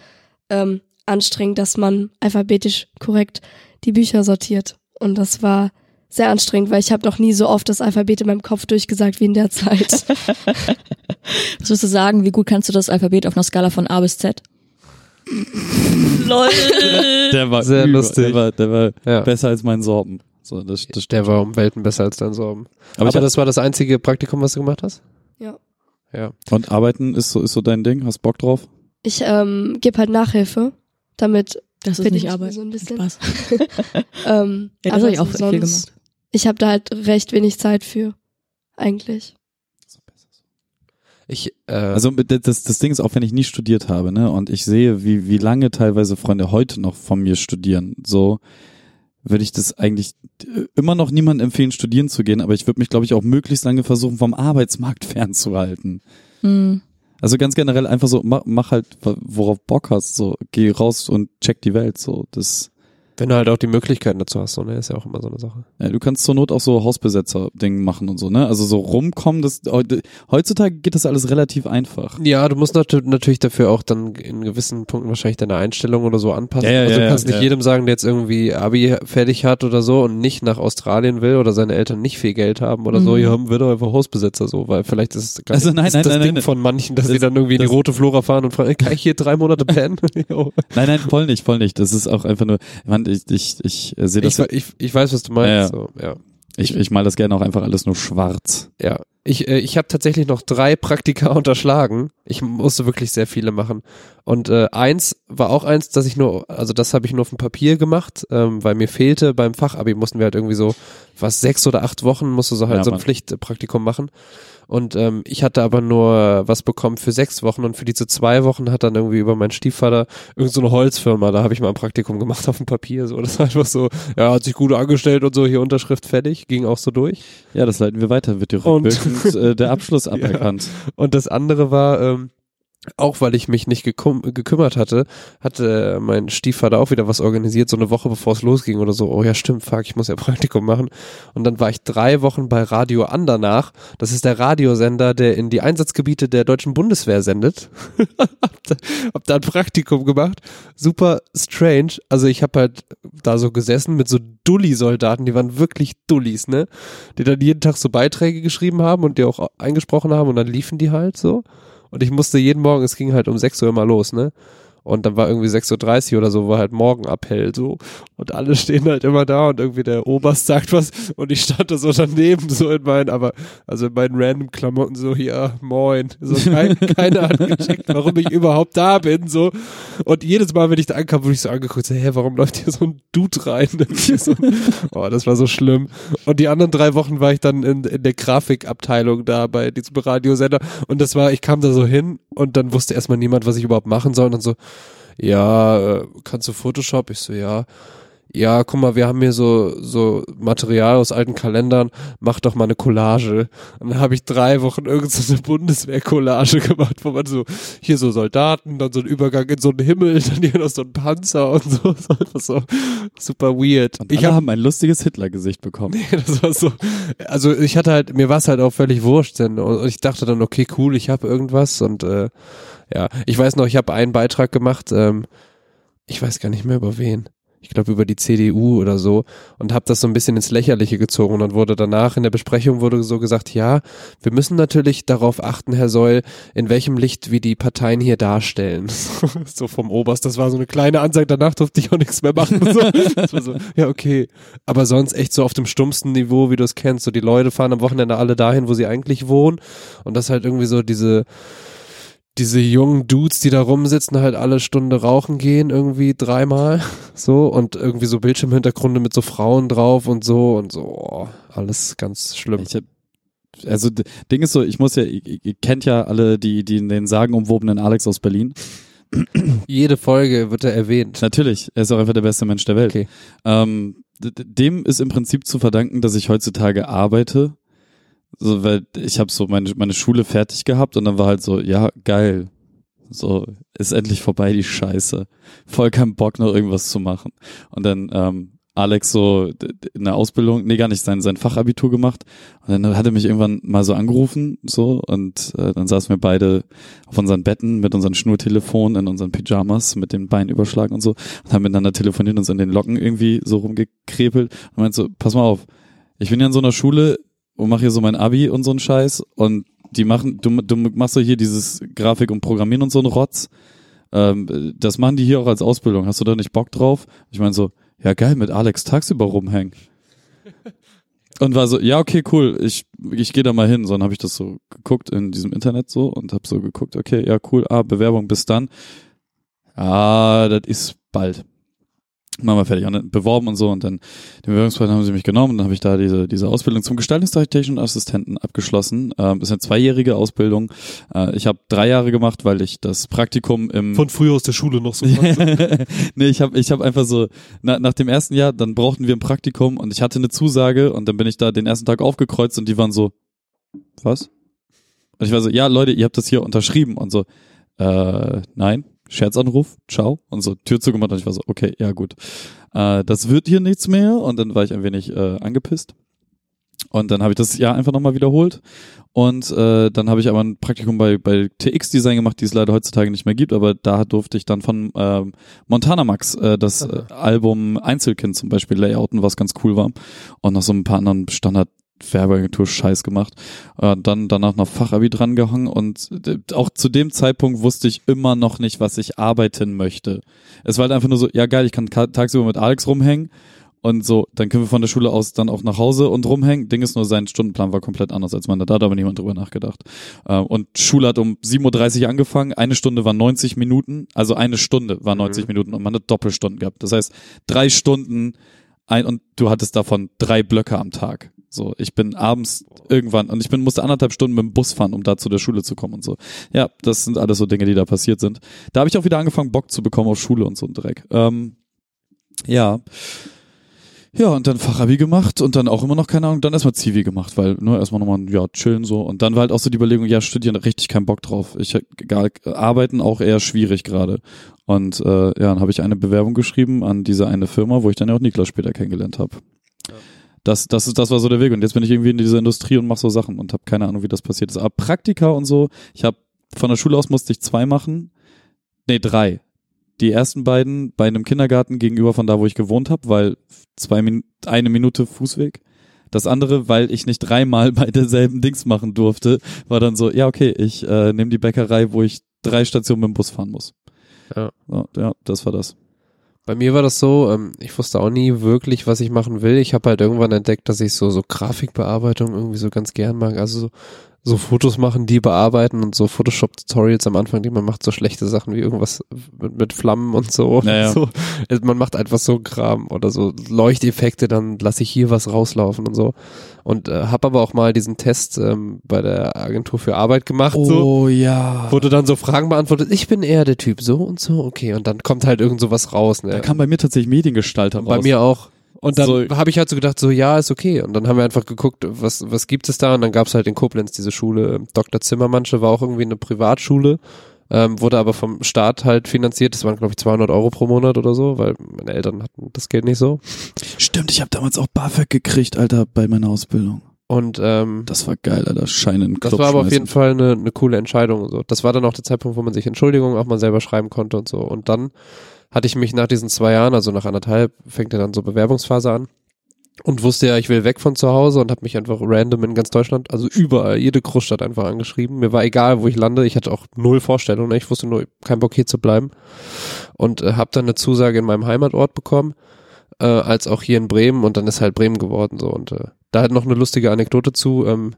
ähm, anstrengen, dass man alphabetisch korrekt die Bücher sortiert. Und das war sehr anstrengend, weil ich habe noch nie so oft das Alphabet in meinem Kopf durchgesagt wie in der Zeit. Was würdest du sagen, wie gut kannst du das Alphabet auf einer Skala von A bis Z? LOL. Der war Sehr über, lustig. Der war, der war Ja. besser als mein Sorben. So, das, das Der war um Welten besser als dein Sorben. Aber, Aber, ich das war das einzige Praktikum, was du gemacht hast? ja. Ja. und arbeiten ist so, ist so dein Ding? Hast Bock drauf? Ich ähm, gebe halt Nachhilfe, damit Das ist nicht ich Arbeit. so ein bisschen. Spaß. Ähm, Ja, das habe ich auch so viel sonst- gemacht. Ich habe da halt recht wenig Zeit für, eigentlich. Ich, äh, Also das, das Ding ist, auch wenn ich nie studiert habe, ne, und ich sehe, wie, wie lange teilweise Freunde heute noch von mir studieren, so würde ich das eigentlich äh, immer noch niemandem empfehlen, studieren zu gehen, aber ich würde mich, glaube ich, auch möglichst lange versuchen, vom Arbeitsmarkt fernzuhalten. Hm. Also ganz generell einfach so, mach, mach halt, worauf Bock hast, so, geh raus und check die Welt, so, das, wenn du halt auch die Möglichkeiten dazu hast, so, ne, ist ja auch immer so eine Sache. ja, du kannst zur Not auch so Hausbesetzer-Ding machen und so, ne, also so rumkommen, das, heutzutage geht das alles relativ einfach. Ja, du musst nat natürlich dafür auch dann in gewissen Punkten wahrscheinlich deine Einstellung oder so anpassen. Ja, ja, also du kannst nicht jedem sagen, der jetzt irgendwie Abi fertig hat oder so und nicht nach Australien will oder seine Eltern nicht viel Geld haben oder so, Mhm. ja, haben wir doch einfach Hausbesetzer so, weil vielleicht ist es Also nein, nein, das nein, Ding nein. von manchen, dass Das- sie dann irgendwie in die rote Flora fahren und fragen, kann ich hier drei Monate pennen? Nein, nein, voll nicht, voll nicht. Das ist auch einfach nur, man, ich, ich, ich äh, sehe das, ich, ich, ich weiß, was du meinst. Ja, So, ja. ich, ich mal das gerne auch einfach alles nur schwarz. Ja, ich, äh, ich habe tatsächlich noch drei Praktika unterschlagen. Ich musste wirklich sehr viele machen. Und äh, eins war auch eins, dass ich nur, also das habe ich nur auf dem Papier gemacht, ähm, weil mir fehlte beim Fachabi mussten wir halt irgendwie so, was sechs oder acht Wochen musste so halt Ja, so ein Mann. Pflichtpraktikum machen. Und ähm, ich hatte aber nur was bekommen für sechs Wochen und für diese zwei Wochen hat dann irgendwie über meinen Stiefvater irgend so Holzfirma, da habe ich mal ein Praktikum gemacht auf dem Papier. So, das war einfach so, ja, hat sich gut angestellt und so, hier Unterschrift fertig, ging auch so durch. Ja, das leiten wir weiter, wird dir rückwirkend äh, der Abschluss aberkannt. Und das andere war, ähm, auch weil ich mich nicht geküm gekümmert hatte, hatte mein Stiefvater auch wieder was organisiert, so eine Woche bevor es losging oder so. Oh ja, stimmt, fuck, ich muss ja Praktikum machen. Und dann war ich drei Wochen bei Radio Andernach. Das ist der Radiosender, der in die Einsatzgebiete der deutschen Bundeswehr sendet. hab, da, hab da ein Praktikum gemacht. Super strange. Also ich habe halt da so gesessen mit so Dulli-Soldaten, die waren wirklich Dullis, ne? Die dann jeden Tag so Beiträge geschrieben haben und die auch eingesprochen haben und dann liefen die halt so. Und ich musste jeden Morgen, es ging halt um 6 Uhr immer los, ne? Und dann war irgendwie 6.30 Uhr oder so, war halt Morgenappell so. Und alle stehen halt immer da und irgendwie der Oberst sagt was und ich stand da so daneben, so in meinen, aber, also in meinen random Klamotten so, ja, moin. So, kein, keiner hat gecheckt, warum ich überhaupt da bin, so. Und jedes Mal, wenn ich da ankam, wurde ich so angeguckt, so, hä, warum läuft hier so ein Dude rein? So, oh, das war so schlimm. Und die anderen drei Wochen war ich dann in, in der Grafikabteilung da bei diesem Radiosender und das war, ich kam da so hin und dann wusste erstmal niemand, was ich überhaupt machen soll und so, ja, äh, kannst du Photoshop? Ich so, ja. Ja, guck mal, wir haben hier so, so Material aus alten Kalendern, mach doch mal eine Collage. Und dann habe ich drei Wochen irgend so eine Bundeswehr-Collage gemacht, wo man so, hier so Soldaten, dann so ein Übergang in so einen Himmel, dann hier noch so ein Panzer und so, so, das war so super weird. Und ich alle hab, haben ein lustiges Hitler-Gesicht bekommen. das war so, also ich hatte halt, mir war es halt auch völlig wurscht, denn und ich dachte dann, okay, cool, ich habe irgendwas und äh, ja, ich weiß noch, ich habe einen Beitrag gemacht, ähm, ich weiß gar nicht mehr über wen. Ich glaube über die CDU oder so und habe das so ein bisschen ins Lächerliche gezogen und dann wurde danach in der Besprechung wurde so gesagt, ja, wir müssen natürlich darauf achten, Herr Seul, in welchem Licht wir die Parteien hier darstellen. so vom Oberst, das war so eine kleine Ansage, danach durfte ich auch nichts mehr machen. So, so, ja, okay. Aber sonst echt so auf dem stummsten Niveau, wie du es kennst. So die Leute fahren am Wochenende alle dahin, wo sie eigentlich wohnen. Und das halt irgendwie so diese, diese jungen Dudes, die da rumsitzen, halt alle Stunde rauchen gehen, irgendwie dreimal. So, und irgendwie so Bildschirmhintergründe mit so Frauen drauf und so und so. Oh, alles ganz schlimm. Ich hab, also Ding ist so, ich muss ja, ihr, ihr kennt ja alle die, die den sagenumwobenen Alex aus Berlin. Jede Folge wird er erwähnt. Natürlich, er ist auch einfach der beste Mensch der Welt. Okay. Ähm, dem ist im Prinzip zu verdanken, dass ich heutzutage arbeite. So, weil ich habe so meine, meine Schule fertig gehabt und dann war halt so, ja, geil. So, ist endlich vorbei, die Scheiße. Voll kein Bock, noch irgendwas zu machen. Und dann ähm, Alex so in der Ausbildung, nee, gar nicht, sein, sein Fachabitur gemacht. Und dann hat er mich irgendwann mal so angerufen, so, und äh, dann saßen wir beide auf unseren Betten mit unseren Schnurtelefonen in unseren Pyjamas mit den Beinen überschlagen und so und haben miteinander telefoniert und uns in den Locken irgendwie so rumgekrepelt und meint so, pass mal auf, ich bin ja in so einer Schule und mache hier so mein Abi und so einen Scheiß und die machen, du, du machst so hier dieses Grafik und Programmieren und so einen Rotz. Ähm, das machen die hier auch als Ausbildung. Hast du da nicht Bock drauf? Ich meine so, ja geil, mit Alex tagsüber rumhängen. Und war so, ja, okay, cool, ich, ich gehe da mal hin. So, dann habe ich das so geguckt in diesem Internet so und habe so geguckt, okay, ja, cool, ah, Bewerbung bis dann. Ah, das ist bald. Machen wir fertig. Und dann beworben und so und dann den Bewerbungspartner haben sie mich genommen und dann habe ich da diese, diese Ausbildung zum gestaltungstechnischen Assistenten abgeschlossen. Ähm, ist eine zweijährige Ausbildung. Äh, ich habe drei Jahre gemacht, weil ich das Praktikum im Von früher aus der Schule noch so. nee, ich habe ich hab einfach so, na, nach dem ersten Jahr, dann brauchten wir ein Praktikum und ich hatte eine Zusage und dann bin ich da den ersten Tag aufgekreuzt und die waren so, was? Und ich war so, ja Leute, ihr habt das hier unterschrieben und so, äh, nein, Scherzanruf, ciao und so, Tür zugemacht und ich war so, okay, ja gut, äh, das wird hier nichts mehr und dann war ich ein wenig äh, angepisst. Und dann habe ich das Jahr einfach nochmal wiederholt. Und äh, dann habe ich aber ein Praktikum bei, bei TX Design gemacht, die es leider heutzutage nicht mehr gibt, aber da durfte ich dann von ähm, Montana Max äh, das äh, Album Einzelkind zum Beispiel layouten, was ganz cool war. Und noch so ein paar anderen Standard Werbeagentur Scheiß gemacht. Äh, dann danach noch Fachabi dran gehangen und äh, auch zu dem Zeitpunkt wusste ich immer noch nicht, was ich arbeiten möchte. Es war halt einfach nur so, ja geil, ich kann ka- tagsüber mit Alex rumhängen und so, dann können wir von der Schule aus dann auch nach Hause und rumhängen. Ding ist nur, sein Stundenplan war komplett anders als meiner. Da hat aber niemand drüber nachgedacht. Äh, Und Schule hat um 7.30 Uhr angefangen. Eine Stunde war 90 Minuten. Also eine Stunde war 90 Minuten und man hat Doppelstunden gehabt. Das heißt, drei Stunden ein und du hattest davon drei Blöcke am Tag. So, ich bin abends irgendwann und ich bin musste anderthalb Stunden mit dem Bus fahren, um da zu der Schule zu kommen und so. Ja, das sind alles so Dinge, die da passiert sind. Da habe ich auch wieder angefangen, Bock zu bekommen auf Schule und so ein Dreck. Ähm, ja. Ja, und dann Fachabi gemacht und dann auch immer noch, keine Ahnung, dann erstmal Zivi gemacht, weil, ne, erstmal nochmal, ja, chillen so. Und dann war halt auch so die Überlegung, ja, studieren, richtig keinen Bock drauf. Ich gar, arbeiten auch eher schwierig gerade. Und äh, ja, dann habe ich eine Bewerbung geschrieben an diese eine Firma, wo ich dann ja auch Niklas später kennengelernt habe. Das, das, ist, das war so der Weg. Und jetzt bin ich irgendwie in dieser Industrie und mache so Sachen und habe keine Ahnung, wie das passiert ist. Aber Praktika und so, ich habe von der Schule aus musste ich zwei machen. Nee, drei. Die ersten beiden bei einem Kindergarten gegenüber von da, wo ich gewohnt habe, weil zwei Min eine Minute Fußweg. Das andere, weil ich nicht dreimal bei derselben Dings machen durfte, war dann so, ja, okay, ich äh, nehme die Bäckerei, wo ich drei Stationen mit dem Bus fahren muss. Ja. Ja, ja das war das. Bei mir war das so, ähm, ich wusste auch nie wirklich, was ich machen will. Ich habe halt irgendwann entdeckt, dass ich so so Grafikbearbeitung irgendwie so ganz gern mag. Also so, so Fotos machen, die bearbeiten und so Photoshop-Tutorials am Anfang, die man macht so schlechte Sachen wie irgendwas mit, mit Flammen und so. Naja. so. Also Man macht einfach so Kram oder so Leuchteffekte, dann lasse ich hier was rauslaufen und so. Und äh, habe aber auch mal diesen Test ähm, bei der Agentur für Arbeit gemacht. so Oh ja. wo du dann so Fragen beantwortet, ich bin eher der Typ so und so, okay, und dann kommt halt irgend sowas raus, ne? Da kam bei mir tatsächlich Mediengestalter raus. bei mir auch. Und dann So- habe ich halt so gedacht, so ja, ist okay. Und dann haben wir einfach geguckt, was was gibt es da? Und dann gab es halt in Koblenz diese Schule, Dr. Zimmermannsche war auch irgendwie eine Privatschule, ähm, wurde aber vom Staat halt finanziert. Das waren glaube ich 200 Euro pro Monat oder so, weil meine Eltern hatten das Geld nicht so. Stimmt, ich habe damals auch BAföG gekriegt, Alter, bei meiner Ausbildung. Und ähm, Das war geil, Alter. Scheine in den Das war aber auf jeden. Fall eine, eine coole Entscheidung. und So. Das war dann auch der Zeitpunkt, wo man sich Entschuldigungen auch mal selber schreiben konnte und so. Und dann hatte ich mich nach diesen zwei Jahren, also nach anderthalb, fängt ja dann so Bewerbungsphase an und wusste ja, ich will weg von zu Hause und habe mich einfach random in ganz Deutschland, also überall, jede Großstadt einfach angeschrieben. Mir war egal, wo ich lande. Ich hatte auch null Vorstellung. Ne? Ich wusste nur, kein Bock hier zu bleiben und äh, habe dann eine Zusage in meinem Heimatort bekommen, äh, als auch hier in Bremen und dann ist halt Bremen geworden so und äh, da halt noch eine lustige Anekdote zu. Ähm,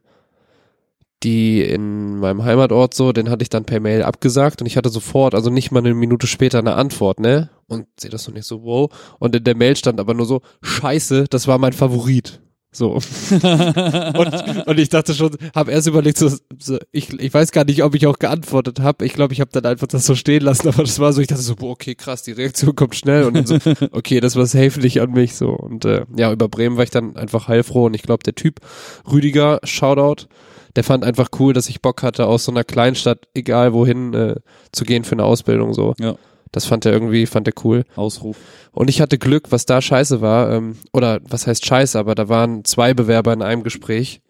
die in meinem Heimatort so, den hatte ich dann per Mail abgesagt und ich hatte sofort, also nicht mal eine Minute später eine Antwort, ne? Und sehe das so nicht so, wow. Und in der Mail stand aber nur so, scheiße, das war mein Favorit. So. und, und ich dachte schon, habe erst überlegt, so, so, ich, ich weiß gar nicht, ob ich auch geantwortet habe. Ich glaube, ich habe dann einfach das so stehen lassen, aber das war so, ich dachte so, boah, okay, krass, die Reaktion kommt schnell und dann so, okay, das war safe nicht an mich so. Und äh, ja, über Bremen war ich dann einfach heilfroh und ich glaube, der Typ, Rüdiger, Shoutout, der fand einfach cool, dass ich Bock hatte, aus so einer Kleinstadt, egal wohin, äh, zu gehen für eine Ausbildung so. Ja. Das fand er irgendwie, fand er cool. Ausruf. Und ich hatte Glück, was da scheiße war, ähm, oder was heißt scheiße, aber da waren zwei Bewerber in einem Gespräch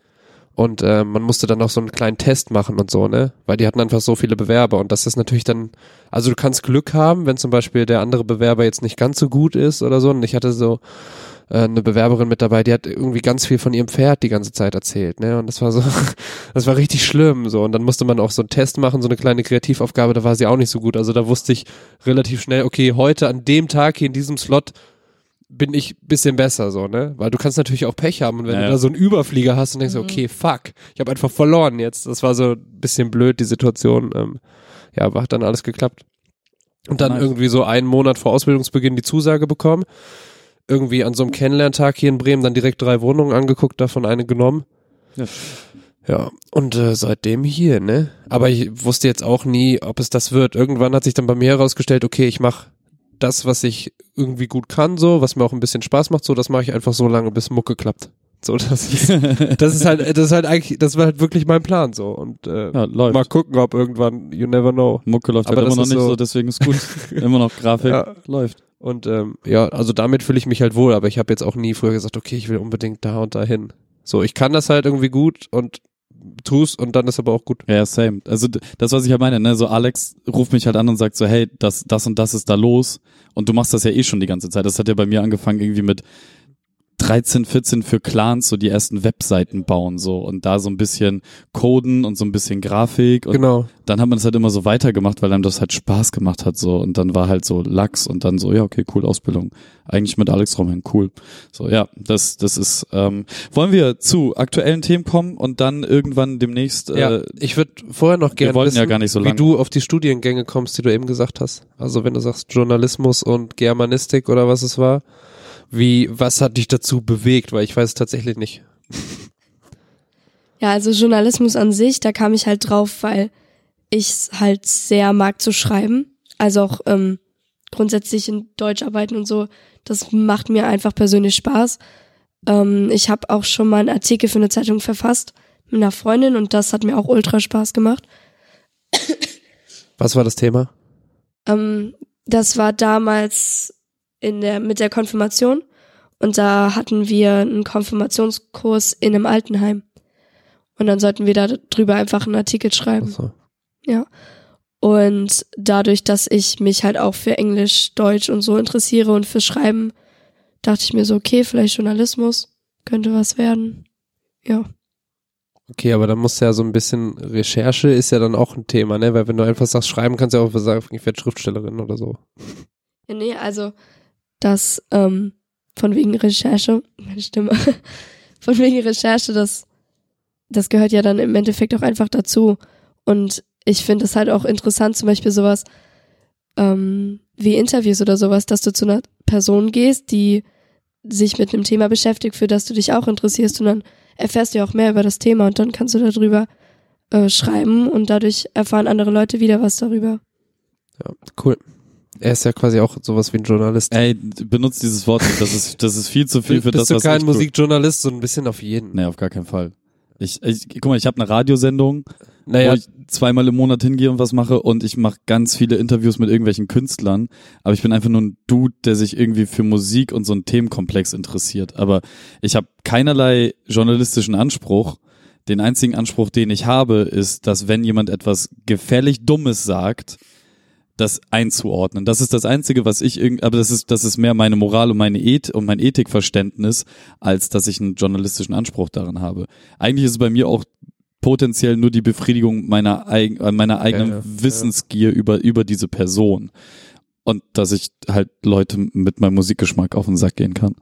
und äh, man musste dann noch so einen kleinen Test machen und so, ne? Weil die hatten einfach so viele Bewerber und das ist natürlich dann, also du kannst Glück haben, wenn zum Beispiel der andere Bewerber jetzt nicht ganz so gut ist oder so. Und ich hatte so äh, eine Bewerberin mit dabei, die hat irgendwie ganz viel von ihrem Pferd die ganze Zeit erzählt, ne? Und das war so, das war richtig schlimm, so. Und dann musste man auch so einen Test machen, so eine kleine Kreativaufgabe, da war sie auch nicht so gut. Also da wusste ich relativ schnell, okay, heute an dem Tag hier in diesem Slot bin ich bisschen besser, so, ne? Weil du kannst natürlich auch Pech haben und wenn Ja, du da so einen Überflieger hast und denkst, Mhm. okay, fuck, ich habe einfach verloren jetzt. Das war so ein bisschen blöd, die Situation. Ähm, ja, aber hat dann alles geklappt. Und dann Nice. irgendwie so einen Monat vor Ausbildungsbeginn die Zusage bekommen. Irgendwie an so einem Kennenlerntag hier in Bremen dann direkt drei Wohnungen angeguckt, davon eine genommen. Ja. Ja, und äh, seitdem hier, ne? Aber ich wusste jetzt auch nie, ob es das wird. Irgendwann hat sich dann bei mir herausgestellt, okay, ich mache das, was ich irgendwie gut kann, so, was mir auch ein bisschen Spaß macht, so, das mache ich einfach so lange, bis Mucke klappt. So, das ist, das ist halt, das ist halt eigentlich, das war halt wirklich mein Plan, so. Und äh, Ja, läuft. mal gucken, ob irgendwann, you never know. Mucke läuft Aber halt immer noch nicht so, so- deswegen ist gut. immer noch Grafik Ja. läuft. Und ähm, ja, also damit fühle ich mich halt wohl, aber ich habe jetzt auch nie früher gesagt, okay, ich will unbedingt da und dahin. So, ich kann das halt irgendwie gut und tu's und dann ist aber auch gut. Ja, ja, same. Also das, was ich halt meine, ne, so Alex ruft mich halt an und sagt so, hey, das, das und das ist da los. Und du machst das ja eh schon die ganze Zeit. Das hat ja bei mir angefangen irgendwie mit 13, 14 für Clans so die ersten Webseiten bauen so und da so ein bisschen Coden und so ein bisschen Grafik und Genau. dann hat man das halt immer so weitergemacht, weil einem das halt Spaß gemacht hat so und dann war halt so Lachs und dann so ja okay cool Ausbildung eigentlich mit Alex Romhen cool so ja das das ist ähm, wollen wir zu aktuellen Themen kommen und dann irgendwann demnächst äh, ja, ich würde vorher noch gerne wissen, ja gar nicht so wie lang. du auf die Studiengänge kommst, die du eben gesagt hast. Also wenn du sagst Journalismus und Germanistik oder was es war, wie, was hat dich dazu bewegt? Weil ich weiß es tatsächlich nicht. Ja, also Journalismus an sich, da kam ich halt drauf, weil ich halt sehr mag zu schreiben. Also auch ähm, grundsätzlich in Deutsch arbeiten und so. Das macht mir einfach persönlich Spaß. Ähm, ich habe auch schon mal einen Artikel für eine Zeitung verfasst mit einer Freundin und das hat mir auch ultra Spaß gemacht. Was war das Thema? Ähm, das war damals in der, mit der Konfirmation und da hatten wir einen Konfirmationskurs in einem Altenheim. Und dann sollten wir da drüber einfach einen Artikel schreiben. Achso. Ja. Und dadurch, dass ich mich halt auch für Englisch, Deutsch und so interessiere und für Schreiben, dachte ich mir so, okay, vielleicht Journalismus könnte was werden. Ja. Okay, aber dann musst du ja so ein bisschen Recherche ist ja dann auch ein Thema, ne? Weil wenn du einfach sagst, schreiben kannst du ja auch sagen, ich werde Schriftstellerin oder so. ja nee, also das ähm, von wegen Recherche, meine Stimme, von wegen Recherche, das, das gehört ja dann im Endeffekt auch einfach dazu. Und ich finde es halt auch interessant, zum Beispiel sowas ähm, wie Interviews oder sowas, dass du zu einer Person gehst, die sich mit einem Thema beschäftigt, für das du dich auch interessierst und dann erfährst du ja auch mehr über das Thema und dann kannst du darüber äh, schreiben und dadurch erfahren andere Leute wieder was darüber. Ja, cool. Er ist ja quasi auch sowas wie ein Journalist. Ey, benutzt dieses Wort nicht. Das ist, das ist viel zu viel für Bist das, du was kein ich. Musikjournalist, so ein bisschen auf jeden. Nee, auf gar keinen Fall. Ich, ich guck mal, ich habe eine Radiosendung, Naja, wo ich zweimal im Monat hingehe und was mache und ich mache ganz viele Interviews mit irgendwelchen Künstlern, aber ich bin einfach nur ein Dude, der sich irgendwie für Musik und so einen Themenkomplex interessiert. Aber ich habe keinerlei journalistischen Anspruch. Den einzigen Anspruch, den ich habe, ist, dass wenn jemand etwas gefährlich Dummes sagt, das einzuordnen. Das ist das Einzige, was ich irgend, aber das ist, das ist mehr meine Moral und meine Eth und mein Ethikverständnis, als dass ich einen journalistischen Anspruch daran habe. Eigentlich ist es bei mir auch potenziell nur die Befriedigung meiner, eig äh, meiner eigenen ja, ja. Wissensgier über, über diese Person. Und dass ich halt Leute mit meinem Musikgeschmack auf den Sack gehen kann.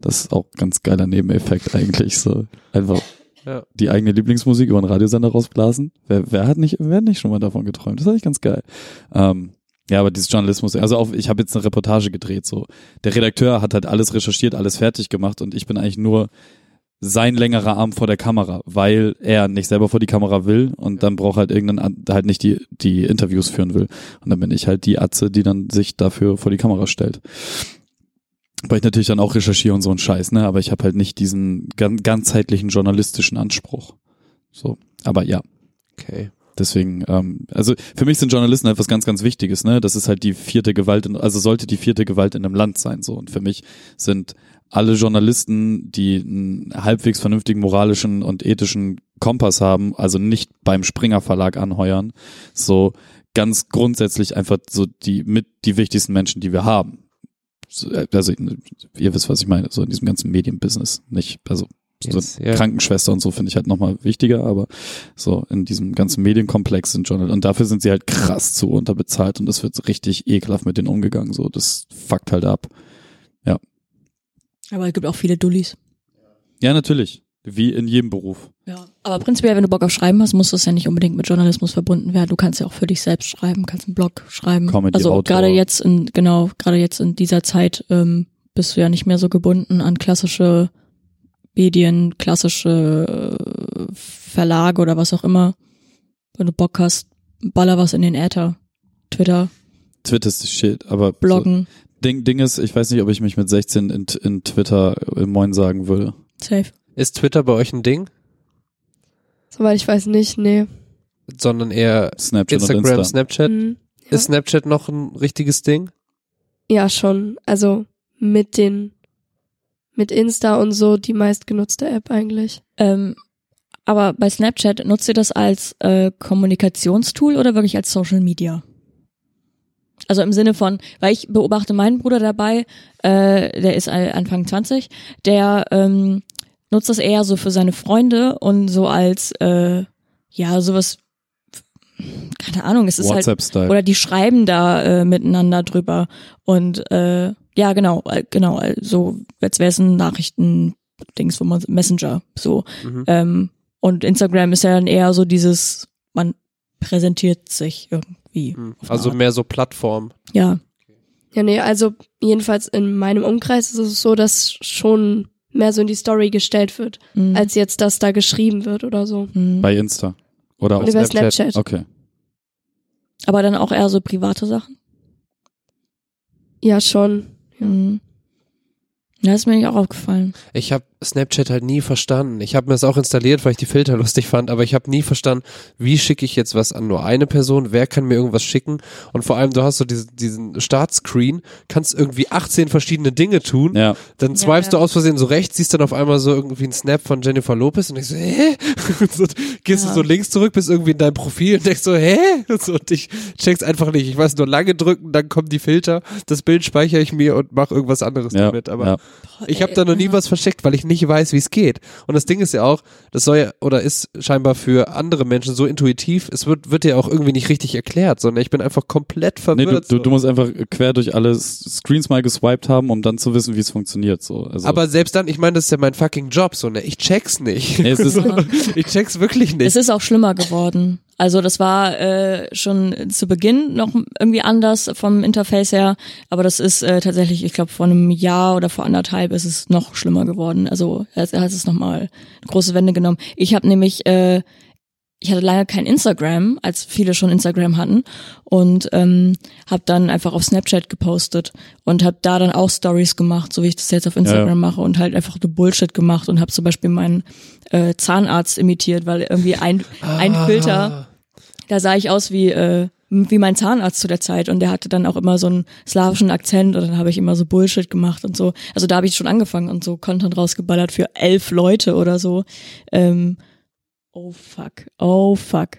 Das ist auch ein ganz geiler Nebeneffekt eigentlich. So einfach Ja. die eigene Lieblingsmusik über einen Radiosender rausblasen. Wer, wer hat nicht, wer hat nicht schon mal davon geträumt? Das ist eigentlich ganz geil. Ähm, ja, aber dieses Journalismus, also auf, ich habe jetzt eine Reportage gedreht, so. Der Redakteur hat halt alles recherchiert, alles fertig gemacht und ich bin eigentlich nur sein längerer Arm vor der Kamera, weil er nicht selber vor die Kamera will und dann braucht halt irgendeinen, an- halt nicht die, die Interviews führen will. Und dann bin ich halt die Atze, die dann sich dafür vor die Kamera stellt. Weil ich natürlich dann auch recherchiere und so ein Scheiß, ne? Aber ich habe halt nicht diesen gan ganzheitlichen journalistischen Anspruch. So. Aber ja, okay. Deswegen, ähm, also für mich sind Journalisten etwas ganz, ganz Wichtiges, ne? Das ist halt die vierte Gewalt, in, also sollte die vierte Gewalt in einem Land sein, so. Und für mich sind alle Journalisten, die einen halbwegs vernünftigen moralischen und ethischen Kompass haben, also nicht beim Springer Verlag anheuern, so ganz grundsätzlich einfach so die mit die wichtigsten Menschen, die wir haben. also ihr wisst, was ich meine, so in diesem ganzen Medienbusiness. Nicht, also so ja. Krankenschwester und so finde ich halt nochmal wichtiger, aber so in diesem ganzen Medienkomplex sind Journal und dafür sind sie halt krass zu unterbezahlt und das wird richtig ekelhaft mit denen umgegangen. So, das fuckt halt ab. Aber es gibt auch viele Dullis. Ja, natürlich. Wie in jedem Beruf. Ja. Aber prinzipiell, wenn du Bock auf Schreiben hast, muss das ja nicht unbedingt mit Journalismus verbunden werden. Du kannst ja auch für dich selbst schreiben, kannst einen Blog schreiben. Comedy also gerade jetzt in, genau, gerade jetzt in dieser Zeit ähm, bist du ja nicht mehr so gebunden an klassische Medien, klassische äh, Verlage oder was auch immer. Wenn du Bock hast, baller was in den Äther. Twitter, Twitter ist die Shit, aber so, Bloggen, Ding, Ding ist, ich weiß nicht, ob ich mich mit 16 in, in Twitter äh, Moin sagen würde. safe. Ist Twitter bei euch ein Ding? Soweit ich weiß nicht, nee. Sondern eher Snapchat und Instagram, Insta. Snapchat? Mhm. Ja. Ist Snapchat noch ein richtiges Ding? Ja, schon. Also mit den, mit Insta und so die meistgenutzte App eigentlich. Ähm, aber bei Snapchat nutzt ihr das als äh, Kommunikationstool oder wirklich als Social Media? Also im Sinne von, weil ich beobachte meinen Bruder dabei, äh, der ist Anfang 20, der ähm, nutzt das eher so für seine Freunde und so als, äh, ja, sowas, keine Ahnung, es ist halt WhatsApp-Style. oder die schreiben da äh, miteinander drüber und äh, ja genau äh, genau äh, so als wäre es ein Nachrichten-Dings, wo man Messenger so Mhm. ähm, und Instagram ist ja dann eher so dieses man präsentiert sich irgendwie Hm. eine Also mehr so Plattform. ja Ja, nee, also jedenfalls in meinem Umkreis ist es so, dass schon mehr so in die Story gestellt wird, Mhm. als jetzt, dass da geschrieben wird oder so. Mhm. Bei Insta. Oder auf Snapchat. Snapchat. Okay. aber dann auch eher so private Sachen Ja, schon. Ja. mhm. ja ist mir nicht auch aufgefallen Ich habe Snapchat halt nie verstanden. Ich habe mir das auch installiert, weil ich die Filter lustig fand, aber ich habe nie verstanden, wie schicke ich jetzt was an nur eine Person, wer kann mir irgendwas schicken und vor allem du hast so diesen, diesen Startscreen, kannst irgendwie 18 verschiedene Dinge tun, Ja. dann swipest ja. du aus Versehen so rechts, siehst dann auf einmal so irgendwie einen Snap von Jennifer Lopez und denkst so, hä? Und so, gehst Ja. du so links zurück, bist irgendwie in deinem Profil und denkst so, hä? Und, so, und ich check's einfach nicht. Ich weiß nur lange drücken, dann kommen die Filter, das Bild speichere ich mir und mache irgendwas anderes Ja. damit, aber ja. ich habe da noch nie was versteckt, weil ich nicht weiß, wie es geht. Und das Ding ist ja auch, das soll ja oder ist scheinbar für andere Menschen so intuitiv, es wird wird ja auch irgendwie nicht richtig erklärt, sondern ich bin einfach komplett Nee, verwirrt. du, du, so. du musst einfach quer durch alle Screens mal geswiped haben, um dann zu wissen, wie es funktioniert. So. Also, aber selbst dann, ich meine, das ist ja mein fucking Job, so ne, ich check's nicht. Nee, es ist- ich check's wirklich nicht. Es ist auch schlimmer geworden. Also das war äh, schon zu Beginn noch irgendwie anders vom Interface her, aber das ist äh, tatsächlich, ich glaube, vor einem Jahr oder vor anderthalb ist es noch schlimmer geworden. Also er hat es nochmal eine große Wende genommen. Ich habe nämlich, äh, ich hatte lange kein Instagram, als viele schon Instagram hatten und ähm, habe dann einfach auf Snapchat gepostet und habe da dann auch Stories gemacht, so wie ich das jetzt auf Instagram Ja. mache und halt einfach so Bullshit gemacht und habe zum Beispiel meinen äh, Zahnarzt imitiert, weil irgendwie ein, ein Ah. Filter, da sah ich aus wie äh, wie mein Zahnarzt zu der Zeit und der hatte dann auch immer so einen slawischen Akzent und dann habe ich immer so Bullshit gemacht und so. Also da habe ich schon angefangen und so Content rausgeballert für elf Leute oder so. Ähm, oh fuck, oh fuck.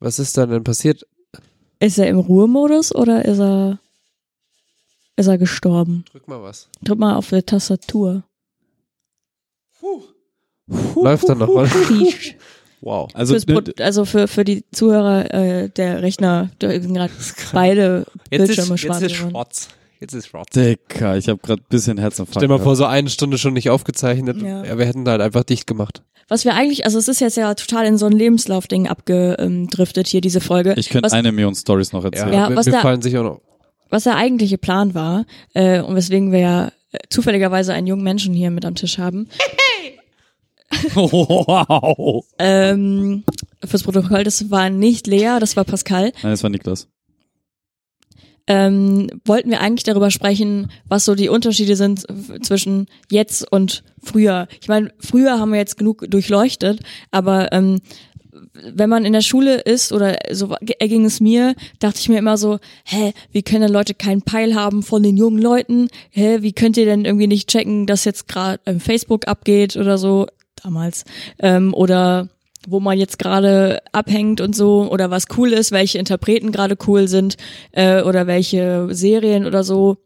Was ist dann denn passiert? Ist er im Ruhemodus oder ist er ist er gestorben? Drück mal was. Drück mal auf die Tastatur. Läuft dann noch mal. Wow. also also für für die Zuhörer äh, der Rechner, da sind gerade beide Bildschirme schwarz geworden. schwarz. Jetzt ist schwarz. Dicker, ich habe gerade ein bisschen Herzinfarkt. Stell mal vor, so eine Stunde schon nicht aufgezeichnet. Ja. Ja. wir hätten da halt einfach dicht gemacht. Was wir eigentlich, also es ist jetzt ja total in so ein Lebenslaufding abgedriftet hier diese Folge. Ich könnte eine Million Stories noch erzählen. Ja, mir, was mir fallen sich auch noch. was der eigentliche Plan war äh, und weswegen wir ja äh, zufälligerweise einen jungen Menschen hier mit am Tisch haben. wow. Ähm, fürs Protokoll, das war nicht Lea, das war Pascal. Nein, das war Niklas. ähm, wollten wir eigentlich darüber sprechen, was so die Unterschiede sind zwischen jetzt und früher. Ich meine, früher haben wir jetzt genug durchleuchtet, aber ähm, wenn man in der Schule ist oder so erging es mir, dachte ich mir immer so, hä, wie können denn Leute keinen Peil haben von den jungen Leuten? Hä, wie könnt ihr denn irgendwie nicht checken, dass jetzt gerade ähm, Facebook abgeht oder so damals ähm, oder wo man jetzt gerade abhängt und so oder was cool ist, welche Interpreten gerade cool sind äh, oder welche Serien oder so.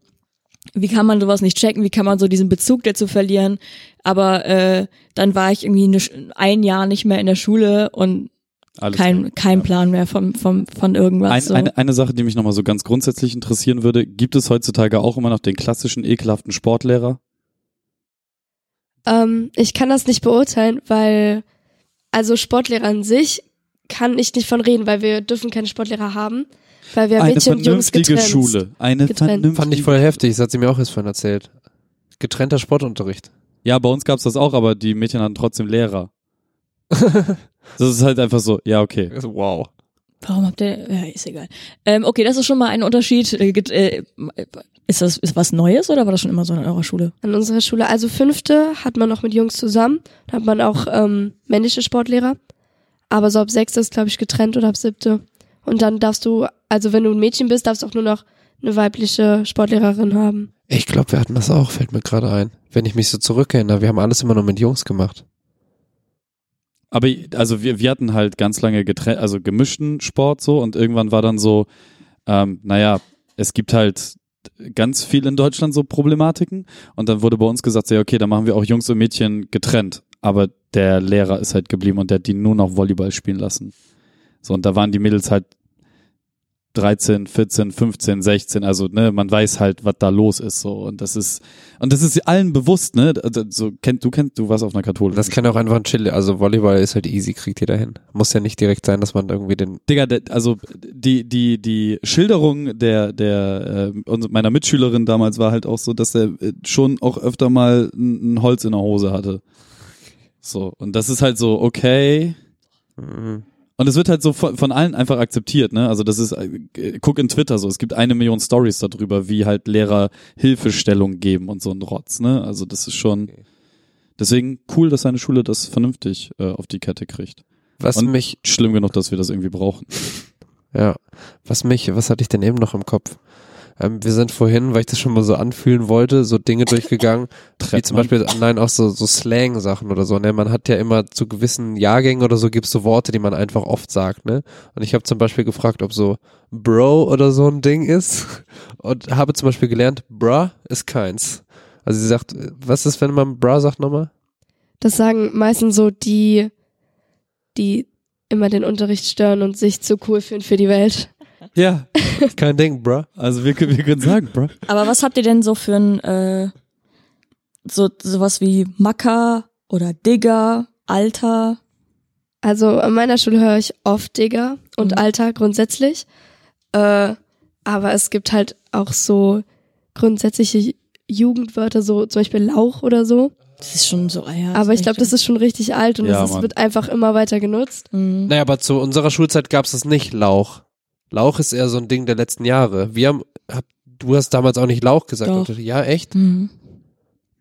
wie kann man sowas nicht checken, wie kann man so diesen Bezug dazu verlieren. Aber äh, dann war ich irgendwie eine, ein Jahr nicht mehr in der Schule und Alles kein, kein Plan mehr vom, vom, von irgendwas. Ein, so. eine, eine Sache, die mich nochmal so ganz grundsätzlich interessieren würde, gibt es heutzutage auch immer noch den klassischen ekelhaften Sportlehrer? Ähm, ich kann das nicht beurteilen, weil, also Sportlehrer an sich kann ich nicht von reden, weil wir dürfen keine Sportlehrer haben, weil wir eine Mädchen und Jungs vernünftige getrennt. Schule. Eine Getrennt. vernünftige Fand ich voll heftig, das hat sie mir auch erst vorhin erzählt. Getrennter Sportunterricht. Ja, bei uns gab's das auch, aber die Mädchen hatten trotzdem Lehrer. Das ist halt einfach so, ja, okay. Wow. Warum habt ihr, ja, ist egal. Ähm, okay, das ist schon mal ein Unterschied. Äh, äh, Ist das ist was Neues oder war das schon immer so in eurer Schule? An unserer Schule, also fünfte hat man noch mit Jungs zusammen, da hat man auch ähm, männliche Sportlehrer, aber so ab sechste ist, glaube ich, getrennt oder ab siebte. Und dann darfst du, also wenn du ein Mädchen bist, darfst du auch nur noch eine weibliche Sportlehrerin haben. Ich glaube, wir hatten das auch, fällt mir gerade ein. Wenn ich mich so zurückerinnere, wir haben alles immer nur mit Jungs gemacht. Aber also wir, wir hatten halt ganz lange getrennt, also gemischten Sport so und irgendwann war dann so, ähm, naja, es gibt halt ganz viel in Deutschland so Problematiken und dann wurde bei uns gesagt, ja, okay, dann machen wir auch Jungs und Mädchen getrennt. Aber der Lehrer ist halt geblieben und der hat die nur noch Volleyball spielen lassen. So, und da waren die Mädels halt 13, 14, 15, 16, also ne, man weiß halt, was da los ist so und das ist und das ist allen bewusst, ne? So kennt du kennst du warst auf einer katholischen Das kann auch einfach ein Chill, also Volleyball ist halt easy, kriegt jeder hin. Muss ja nicht direkt sein, dass man irgendwie den Digga, also die die die Schilderung der der äh, meiner Mitschülerin damals war halt auch so, dass er äh, schon auch öfter mal ein, ein Holz in der Hose hatte. So und das ist halt so okay Mhm. Und es wird halt so von, von allen einfach akzeptiert, ne? Also das ist äh, guck in Twitter so, es gibt eine Million Stories darüber, wie halt Lehrer Hilfestellung geben und so ein Rotz, ne? Also das ist schon deswegen cool, dass seine Schule das vernünftig äh, auf die Kette kriegt. Was Und- mich, Schlimm genug, dass wir das irgendwie brauchen. ja, was mich, was hatte ich denn eben noch im Kopf? Ähm, wir sind vorhin, weil ich das schon mal so anfühlen wollte, so Dinge durchgegangen, wie zum. Beispiel, nein, auch so, so Slang-Sachen oder so, ne? Man hat ja immer zu gewissen Jahrgängen oder so gibt's so Worte, die man einfach oft sagt, ne? Und ich habe zum Beispiel gefragt, ob so Bro oder so ein Ding ist und habe zum Beispiel gelernt, Bruh ist keins. Also sie sagt, was ist, wenn man Bruh sagt nochmal? Das sagen meistens so die, die immer den Unterricht stören und sich zu cool fühlen für die Welt. Ja, kein Ding, Bruh. Also wir, können- wir können sagen, bro. Aber was habt ihr denn so für ein, äh, so, sowas wie Macker oder Digger, Alter? Also an meiner Schule höre ich oft Digger und Mhm. Alter grundsätzlich. Äh, aber es gibt halt auch so grundsätzliche Jugendwörter, so zum Beispiel Lauch oder so. Das ist schon so, ah ja. aber ich glaube, das ist schon richtig alt und Ja, es Mann. wird einfach immer weiter genutzt. Mhm. Naja, aber zu unserer Schulzeit gab's das nicht, Lauch. Lauch ist eher so ein Ding der letzten Jahre. Wir haben, hab, du hast damals auch nicht Lauch gesagt. Doch. Ja, echt? Mhm.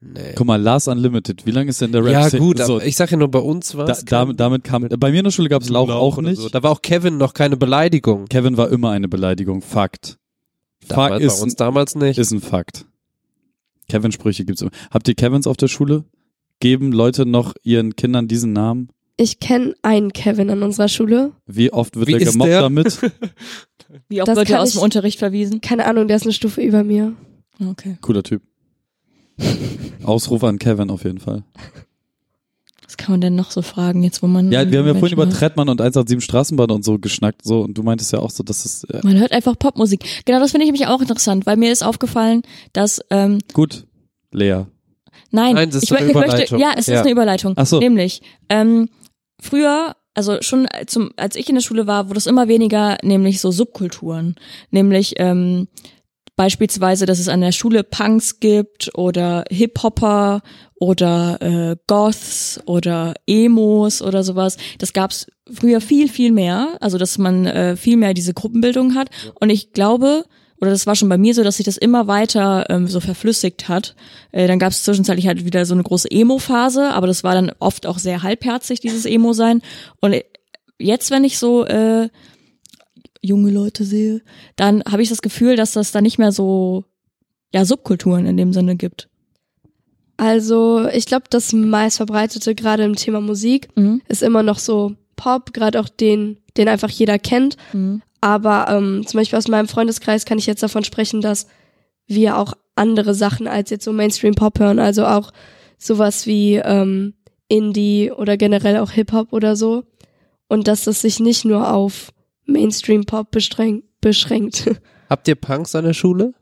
Nee. Guck mal, Lars Unlimited, wie lange ist denn der Rap? Ja, gut, so, ich sag ja nur, bei uns war da, es. damit, damit kam, bei mir in der Schule gab es Lauch, auch nicht. So. Da war auch Kevin noch keine Beleidigung. Kevin war immer eine Beleidigung, Fakt. Fakt Damals, ist, bei uns damals nicht. ist ein Fakt. Kevin-Sprüche gibt's immer. Habt ihr Kevins auf der Schule? Geben Leute noch ihren Kindern diesen Namen? Ich kenne einen Kevin an unserer Schule. Wie oft wird Wie er ist gemobbt der? damit? Wie oft Das wird er aus dem ich- Unterricht verwiesen? Keine Ahnung, der ist eine Stufe über mir. Okay. Cooler Typ. Ausruf an Kevin auf jeden Fall. Was kann man denn noch so fragen, jetzt wo man. Ja, wir haben ja vorhin über Trettmann und 187 Straßenbahn und so geschnackt, so, und du meintest ja auch so, dass es, äh, Man hört einfach Popmusik. Genau, das finde ich nämlich auch interessant, weil mir ist aufgefallen, dass, ähm, gut, Lea. nein, Nein, das ist ich, eine möchte, Überleitung. ja, es ist Ja. eine Überleitung. Ach so. Nämlich, ähm, früher, also schon zum, als ich in der Schule war, wurde es immer weniger, nämlich so Subkulturen. Nämlich, ähm, beispielsweise, dass es an der Schule Punks gibt oder Hip-Hopper oder äh, Goths oder Emos oder sowas. Das gab's früher viel, viel mehr. Also, dass man äh, viel mehr diese Gruppenbildung hat. Und ich glaube, oder das war schon bei mir so, dass sich das immer weiter ähm, so verflüssigt hat. Äh, dann gab es zwischenzeitlich halt wieder so eine große Emo-Phase, aber das war dann oft auch sehr halbherzig, dieses Emo-Sein. Und äh, jetzt, wenn ich so äh, junge Leute sehe, dann habe ich das Gefühl, dass das da nicht mehr so ja Subkulturen in dem Sinne gibt. Also ich glaube, das meistverbreitete gerade im Thema Musik Mhm. ist immer noch so Pop, gerade auch den, den einfach jeder kennt. Mhm. Aber ähm, zum Beispiel aus meinem Freundeskreis kann ich jetzt davon sprechen, dass wir auch andere Sachen als jetzt so Mainstream-Pop hören. Also auch sowas wie ähm, Indie oder generell auch Hip-Hop oder so. Und dass das sich nicht nur auf Mainstream-Pop beschränkt. beschränkt. Habt ihr Punks an der Schule?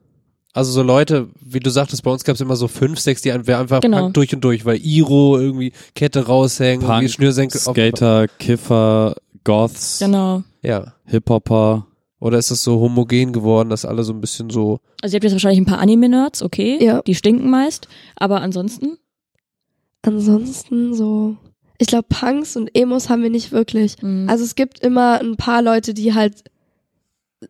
Also so Leute, wie du sagtest, bei uns gab es immer so fünf, sechs, die einfach Genau. Punk durch und durch, weil Iro irgendwie Kette raushängen, irgendwie Punk, Schnürsenkel. auf- Skater, Kiffer, Goths, Genau. Ja. Hip-Hopper. Oder ist es so homogen geworden, dass alle so ein bisschen so. Also ihr habt jetzt wahrscheinlich ein paar Anime-Nerds, okay. Ja. Die stinken meist. Aber ansonsten, Ansonsten so. Ich glaube, Punks und Emos haben wir nicht wirklich. mh, Also es gibt immer ein paar Leute, die halt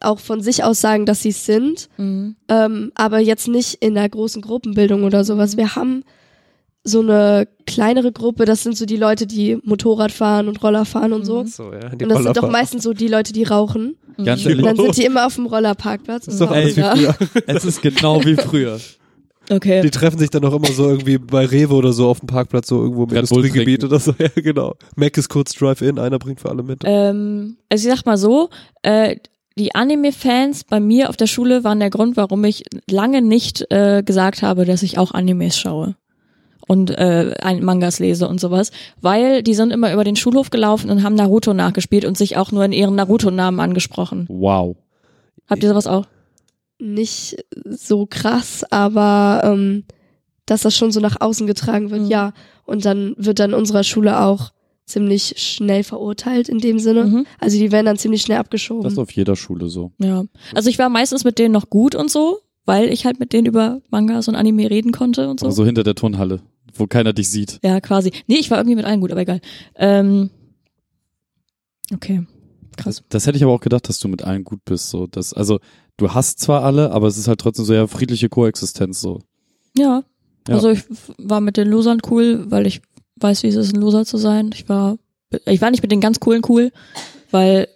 auch von sich aus sagen, dass sie es sind, mh. ähm, aber jetzt nicht in der großen Gruppenbildung oder sowas. Wir haben so eine kleinere Gruppe, das sind so die Leute, die Motorrad fahren und Roller fahren und so. Mhm. So, ja. Die Und das sind doch meistens so die Leute, die rauchen. Ganz Mhm. Und dann sind die immer auf dem Rollerparkplatz. da. früher. es ist genau wie früher. Okay. Die treffen sich dann auch immer so irgendwie bei Rewe oder so auf dem Parkplatz, so irgendwo im Red Industriegebiet oder so. Ja, genau. Mac ist kurz Drive-In, einer bringt für alle mit. Ähm, also ich sag mal so, äh, die Anime-Fans bei mir auf der Schule waren der Grund, warum ich lange nicht äh, gesagt habe, dass ich auch Animes schaue und äh, ein Mangas lese und sowas, weil die sind immer über den Schulhof gelaufen und haben Naruto nachgespielt und sich auch nur in ihren Naruto-Namen angesprochen. Wow. Habt ihr sowas auch? Nicht so krass, aber ähm, dass das schon so nach außen getragen wird, Mhm. ja. Und dann wird dann unserer Schule auch ziemlich schnell verurteilt in dem Sinne. Mhm. Also die werden dann ziemlich schnell abgeschoben. Das ist auf jeder Schule so. Ja. Also ich war meistens mit denen noch gut und so, weil ich halt mit denen über Mangas und Anime reden konnte und so. Aber so hinter der Turnhalle, wo keiner dich sieht. Ja, quasi. Nee, ich war irgendwie mit allen gut, aber egal. Ähm, okay. Krass. Das, das hätte ich aber auch gedacht, dass du mit allen gut bist. So, das, also du hast zwar alle, aber es ist halt trotzdem so ja friedliche Koexistenz so. Ja. Ja. Also ich war mit den Losern cool, weil ich weiß, wie es ist, ein Loser zu sein. Ich war, ich war nicht mit den ganz coolen cool, weil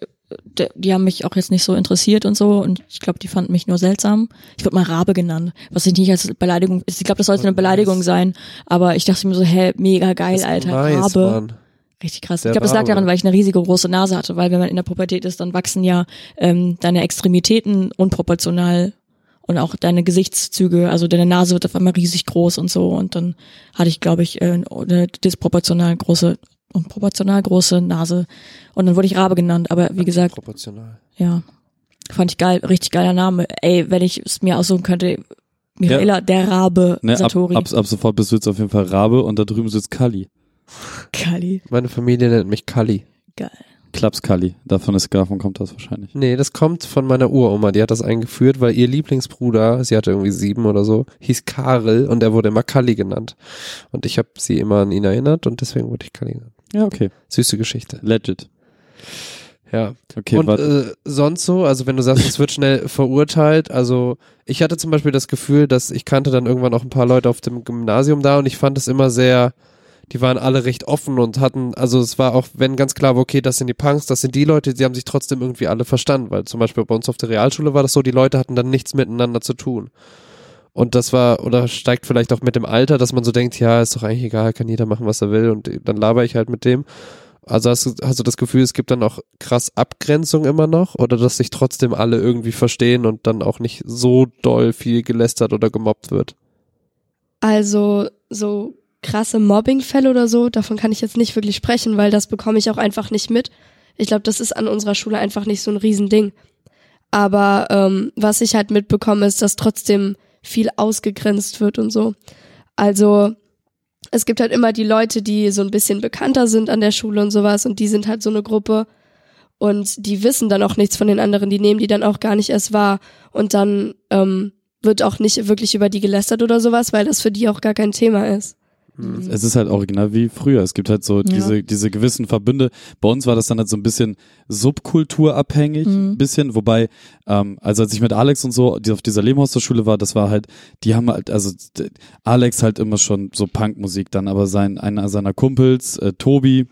die haben mich auch jetzt nicht so interessiert und so und ich glaube, die fanden mich nur seltsam. Ich wurde mal Rabe genannt, was ich nicht als Beleidigung, ich glaube, das sollte eine Beleidigung sein, aber ich dachte mir so, hä, mega geil, Alter, nice, Rabe. Mann. Richtig krass. Der ich glaube, das lag daran, weil ich eine riesige große Nase hatte, weil wenn man in der Pubertät ist, dann wachsen ja ähm, deine Extremitäten unproportional und auch deine Gesichtszüge, also deine Nase wird auf einmal riesig groß und so und dann hatte ich, glaube ich, äh, eine disproportional große, unproportional große Nase und dann wurde ich Rabe genannt, aber wie gesagt, Proportional. ja, fand ich geil, richtig geiler Name. Ey, wenn ich es mir aussuchen könnte, Michaela, der Rabe, Ne, ab, Satori, ab, ab sofort bist du jetzt auf jeden Fall Rabe und da drüben sitzt Kali. Kali, Meine Familie nennt mich Kali. geil. Klaps Kali. Davon ist davon kommt das wahrscheinlich. Nee, das kommt von meiner Uroma. Die hat das eingeführt, weil ihr Lieblingsbruder, sie hatte irgendwie sieben oder so, hieß Karel und er wurde immer Kali genannt. Und ich habe sie immer an ihn erinnert und deswegen wurde ich Kali genannt. Ja, okay. Süße Geschichte. Legit. Ja. Okay, und äh, sonst so, also wenn du sagst, es wird schnell verurteilt, also ich hatte zum Beispiel das Gefühl, dass ich kannte dann irgendwann auch ein paar Leute auf dem Gymnasium da und ich fand es immer sehr, die waren alle recht offen und hatten, also es war auch, wenn ganz klar war, okay, das sind die Punks, das sind die Leute, die haben sich trotzdem irgendwie alle verstanden, weil zum Beispiel bei uns auf der Realschule war das so, die Leute hatten dann nichts miteinander zu tun. Und das war, oder steigt vielleicht auch mit dem Alter, dass man so denkt, ja, ist doch eigentlich egal, kann jeder machen, was er will und dann laber ich halt mit dem. Also hast du, hast du das Gefühl, es gibt dann auch krass Abgrenzung immer noch oder dass sich trotzdem alle irgendwie verstehen und dann auch nicht so doll viel gelästert oder gemobbt wird? Also so krasse Mobbingfälle oder so, davon kann ich jetzt nicht wirklich sprechen, weil das bekomme ich auch einfach nicht mit. Ich glaube, das ist an unserer Schule einfach nicht so ein Riesending. Aber ähm, was ich halt mitbekomme, ist, dass trotzdem viel ausgegrenzt wird und so. Also es gibt halt immer die Leute, die so ein bisschen bekannter sind an der Schule und sowas und die sind halt so eine Gruppe und die wissen dann auch nichts von den anderen, die nehmen die dann auch gar nicht erst wahr und dann ähm, wird auch nicht wirklich über die gelästert oder sowas, weil das für die auch gar kein Thema ist. Es ist halt original wie früher. Es gibt halt so diese, diese gewissen Verbünde. Bei uns war das dann halt so ein bisschen subkulturabhängig, Mhm. ein bisschen, wobei, ähm, also als ich mit Alex und so die auf dieser Lehmhauser-Schule war, das war halt, die haben halt, also Alex halt immer schon so Punkmusik dann, aber sein, einer seiner Kumpels, äh, Tobi,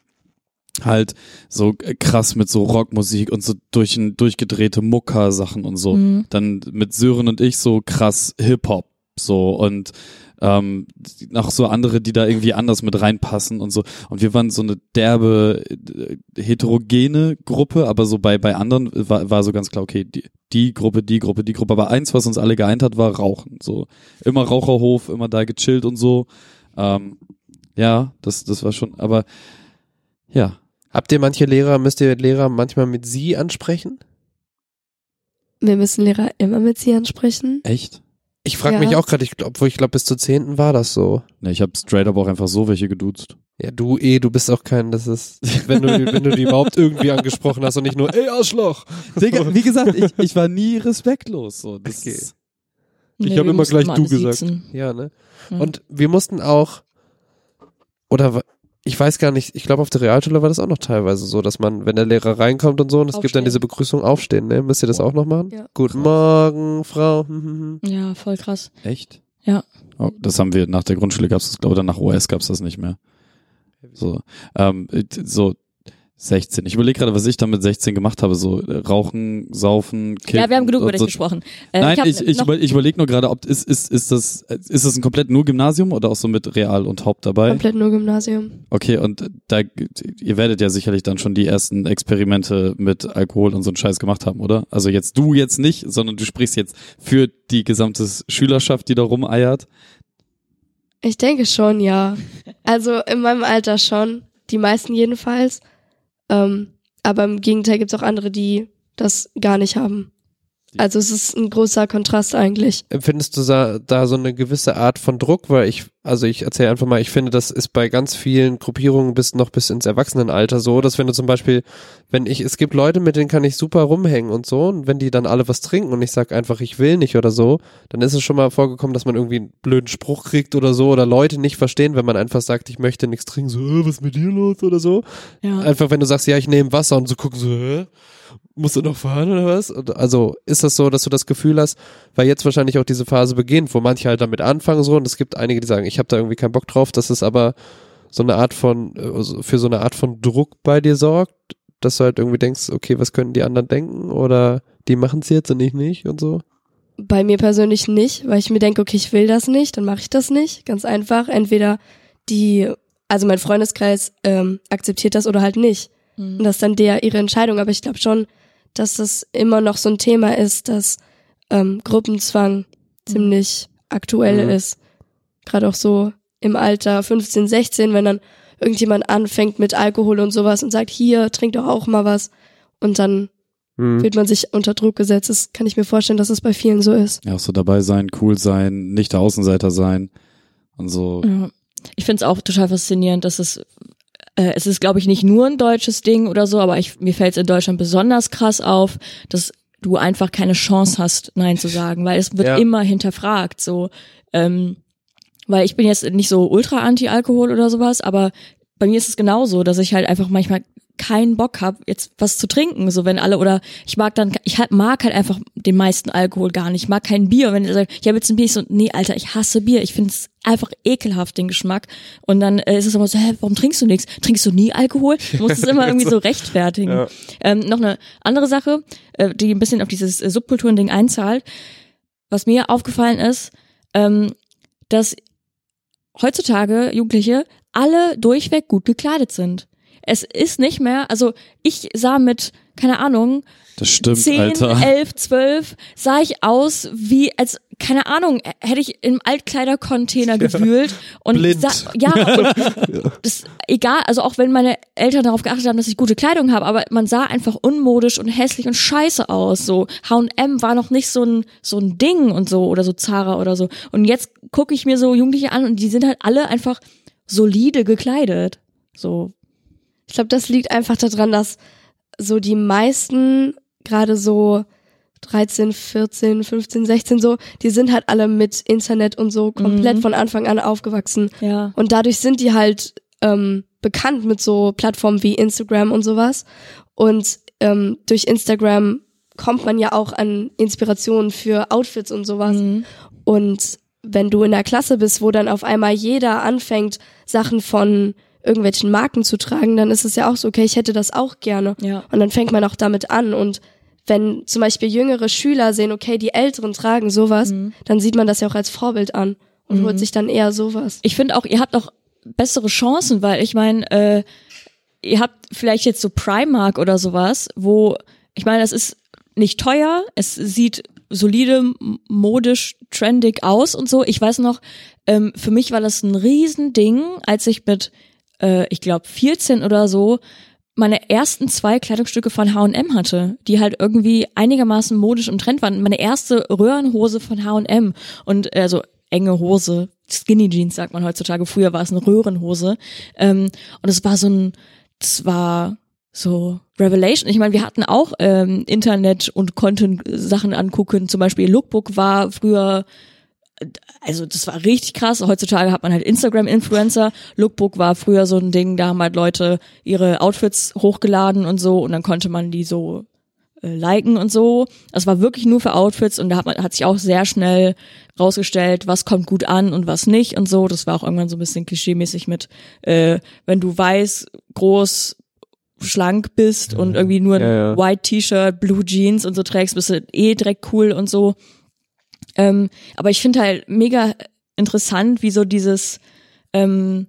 halt so äh, krass mit so Rockmusik und so durch, durchgedrehte Mucker-Sachen und so. Mhm. Dann mit Sören und ich so krass Hip-Hop, so und ähm, noch so andere, die da irgendwie anders mit reinpassen und so. Und wir waren so eine derbe, äh, heterogene Gruppe, aber so bei, bei anderen war, war so ganz klar, okay, die, die Gruppe, die Gruppe, die Gruppe. Aber eins, was uns alle geeint hat, war Rauchen. So immer Raucherhof, immer da gechillt und so. Ähm, ja, das, das war schon, aber ja. Habt ihr manche Lehrer, müsst ihr Lehrer manchmal mit Sie ansprechen? Wir müssen Lehrer immer mit sie ansprechen. Echt? Ich frage Ja. mich auch gerade, ich glaube, obwohl ich glaube, bis zur zehnten war das so. Ne, ich habe straight up auch einfach so welche geduzt. Ja, du eh, du bist auch kein, das ist, wenn du, wenn du die überhaupt irgendwie angesprochen hast und nicht nur, ey, Arschloch. Digga, wie gesagt, ich, ich war nie respektlos. So. Das Okay. ist, Ich Nee, hab wir immer gleich du gesagt. siezen. Ja, ne? Ja. Und wir mussten auch, oder ich weiß gar nicht, ich glaube auf der Realschule war das auch noch teilweise so, dass man, wenn der Lehrer reinkommt und so, und es gibt dann diese Begrüßung aufstehen, ne? Müsst ihr das auch noch machen? Ja. Guten Morgen, Frau. Hm, hm, hm. Ja, voll krass. echt? Ja. Oh, das haben wir nach der Grundschule gab's das, glaube ich, dann nach OS gab's das nicht mehr. So, ähm, so 16. Ich überlege gerade, was ich dann mit 16 gemacht habe. So äh, Rauchen, Saufen, Kippen. ja, wir haben genug über dich so. gesprochen. Äh, Nein, ich, ich, über, ich überlege nur gerade, ob ist, ist, ist das ist das ein komplett nur Gymnasium oder auch so mit Real und Haupt dabei? Komplett nur Gymnasium. Okay, und da ihr werdet ja sicherlich dann schon die ersten Experimente mit Alkohol und so einen Scheiß gemacht haben, oder? Also jetzt du jetzt nicht, sondern du sprichst jetzt für die gesamte Schülerschaft, die da rumeiert. Ich denke schon, ja. Also in meinem Alter schon. Die meisten jedenfalls. Ähm, aber im Gegenteil gibt's auch andere, die das gar nicht haben. Also es ist ein großer Kontrast eigentlich. Empfindest du da, da so eine gewisse Art von Druck? Weil ich, also ich erzähle einfach mal, ich finde, das ist bei ganz vielen Gruppierungen bis noch bis ins Erwachsenenalter so, dass wenn du zum Beispiel, wenn ich, es gibt Leute, mit denen kann ich super rumhängen und so, und wenn die dann alle was trinken und ich sag einfach, ich will nicht oder so, dann ist es schon mal vorgekommen, dass man irgendwie einen blöden Spruch kriegt oder so, oder Leute nicht verstehen, wenn man einfach sagt, ich möchte nichts trinken, so, äh, was ist mit dir los oder so. ja. Einfach wenn du sagst, ja, ich nehme Wasser und so gucken so, hä? Musst du noch fahren oder was? Und Also ist das so, dass du das Gefühl hast, weil jetzt wahrscheinlich auch diese Phase beginnt, wo manche halt damit anfangen so und es gibt einige, die sagen, ich habe da irgendwie keinen Bock drauf, dass es aber so eine Art von, äh, für so eine Art von Druck bei dir sorgt, dass du halt irgendwie denkst, okay, was können die anderen denken oder die machen es jetzt und ich nicht und so. Bei mir persönlich nicht, weil ich mir denke, okay, ich will das nicht, dann mache ich das nicht. Ganz einfach. Entweder die, also mein Freundeskreis ähm, akzeptiert das oder halt nicht. Und Mhm. das ist dann der ihre Entscheidung. Aber ich glaube schon, dass das immer noch so ein Thema ist, dass ähm, Gruppenzwang ziemlich aktuell Mhm. ist. Gerade auch so im Alter 15, 16, wenn dann irgendjemand anfängt mit Alkohol und sowas und sagt, hier, trink doch auch mal was. Und dann Hm. fühlt man sich unter Druck gesetzt. Das kann ich mir vorstellen, dass es bei vielen so ist. Ja, auch so dabei sein, cool sein, nicht der Außenseiter sein und so. Ja. Ich finde es auch total faszinierend, dass es äh, es ist, glaube ich, nicht nur ein deutsches Ding oder so, aber ich, mir fällt es in Deutschland besonders krass auf, dass du einfach keine Chance hast, Nein zu sagen, weil es wird Ja. immer hinterfragt. So, ähm, weil ich bin jetzt nicht so ultra anti-Alkohol oder sowas, aber bei mir ist es genauso, dass ich halt einfach manchmal keinen Bock hab, jetzt was zu trinken. So wenn alle oder ich mag dann, ich halt, mag halt einfach den meisten Alkohol gar nicht. Ich mag kein Bier. Wenn ich sage, ich habe jetzt ein Bier, ich so, nee, Alter, ich hasse Bier. Ich finde es einfach ekelhaft, den Geschmack. Und dann äh, ist es immer so, hä, warum trinkst du nichts? Trinkst du nie Alkohol? Du musst es immer irgendwie so rechtfertigen. Ja. Ähm, noch eine andere Sache, äh, die ein bisschen auf dieses äh, Subkulturen-Ding einzahlt. Was mir aufgefallen ist, ähm, dass heutzutage Jugendliche alle durchweg gut gekleidet sind. Es ist nicht mehr, also ich sah mit, keine Ahnung, Das stimmt, 10, Alter. 11, 12 sah ich aus wie, als, keine Ahnung, hätte ich im Altkleidercontainer gewühlt und Blind. Sah, ja, und das, egal, also auch wenn meine Eltern darauf geachtet haben, dass ich gute Kleidung habe, aber man sah einfach unmodisch und hässlich und scheiße aus, so. H&M war noch nicht so ein, so ein Ding und so, oder so Zara oder so. Und jetzt gucke ich mir so Jugendliche an und die sind halt alle einfach solide gekleidet, so. Ich glaube, das liegt einfach daran, dass so die meisten, gerade so 13, 14, 15, 16 so, die sind halt alle mit Internet und so komplett Mhm. von Anfang an aufgewachsen. Ja. Und dadurch sind die halt ähm, bekannt mit so Plattformen wie Instagram und sowas. Und ähm, durch Instagram kommt man ja auch an Inspirationen für Outfits und sowas. Mhm. Und wenn du in der Klasse bist, wo dann auf einmal jeder anfängt, Sachen von irgendwelchen Marken zu tragen, dann ist es ja auch so, okay, ich hätte das auch gerne. Ja. Und dann fängt man auch damit an. Und wenn zum Beispiel jüngere Schüler sehen, okay, die Älteren tragen sowas, Mhm. dann sieht man das ja auch als Vorbild an. und Mhm. holt sich dann eher sowas. Ich finde auch, ihr habt auch bessere Chancen, weil ich meine, äh, ihr habt vielleicht jetzt so Primark oder sowas, wo, ich meine, das ist nicht teuer, es sieht solide, modisch, trendig aus und so. Ich weiß noch, ähm, für mich war das ein Riesending, als ich mit, äh, ich glaube, 14 oder so meine ersten zwei Kleidungsstücke von H&M hatte, die halt irgendwie einigermaßen modisch und trend waren. Meine erste Röhrenhose von H&M und also enge Hose, Skinny Jeans sagt man heutzutage. Früher war es eine Röhrenhose ähm, und es war so ein, das war so Revelation. Ich meine, wir hatten auch ähm, Internet und konnten Sachen angucken. Zum Beispiel Lookbook war früher also das war richtig krass. Heutzutage hat man halt Instagram-Influencer. Lookbook war früher so ein Ding, da haben halt Leute ihre Outfits hochgeladen und so und dann konnte man die so äh, liken und so. Das war wirklich nur für Outfits und da hat, man, hat sich auch sehr schnell rausgestellt, was kommt gut an und was nicht und so. Das war auch irgendwann so ein bisschen klischeemäßig mit, äh, wenn du weiß, groß, schlank bist und irgendwie nur ein Ja, ja. White T-Shirt, Blue Jeans und so trägst, bist du eh direkt cool und so. Ähm, aber ich finde halt mega interessant, wie so dieses, ähm,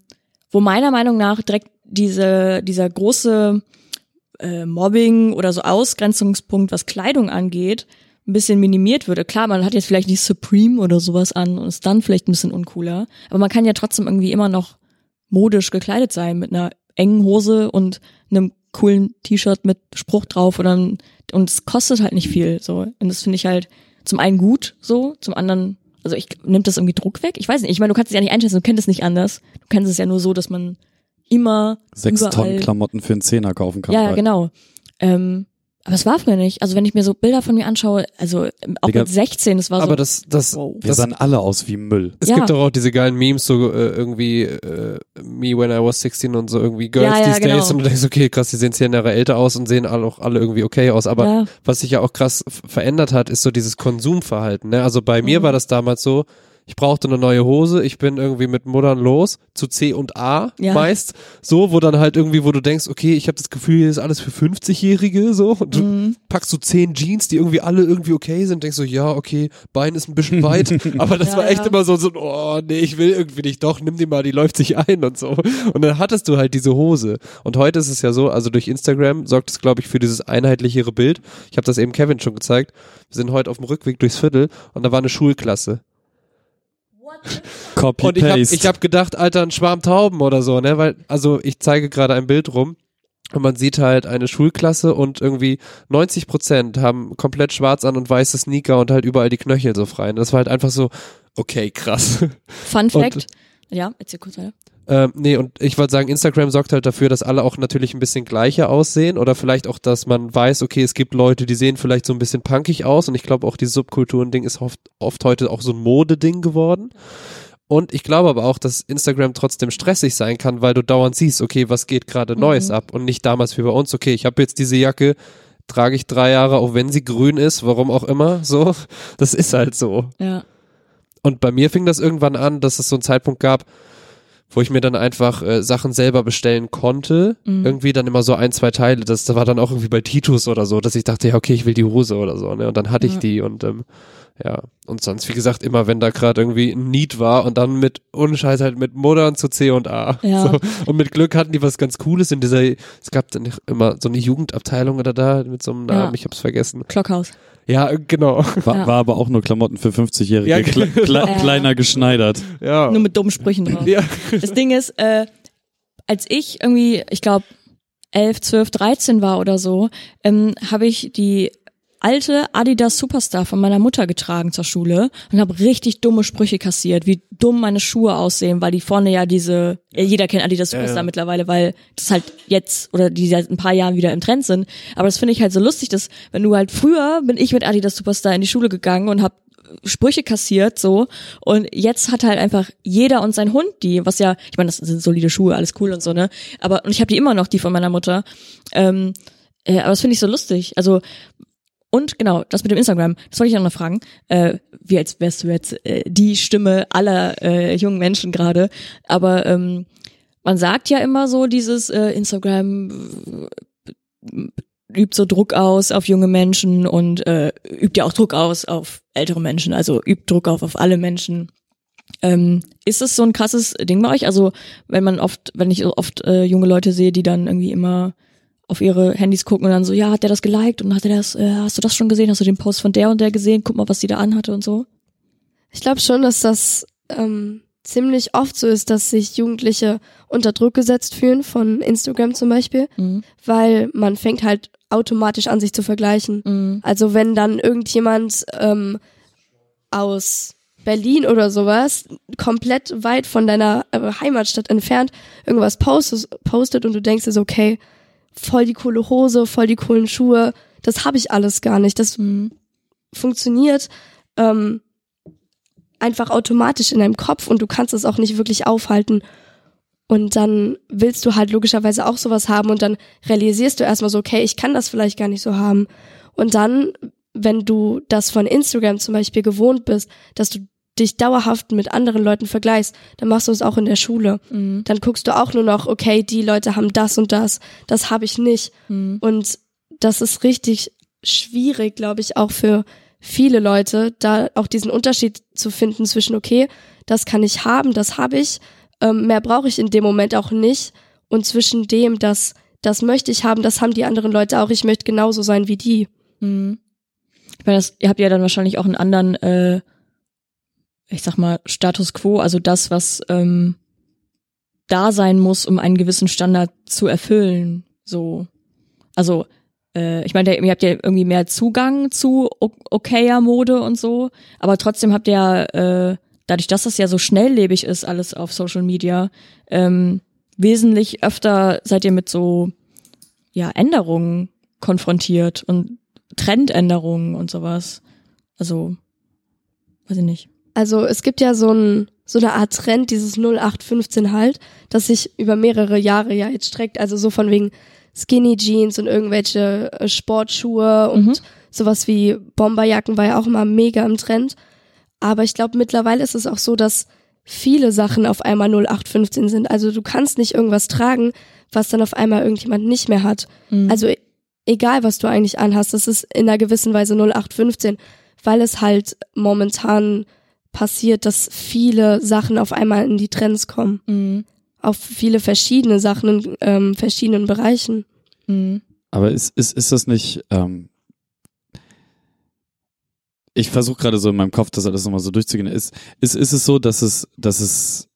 wo meiner Meinung nach direkt diese, dieser große äh, Mobbing oder so Ausgrenzungspunkt, was Kleidung angeht, ein bisschen minimiert würde. Klar, man hat jetzt vielleicht nicht Supreme oder sowas an und ist dann vielleicht ein bisschen uncooler, aber man kann ja trotzdem irgendwie immer noch modisch gekleidet sein mit einer engen Hose und einem coolen T-Shirt mit Spruch drauf oder und es kostet halt nicht viel so und das finde ich halt zum einen gut so, zum anderen also ich nimmt das irgendwie Druck weg. Ich weiß nicht, ich meine, du kannst es ja nicht einschätzen, du kennst es nicht anders. Du kennst es ja nur so, dass man immer Sechs Tonnen Klamotten für einen Zehner kaufen kann. ja, ja, genau. Ähm, aber es war früher nicht. Also wenn ich mir so Bilder von mir anschaue, also ähm, auch Digga, mit 16, das war so. Aber das, das, wow. Wir das sahen alle aus wie Müll. es Ja. gibt doch auch diese geilen Memes, so äh, irgendwie äh, Me When I Was 16 und so irgendwie Girls Ja, ja, These genau. Days und du denkst, okay, krass, die sehen zehn Jahre älter aus und sehen alle auch alle irgendwie okay aus. Aber Ja. was sich ja auch krass verändert hat, ist so dieses Konsumverhalten. Ne? Also bei mir Mhm. war das damals so, ich brauchte eine neue Hose, ich bin irgendwie mit Muttern los, zu C und A Ja. meist, so, wo dann halt irgendwie, wo du denkst, okay, ich habe das Gefühl, hier ist alles für 50-Jährige, so, und du Mhm. packst du zehn Jeans, die irgendwie alle irgendwie okay sind, denkst so, ja, okay, Bein ist ein bisschen weit, aber das Ja, war echt ja. immer so, so, oh, nee, ich will irgendwie nicht, doch, nimm die mal, die läuft sich ein und so. Und dann hattest du halt diese Hose. Und heute ist es ja so, also durch Instagram sorgt es, glaube ich, für dieses einheitlichere Bild. Ich habe das eben Kevin schon gezeigt. Wir sind heute auf dem Rückweg durchs Viertel und da war eine Schulklasse. Copy Und ich habe Paste. ich hab gedacht, Alter, ein Schwarm Tauben oder so, ne? Weil, also ich zeige gerade ein Bild rum und man sieht halt eine Schulklasse und irgendwie 90 Prozent haben komplett schwarz an und weiße Sneaker und halt überall die Knöchel so frei. Und das war halt einfach so, okay, krass. Fun Fact. ja, erzähl kurz weiter. Ähm, nee, und ich wollte sagen, Instagram sorgt halt dafür, dass alle auch natürlich ein bisschen gleicher aussehen oder vielleicht auch, dass man weiß, okay, es gibt Leute, die sehen vielleicht so ein bisschen punkig aus und ich glaube auch, dieses Subkulturen-Ding ist oft, oft heute auch so ein Modeding geworden. Und ich glaube aber auch, dass Instagram trotzdem stressig sein kann, weil du dauernd siehst, okay, was geht gerade Neues Mhm. ab und nicht damals wie bei uns, okay, ich habe jetzt diese Jacke, trage ich drei Jahre, auch wenn sie grün ist, warum auch immer, so. Das ist halt so. Ja. Und bei mir fing das irgendwann an, dass es so einen Zeitpunkt gab, wo ich mir dann einfach äh, Sachen selber bestellen konnte. Mhm. Irgendwie dann immer so ein, zwei Teile. Das, das war dann auch irgendwie bei Titus oder so, dass ich dachte, ja, okay, ich will die Hose oder so. Ne? Und dann hatte ich Ja. die und ähm, ja. Und sonst, wie gesagt, immer wenn da gerade irgendwie ein Need war und dann mit Unscheiß halt mit Muttern zu C und A. Ja. So. Und mit Glück hatten die was ganz Cooles in dieser, es gab dann immer so eine Jugendabteilung oder da mit so einem Ja. Namen, ich hab's vergessen. Klockhaus. Ja, äh, genau. war, Ja. war aber auch nur Klamotten für 50-Jährige, Ja, kle genau. kle Ja. kleiner geschneidert. Ja. Nur mit dummen Sprüchen drauf. ja. Das Ding ist, äh, als ich irgendwie, ich glaube, 11, 12, 13 war oder so, ähm, habe ich die alte Adidas Superstar von meiner Mutter getragen zur Schule und habe richtig dumme Sprüche kassiert, wie dumm meine Schuhe aussehen, weil die vorne ja diese, jeder kennt Adidas Ja, Superstar ja. mittlerweile, weil das halt jetzt oder die seit ein paar Jahren wieder im Trend sind. Aber das finde ich halt so lustig, dass wenn du halt früher bin ich mit Adidas Superstar in die Schule gegangen und habe Sprüche kassiert so und jetzt hat halt einfach jeder und sein Hund die, was ja, ich meine, das sind solide Schuhe, alles cool und so, ne? Aber und ich habe die immer noch, die von meiner Mutter. Ähm, äh, aber das finde ich so lustig. Also und genau, das mit dem Instagram, das wollte ich auch noch fragen. Äh, wie als wärst du jetzt äh, die Stimme aller äh, jungen Menschen gerade. Aber ähm, man sagt ja immer so, dieses äh, Instagram äh, übt so Druck aus auf junge Menschen und äh, übt ja auch Druck aus auf ältere Menschen, also übt Druck auf auf alle Menschen. Ähm, ist es so ein krasses Ding bei euch? Also wenn man oft, wenn ich oft äh, junge Leute sehe, die dann irgendwie immer auf ihre Handys gucken und dann so, ja, hat der das geliked und hat er das, äh, hast du das schon gesehen? Hast du den Post von der und der gesehen? Guck mal, was die da anhatte und so. Ich glaube schon, dass das ähm, ziemlich oft so ist, dass sich Jugendliche unter Druck gesetzt fühlen von Instagram zum Beispiel, Mhm. weil man fängt halt automatisch an, sich zu vergleichen. Mhm. Also wenn dann irgendjemand ähm, aus Berlin oder sowas komplett weit von deiner äh, Heimatstadt entfernt irgendwas postet, postet und du denkst dir so, okay, voll die coole Hose, voll die coolen Schuhe, das habe ich alles gar nicht. Das Mhm. funktioniert ähm, einfach automatisch in deinem Kopf und du kannst es auch nicht wirklich aufhalten. Und dann willst du halt logischerweise auch sowas haben und dann realisierst du erstmal so, okay, ich kann das vielleicht gar nicht so haben. Und dann, wenn du das von Instagram zum Beispiel gewohnt bist, dass du dich dauerhaft mit anderen Leuten vergleichst, dann machst du es auch in der Schule. Mhm. Dann guckst du auch nur noch, okay, die Leute haben das und das, das habe ich nicht. Mhm. Und das ist richtig schwierig, glaube ich, auch für viele Leute, da auch diesen Unterschied zu finden zwischen, okay, das kann ich haben, das habe ich, ähm, mehr brauche ich in dem Moment auch nicht. Und zwischen dem, das, das möchte ich haben, das haben die anderen Leute auch, ich möchte genauso sein wie die. Mhm. Ich meine, das, ihr habt ja dann wahrscheinlich auch einen anderen, äh, ich sag mal, Status quo, also das, was ähm, da sein muss, um einen gewissen Standard zu erfüllen. So. Also, äh, ich meine, ihr habt ja irgendwie mehr Zugang zu okayer Mode und so, aber trotzdem habt ihr ja, äh, dadurch, dass das ja so schnelllebig ist, alles auf Social Media, ähm, wesentlich öfter seid ihr mit so ja, Änderungen konfrontiert und Trendänderungen und sowas. Also, weiß ich nicht. Also es gibt ja so, ein, so eine Art Trend, dieses 0815 halt, das sich über mehrere Jahre ja jetzt streckt. Also so von wegen Skinny Jeans und irgendwelche äh, Sportschuhe und Mhm. sowas wie Bomberjacken war ja auch immer mega im Trend. Aber ich glaube, mittlerweile ist es auch so, dass viele Sachen auf einmal 0815 sind. Also du kannst nicht irgendwas tragen, was dann auf einmal irgendjemand nicht mehr hat. Mhm. Also e- egal, was du eigentlich anhast, das ist in einer gewissen Weise 0815, weil es halt momentan passiert, dass viele Sachen auf einmal in die Trends kommen. Mhm. Auf viele verschiedene Sachen in ähm, verschiedenen Bereichen. Mhm. Aber ist, ist, ist das nicht, ähm, ich versuche gerade so in meinem Kopf das alles nochmal so durchzugehen. Ist, ist, ist es so, dass es, dass es,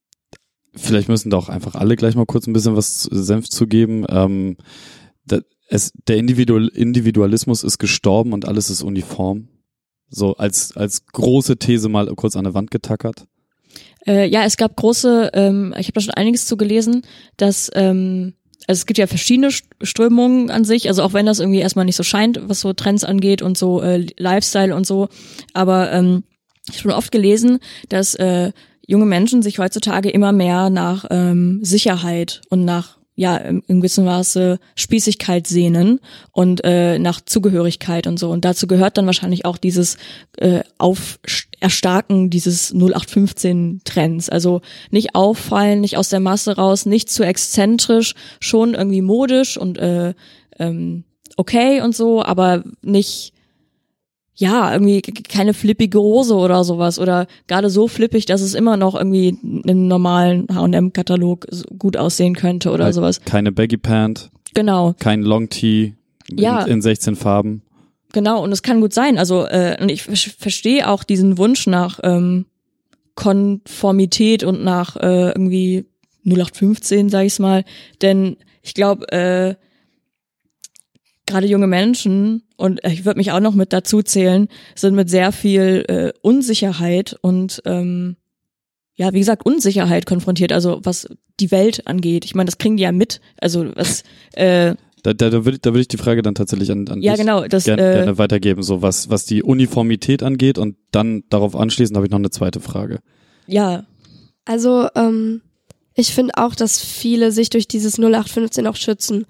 vielleicht müssen da auch einfach alle gleich mal kurz ein bisschen was zu- Senf zugeben. Ähm, da, es, der Individual, Individualismus ist gestorben und alles ist uniform. So als, als große These mal kurz an der Wand getackert. Äh, ja, es gab große, ähm, ich habe da schon einiges zu gelesen, dass ähm, also es gibt ja verschiedene St- Strömungen an sich, also auch wenn das irgendwie erstmal nicht so scheint, was so Trends angeht und so äh, Lifestyle und so, aber ähm, ich habe schon oft gelesen, dass äh, junge Menschen sich heutzutage immer mehr nach ähm, Sicherheit und nach ja im, im gewissen Maße Spießigkeit sehnen und äh, nach Zugehörigkeit und so. Und dazu gehört dann wahrscheinlich auch dieses äh, auf erstarken dieses 0815 Trends. Also nicht auffallen nicht aus der Masse raus nicht zu exzentrisch schon irgendwie modisch und äh, ähm, okay und so aber nicht ja, irgendwie keine flippige Hose oder sowas oder gerade so flippig, dass es immer noch irgendwie im normalen H&M-Katalog gut aussehen könnte oder Halt sowas. Keine Baggy Pant, Genau, kein Long Tee Ja. in, in 16 Farben. genau und es kann gut sein. Also äh, und ich ver- verstehe auch diesen Wunsch nach ähm, Konformität und nach äh, irgendwie 0815, sag ich's mal, denn ich glaube, äh, gerade junge Menschen und ich würde mich auch noch mit dazu zählen, sind mit sehr viel äh, Unsicherheit und ähm, ja, wie gesagt, Unsicherheit konfrontiert, also was die Welt angeht. Ich meine, das kriegen die ja mit. Also was äh, Da, da, da würde ich, da würd ich die Frage dann tatsächlich an, an ja dich genau, das gern, äh, gerne weitergeben, so was, was die Uniformität angeht und dann darauf anschließend habe ich noch eine zweite Frage. ja, Also ähm, ich finde auch, dass viele sich durch dieses 0815 auch schützen.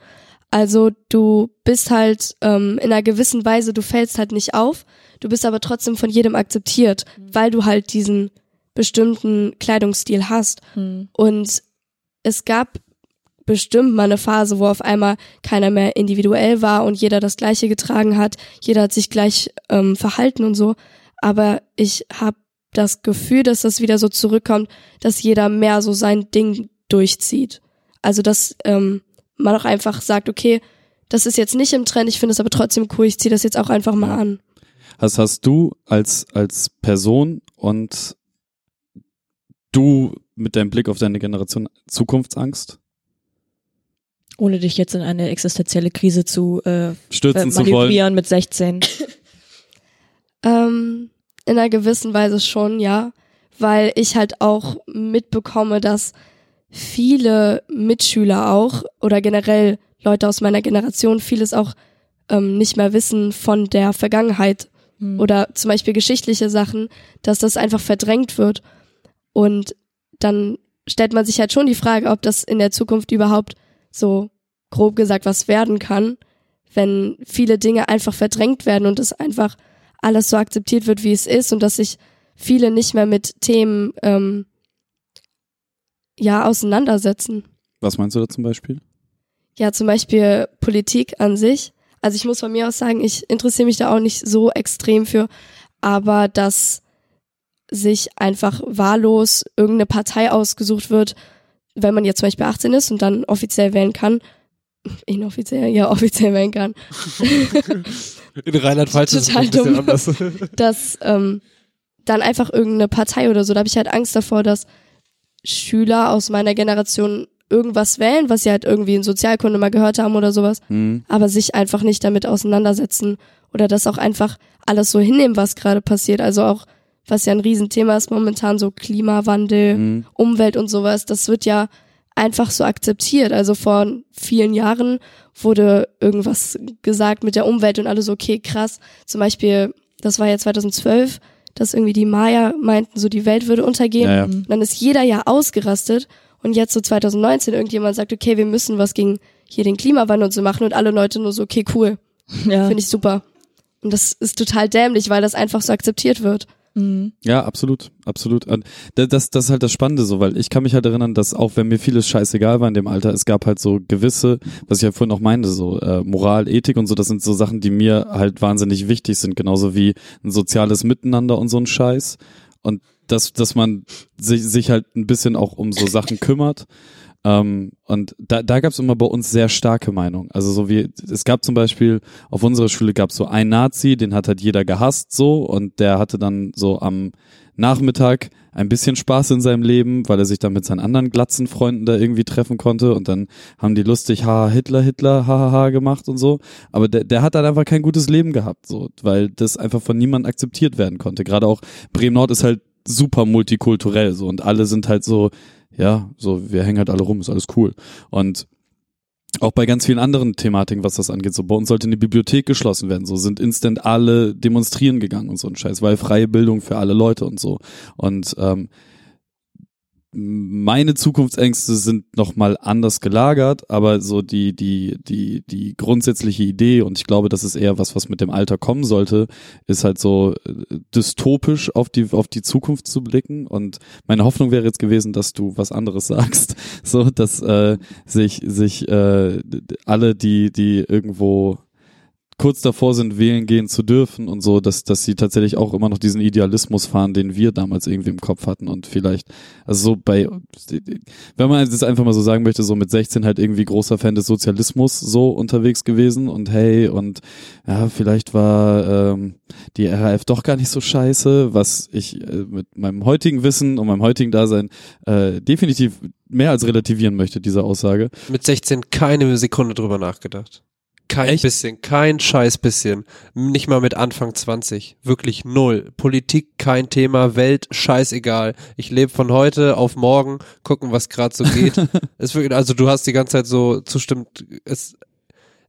Also du bist halt ähm, in einer gewissen Weise, du fällst halt nicht auf, du bist aber trotzdem von jedem akzeptiert, weil du halt diesen bestimmten Kleidungsstil hast. hm, Und es gab bestimmt mal eine Phase, wo auf einmal keiner mehr individuell war und jeder das Gleiche getragen hat, jeder hat sich gleich ähm, verhalten und so. Aber ich habe das Gefühl, dass das wieder so zurückkommt, dass jeder mehr so sein Ding durchzieht. Also dass ähm, man auch einfach sagt, okay, das ist jetzt nicht im Trend, ich finde es aber trotzdem cool, ich ziehe das jetzt auch einfach mal an. Hast, hast du als, als Person und du mit deinem Blick auf deine Generation Zukunftsangst? Ohne dich jetzt in eine existenzielle Krise zu äh, Stürzen zu wollen? manövrieren mit 16. Ähm, in einer gewissen Weise schon, ja, weil ich halt auch mitbekomme, dass viele Mitschüler auch oder generell Leute aus meiner Generation vieles auch ähm, nicht mehr wissen von der Vergangenheit Hm. oder zum Beispiel geschichtliche Sachen, dass das einfach verdrängt wird. Und dann stellt man sich halt schon die Frage, ob das in der Zukunft überhaupt so grob gesagt was werden kann, wenn viele Dinge einfach verdrängt werden und es einfach alles so akzeptiert wird, wie es ist und dass sich viele nicht mehr mit Themen ähm, ja auseinandersetzen. Was meinst du da zum Beispiel? Ja, zum Beispiel Politik an sich. Also ich muss von mir aus sagen, ich interessiere mich da auch nicht so extrem für, aber dass sich einfach wahllos irgendeine Partei ausgesucht wird, wenn man jetzt zum Beispiel 18 ist und dann offiziell wählen kann, inoffiziell, ja, offiziell wählen kann, In Rheinland-Pfalz ist es ein bisschen dumm. anders. dass ähm, dann einfach irgendeine Partei oder so, da habe ich halt Angst davor, dass Schüler aus meiner Generation irgendwas wählen, was sie halt irgendwie in Sozialkunde mal gehört haben oder sowas, Hm. aber sich einfach nicht damit auseinandersetzen oder das auch einfach alles so hinnehmen, was gerade passiert. Also auch, was ja ein Riesenthema ist momentan, so Klimawandel, Hm. Umwelt und sowas, das wird ja einfach so akzeptiert. Also vor vielen Jahren wurde irgendwas gesagt mit der Umwelt und alle so, okay, krass. Zum Beispiel, das war ja 2012, dass irgendwie die Maya meinten, so die Welt würde untergehen. Ja, ja. Und dann ist jeder ja ausgerastet und jetzt so 2019 irgendjemand sagt, okay, wir müssen was gegen hier den Klimawandel und so machen und alle Leute nur so, okay, cool, Ja. finde ich super. Und das ist total dämlich, weil das einfach so akzeptiert wird. Mhm. Ja, absolut, absolut. Das, das ist halt das Spannende so, weil ich kann mich halt erinnern, dass auch wenn mir vieles scheißegal war in dem Alter, es gab halt so gewisse, was ich ja vorhin auch meinte, so äh, Moral, Ethik und so, das sind so Sachen, die mir halt wahnsinnig wichtig sind, genauso wie ein soziales Miteinander und so ein Scheiß. Und dass, dass man sich, sich halt ein bisschen auch um so Sachen kümmert. Ähm, und da, da gab es immer bei uns sehr starke Meinungen. Also so wie, es gab zum Beispiel, auf unserer Schule gab es so einen Nazi, den hat halt jeder gehasst so und der hatte dann so am Nachmittag ein bisschen Spaß in seinem Leben, weil er sich dann mit seinen anderen Glatzenfreunden da irgendwie treffen konnte und dann haben die lustig, ha, Hitler, Hitler, ha, ha, ha gemacht und so. Aber der, der hat dann einfach kein gutes Leben gehabt, so, weil das einfach von niemandem akzeptiert werden konnte. Gerade auch Bremen Nord ist halt super multikulturell so und alle sind halt so, ja, so, wir hängen halt alle rum, ist alles cool. Und auch bei ganz vielen anderen Thematiken, was das angeht, so bei uns sollte eine Bibliothek geschlossen werden, so sind instant alle demonstrieren gegangen und so ein Scheiß, weil freie Bildung für alle Leute und so. Und ähm, meine Zukunftsängste sind nochmal anders gelagert, aber so die, die, die, die grundsätzliche Idee, und ich glaube, das ist eher was, was mit dem Alter kommen sollte, ist halt so äh, dystopisch auf die, auf die Zukunft zu blicken. Und meine Hoffnung wäre jetzt gewesen, dass du was anderes sagst. So, dass äh, sich, sich äh, alle, die, die irgendwo kurz davor sind, wählen gehen zu dürfen und so, dass, dass sie tatsächlich auch immer noch diesen Idealismus fahren, den wir damals irgendwie im Kopf hatten und vielleicht, also so bei, wenn man jetzt einfach mal so sagen möchte, so mit 16 halt irgendwie großer Fan des Sozialismus so unterwegs gewesen und hey und ja, vielleicht war ähm, die RAF doch gar nicht so scheiße, was ich äh, mit meinem heutigen Wissen und meinem heutigen Dasein äh, definitiv mehr als relativieren möchte, diese Aussage. Mit 16 keine Sekunde drüber nachgedacht. Kein Echt? bisschen, kein scheiß bisschen. Nicht mal mit Anfang 20. Wirklich null. Politik kein Thema, Welt scheißegal. Ich lebe von heute auf morgen, gucken, was gerade so geht. es wirklich, also du hast die ganze Zeit so zustimmt, es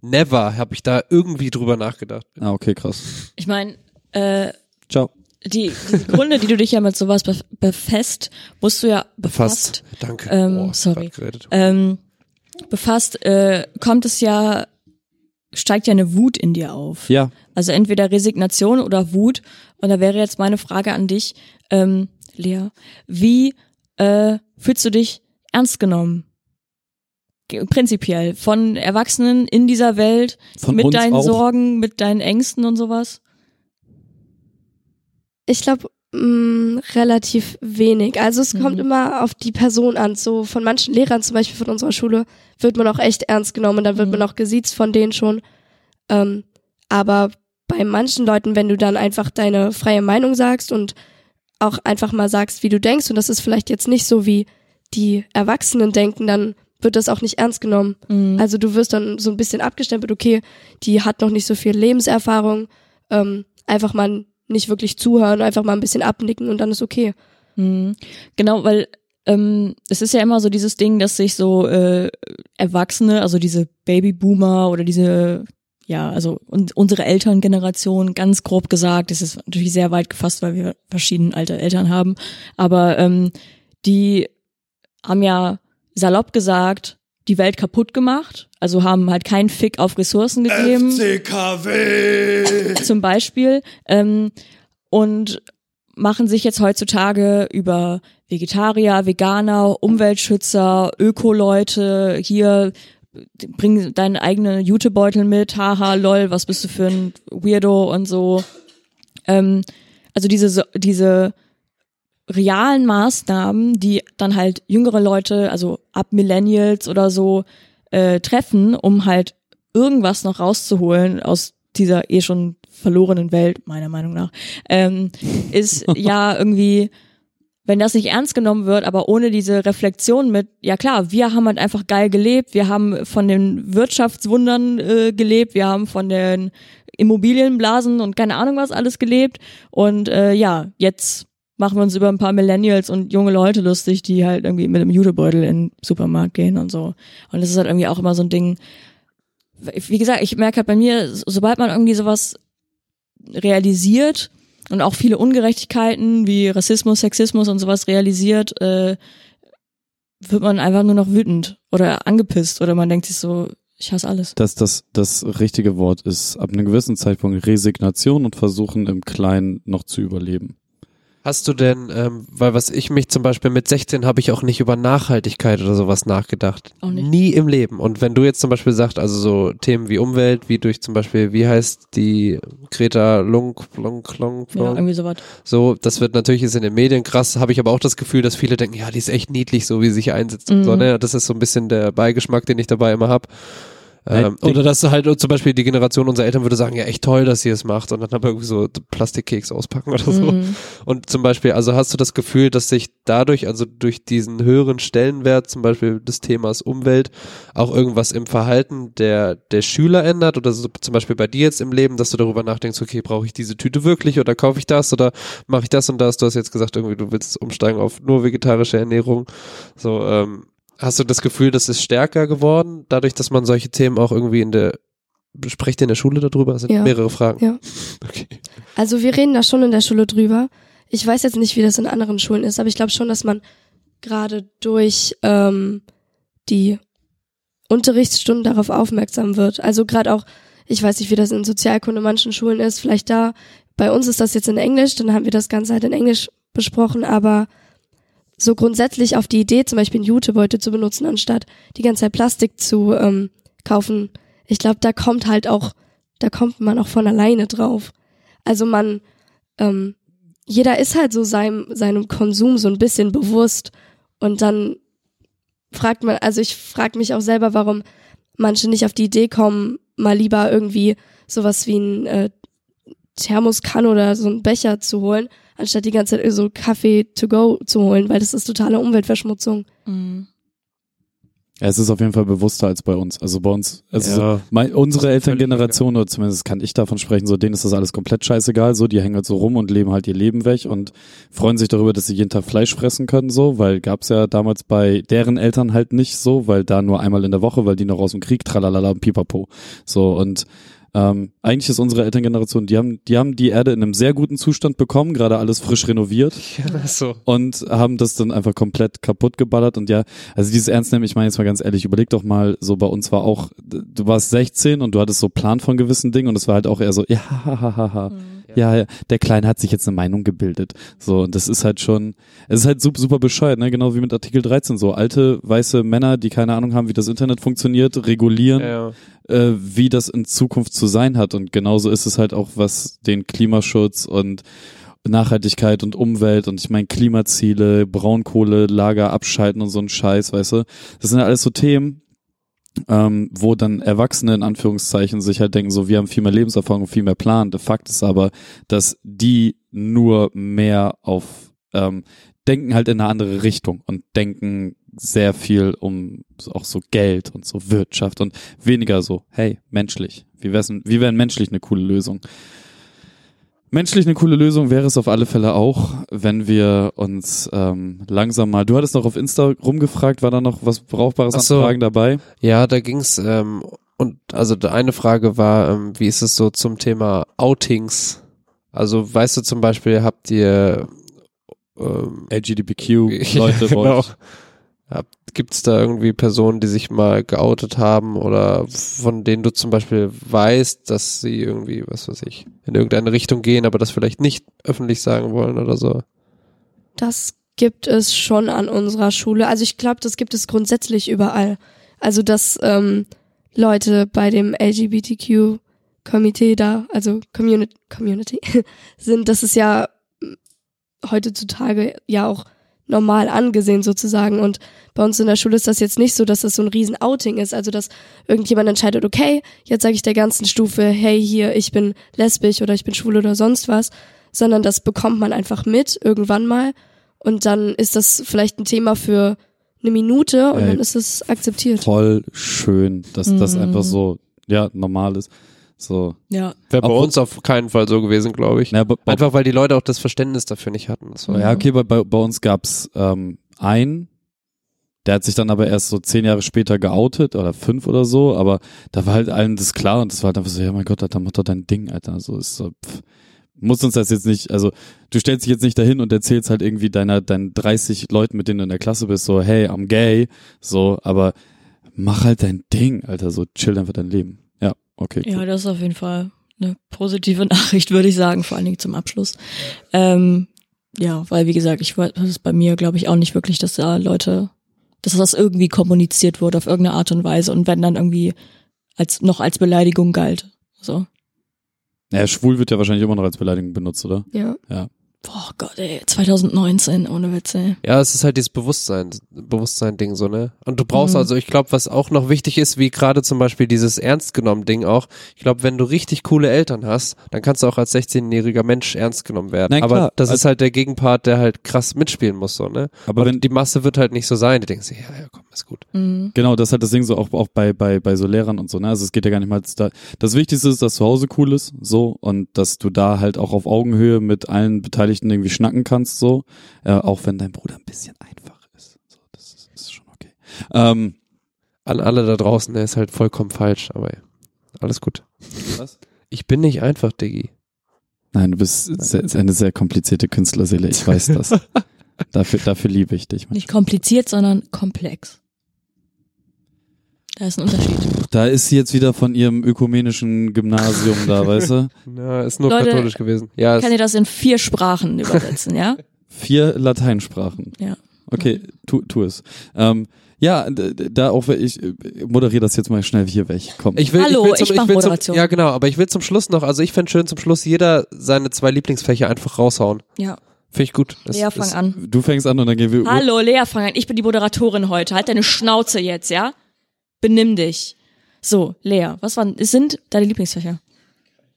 never habe ich da irgendwie drüber nachgedacht. Ah, okay, krass. Ich meine, äh, Ciao. die, die Gründe, die du dich ja mit sowas bef befasst, musst du ja befasst, Danke. Ähm, Oh, sorry. ähm, befasst, äh, kommt es ja, steigt ja eine Wut in dir auf. Ja, Also entweder Resignation oder Wut. Und da wäre jetzt meine Frage an dich, ähm, Lea, wie äh, fühlst du dich ernst genommen? Ge- Prinzipiell von Erwachsenen in dieser Welt, Von mit deinen auch. Sorgen, mit deinen Ängsten und sowas. Ich glaube, Mm, relativ wenig. Also es kommt Mhm. immer auf die Person an. So von manchen Lehrern, zum Beispiel von unserer Schule, wird man auch echt ernst genommen und dann wird Mhm. man auch gesiezt von denen schon. Ähm, aber bei manchen Leuten, wenn du dann einfach deine freie Meinung sagst und auch einfach mal sagst, wie du denkst, und das ist vielleicht jetzt nicht so, wie die Erwachsenen denken, dann wird das auch nicht ernst genommen. Mhm. Also du wirst dann so ein bisschen abgestempelt, okay, die hat noch nicht so viel Lebenserfahrung, ähm, einfach mal nicht wirklich zuhören, einfach mal ein bisschen abnicken und dann ist okay. Mhm. Genau, weil ähm, es ist ja immer so dieses Ding, dass sich so äh, Erwachsene, also diese Babyboomer oder diese, ja, also un unsere Elterngeneration, ganz grob gesagt, das ist natürlich sehr weit gefasst, weil wir verschiedene alte Eltern haben, aber ähm, die haben ja salopp gesagt, die Welt kaputt gemacht, also haben halt keinen Fick auf Ressourcen gegeben FCKW! zum Beispiel ähm, und machen sich jetzt heutzutage über Vegetarier, Veganer, Umweltschützer, Öko-Leute hier bring deinen eigenen Jutebeutel mit, haha, lol, was bist du für ein Weirdo und so. Ähm, also diese diese realen Maßnahmen, die dann halt jüngere Leute, also ab Millennials oder so, äh, treffen, um halt irgendwas noch rauszuholen aus dieser eh schon verlorenen Welt, meiner Meinung nach, ähm, ist ja irgendwie, wenn das nicht ernst genommen wird, aber ohne diese Reflexion mit, ja klar, wir haben halt einfach geil gelebt, wir haben von den Wirtschaftswundern äh, gelebt, wir haben von den Immobilienblasen und keine Ahnung was alles gelebt und äh, ja, jetzt machen wir uns über ein paar Millennials und junge Leute lustig, die halt irgendwie mit einem Jutebeutel in den Supermarkt gehen und so. Und das ist halt irgendwie auch immer so ein Ding, wie gesagt, ich merke halt bei mir, so- sobald man irgendwie sowas realisiert und auch viele Ungerechtigkeiten wie Rassismus, Sexismus und sowas realisiert, äh, wird man einfach nur noch wütend oder angepisst oder man denkt sich so, ich hasse alles. dass das das richtige Wort ist, ab einem gewissen Zeitpunkt Resignation und versuchen im Kleinen noch zu überleben. Hast du denn, ähm, weil was ich mich zum Beispiel mit 16 habe ich auch nicht über Nachhaltigkeit oder sowas nachgedacht. Auch nicht. Nie im Leben. Und wenn du jetzt zum Beispiel sagst, also so Themen wie Umwelt, wie durch zum Beispiel, wie heißt die Greta Lunk, Lunk, Lunk, Ja, Lunk, irgendwie sowas. so, das wird natürlich jetzt in den Medien krass, habe ich aber auch das Gefühl, dass viele denken, ja, die ist echt niedlich, so wie sie sich einsetzt und so, Mhm. ne? Das ist so ein bisschen der Beigeschmack, den ich dabei immer hab. Nein, Ähm, oder dass halt zum Beispiel die Generation unserer Eltern würde sagen, ja, echt toll, dass sie es macht und dann aber irgendwie so Plastikkeks auspacken oder so. Mhm. Und zum Beispiel, also hast du das Gefühl, dass sich dadurch, also durch diesen höheren Stellenwert zum Beispiel des Themas Umwelt, auch irgendwas im Verhalten der, der Schüler ändert? Oder so, zum Beispiel bei dir jetzt im Leben, dass du darüber nachdenkst, okay, brauche ich diese Tüte wirklich oder kaufe ich das oder mache ich das und das? Du hast jetzt gesagt, irgendwie, du willst umsteigen auf nur vegetarische Ernährung. So, ähm, hast du das Gefühl, das ist stärker geworden, dadurch, dass man solche Themen auch irgendwie in der Sprecht ihr in der Schule darüber? Das sind Ja. mehrere Fragen. Ja. Okay. Also wir reden da schon in der Schule drüber. Ich weiß jetzt nicht, wie das in anderen Schulen ist, aber ich glaube schon, dass man gerade durch ähm, die Unterrichtsstunden darauf aufmerksam wird. Also gerade auch, ich weiß nicht, wie das in Sozialkunde manchen Schulen ist, vielleicht da, bei uns ist das jetzt in Englisch, dann haben wir das Ganze halt in Englisch besprochen, aber so grundsätzlich auf die Idee, zum Beispiel einen Jutebeutel zu benutzen, anstatt die ganze Zeit Plastik zu ähm, kaufen, ich glaube, da kommt halt auch, da kommt man auch von alleine drauf. Also man, ähm, jeder ist halt so seinem, seinem Konsum so ein bisschen bewusst und dann fragt man, also ich frage mich auch selber, warum manche nicht auf die Idee kommen, mal lieber irgendwie sowas wie ein äh, Thermoskanne oder so einen Becher zu holen, anstatt die ganze Zeit so Kaffee to go zu holen, weil das ist totale Umweltverschmutzung. Mhm. Ja, es ist auf jeden Fall bewusster als bei uns. Also bei uns, also Ja. so, mein, unsere Elterngeneration, oder zumindest kann ich davon sprechen, so denen ist das alles komplett scheißegal, so, die hängen halt so rum und leben halt ihr Leben weg und freuen sich darüber, dass sie jeden Tag Fleisch fressen können, so, weil gab's ja damals bei deren Eltern halt nicht so, weil da nur einmal in der Woche, weil die noch aus dem Krieg, tralalala und pipapo. So, und ähm, eigentlich ist unsere Elterngeneration, die haben, die haben die Erde in einem sehr guten Zustand bekommen, gerade alles frisch renoviert Ja, so. und haben das dann einfach komplett kaputt geballert und ja, also dieses Ernst nehmen, ich meine jetzt mal ganz ehrlich, überleg doch mal, so bei uns war auch, du warst 16 und du hattest so Plan von gewissen Dingen und es war halt auch eher so, ja, ha, ha, ha, ha. Ja, ja, der Kleine hat sich jetzt eine Meinung gebildet. So, und das ist halt schon, es ist halt super, super bescheuert, ne? Genau wie mit Artikel 13 so. Alte, weiße Männer, die keine Ahnung haben, wie das Internet funktioniert, regulieren, Ja. äh, wie das in Zukunft zu sein hat. Und genauso ist es halt auch, was den Klimaschutz und Nachhaltigkeit und Umwelt und ich meine Klimaziele, Braunkohle, Lager abschalten und so ein Scheiß, weißt du. Das sind ja alles so Themen, ähm, wo dann Erwachsene in Anführungszeichen sich halt denken, so wir haben viel mehr Lebenserfahrung viel mehr Plan. Der Fakt ist aber, dass die nur mehr auf ähm, denken halt in eine andere Richtung und denken sehr viel um auch so Geld und so Wirtschaft und weniger so, hey, menschlich. Wie wär's, wie wäre menschlich eine coole Lösung? Menschlich eine coole Lösung wäre es auf alle Fälle auch, wenn wir uns ähm, langsam mal. Du hattest noch auf Insta rumgefragt, war da noch was Brauchbares Ach an so. Fragen dabei? Ja, da ging's ähm, und also eine Frage war, ähm, wie ist es so zum Thema Outings? Also weißt du zum Beispiel, habt ihr ähm, LGBTQ Leute bei genau. euch? Gibt es da irgendwie Personen, die sich mal geoutet haben oder von denen du zum Beispiel weißt, dass sie irgendwie, was weiß ich, in irgendeine Richtung gehen, aber das vielleicht nicht öffentlich sagen wollen oder so? Das gibt es schon an unserer Schule. Also ich glaube, das gibt es grundsätzlich überall. Also dass ähm, Leute bei dem LGBTQ-Komitee da, also Community, Community sind, das ist ja mm, heutzutage ja auch normal angesehen sozusagen. Und bei uns in der Schule ist das jetzt nicht so, dass das so ein riesen Outing ist. Also dass irgendjemand entscheidet, okay, jetzt sage ich der ganzen Stufe, hey hier, ich bin lesbisch oder ich bin schwul oder sonst was, sondern das bekommt man einfach mit irgendwann mal und dann ist das vielleicht ein Thema für eine Minute und Ey, dann ist es akzeptiert. Voll schön, dass das Mhm. einfach so, ja, normal ist. So. Ja. Wäre bei uns auf keinen Fall so gewesen, glaube ich. Ja, aber- Einfach weil die Leute auch das Verständnis dafür nicht hatten. War Ja, okay, bei, bei, bei uns gab's ähm, einen, der hat sich dann aber erst so zehn Jahre später geoutet oder fünf oder so, aber da war halt allen das klar und das war halt einfach so, ja mein Gott, Alter, mach doch dein Ding, Alter. So ist so, pff, muss uns das jetzt nicht, also du stellst dich jetzt nicht dahin und erzählst halt irgendwie deiner, deinen 30 Leuten, mit denen du in der Klasse bist, so, hey, I'm gay, so, aber mach halt dein Ding, Alter, so chill einfach dein Leben. Ja, okay. Ja, cool. das ist auf jeden Fall eine positive Nachricht, würde ich sagen, vor allen Dingen zum Abschluss. Ähm, ja, weil wie gesagt, ich weiß das ist bei mir, glaube ich, auch nicht wirklich, dass da Leute, dass das irgendwie kommuniziert wurde auf irgendeine Art und Weise und wenn dann irgendwie als noch als Beleidigung galt. So. Naja, schwul wird ja wahrscheinlich immer noch als Beleidigung benutzt, oder? Ja. Boah Gott, ey, 2019, ohne Witz, ey. Ja, es ist halt dieses Bewusstsein, Bewusstsein-Ding so, ne? Und du brauchst Mhm. also, ich glaube, was auch noch wichtig ist, wie gerade zum Beispiel dieses ernst genommen Ding auch. Ich glaube, wenn du richtig coole Eltern hast, dann kannst du auch als 16-jähriger Mensch ernst genommen werden. Nein, Aber klar. das Also- ist halt der Gegenpart, der halt krass mitspielen muss, so, ne? Aber Und wenn, die Masse wird halt nicht so sein. Die denken sich, ja, ja, komm, ist gut. Mhm. Genau, das ist halt das Ding so auch, auch bei, bei, bei so Lehrern und so, ne? Also es geht ja gar nicht mal da. Das Wichtigste ist, dass zu Hause cool ist, so, und dass du da halt auch auf Augenhöhe mit allen Beteiligten irgendwie schnacken kannst, so. Äh, auch wenn dein Bruder ein bisschen einfach ist. So, das ist, ist schon okay. Ähm, An alle da draußen, der ist halt vollkommen falsch, aber ja, alles gut. Was? Ich bin nicht einfach, Diggi. nein, du bist sehr, eine sehr komplizierte Künstlerseele, ich weiß das. dafür, dafür liebe ich dich. Nicht kompliziert, sondern komplex. Da ist ein Unterschied. Da ist sie jetzt wieder von ihrem ökumenischen Gymnasium da, weißt du? Na, ist nur Leute, katholisch gewesen. Ja, Kann ihr das in vier Sprachen übersetzen, ja? Vier Lateinsprachen. Ja. Okay, tu, tu es. Ähm, ja, da auch, ich äh, moderiere das jetzt mal schnell hier weg. Komm. Ich will, Hallo, ich, will zum, ich mach will zum, Moderation. Ja, genau, aber ich will zum Schluss noch, also ich fände schön zum Schluss jeder seine zwei Lieblingsfächer einfach raushauen. Ja. Finde ich gut. Das, Lea, fang ist- an. du fängst an und dann gehen wir. Hallo, Lea, fang an. Ich bin die Moderatorin heute. Halt deine Schnauze jetzt, ja? Benimm dich. So, Lea, was waren, es sind deine Lieblingsfächer?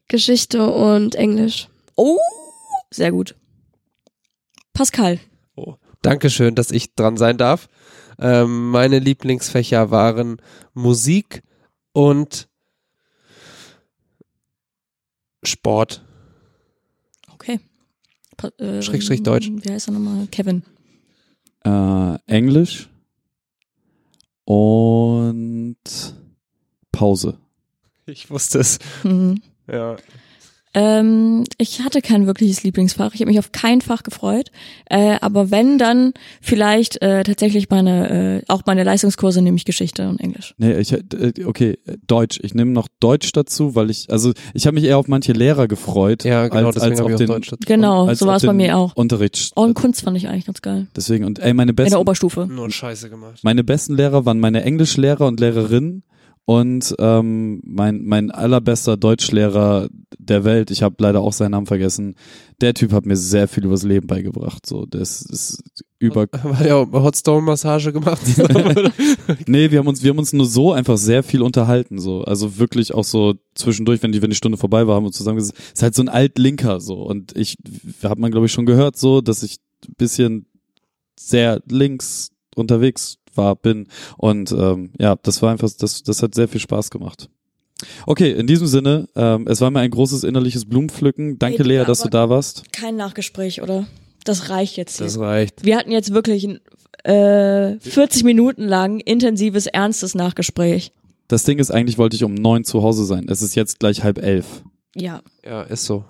Geschichte und Englisch. Oh, sehr gut. Pascal. Oh, Dankeschön, dass ich dran sein darf. Ähm, meine Lieblingsfächer waren Musik und Sport. Okay. Pa äh, Schrägstrich Deutsch. Wie heißt er nochmal? Kevin. Äh, Englisch und Pause. Ich wusste es. Mhm. Ja. Ähm, ich hatte kein wirkliches Lieblingsfach. Ich habe mich auf kein Fach gefreut. Äh, aber wenn, dann vielleicht äh, tatsächlich meine, äh, auch meine Leistungskurse, nämlich Geschichte und Englisch. Nee, ich äh, okay, Deutsch. Ich nehme noch Deutsch dazu, weil ich also ich habe mich eher auf manche Lehrer gefreut, Ja, genau, als, als auf den Deutsch dazu. Genau, als so war es bei mir auch. Unterricht. Auch in Kunst fand ich eigentlich ganz geil. Deswegen und ey, meine In der besten Oberstufe. Nur Scheiße gemacht. meine besten Lehrer waren meine Englischlehrer und Lehrerinnen und ähm, mein mein allerbester Deutschlehrer, der Welt. Ich habe leider auch seinen Namen vergessen. Der Typ hat mir sehr viel übers Leben beigebracht. So, das ist über. Hat er auch Hotstone-Massage gemacht? nee, wir haben uns, wir haben uns nur so einfach sehr viel unterhalten. So, also wirklich auch so zwischendurch, wenn die, wenn die Stunde vorbei war, haben wir zusammen gesagt, ist halt so ein Altlinker so. Und ich, hat man glaube ich schon gehört so, dass ich ein bisschen sehr links unterwegs war, bin. Und ähm, ja, das war einfach, das, das hat sehr viel Spaß gemacht. Okay, in diesem Sinne, ähm, es war mir ein großes innerliches Blumenpflücken. Danke, Hey, Lea, dass du da warst. Kein Nachgespräch, oder? Das reicht jetzt hier. Das reicht. Wir hatten jetzt wirklich ein äh, 40 Minuten lang intensives, ernstes Nachgespräch. Das Ding ist, eigentlich wollte ich um neun zu Hause sein. Es ist jetzt gleich halb elf. Ja. Ja, ist so.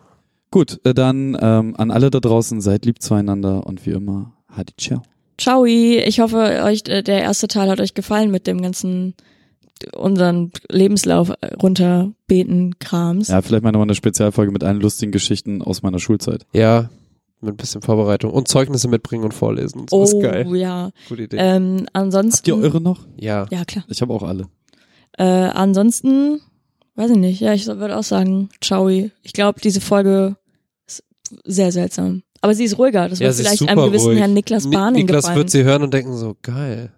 Gut, äh, dann ähm, an alle da draußen, seid lieb zueinander und wie immer, hadi ciao. Ciao. Ich hoffe, euch äh, der erste Teil hat euch gefallen mit dem ganzen unseren Lebenslauf äh, runterbeten Krams. Ja, vielleicht mal nochmal eine Spezialfolge mit allen lustigen Geschichten aus meiner Schulzeit. Ja, mit ein bisschen Vorbereitung. Und Zeugnisse mitbringen und vorlesen. Und so oh ist geil. ja. Gute Idee. Ähm, ansonsten. Habt ihr eure noch? ja. Ja, klar. Ich habe auch alle. Äh, ansonsten, weiß ich nicht. Ja, ich würde auch sagen, ciao. Ich glaube, diese Folge ist sehr seltsam. Aber sie ist ruhiger. Das Ja, wird vielleicht einem gewissen ruhig. Herrn Niklas Ni- Barning Niklas gefallen. wird sie hören und denken so, geil.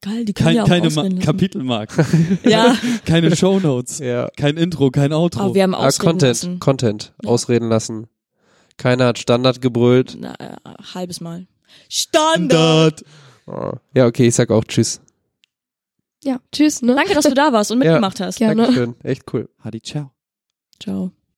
Geil, die können Kein, ja auch keine Ma. Kapitelmarken, Ja, keine Shownotes, Ja. kein Intro, kein Outro. aber wir haben Ah, ausreden Content, lassen. Content. Ja. Ausreden lassen. Keiner hat Standard gebrüllt. Na, äh, halbes Mal. Standard! Oh. Ja, okay, ich sag auch Tschüss. Ja, tschüss, ne? Danke, dass du da warst und Ja. mitgemacht hast. Gerne. Dankeschön. Echt cool. Hadi ciao. Ciao.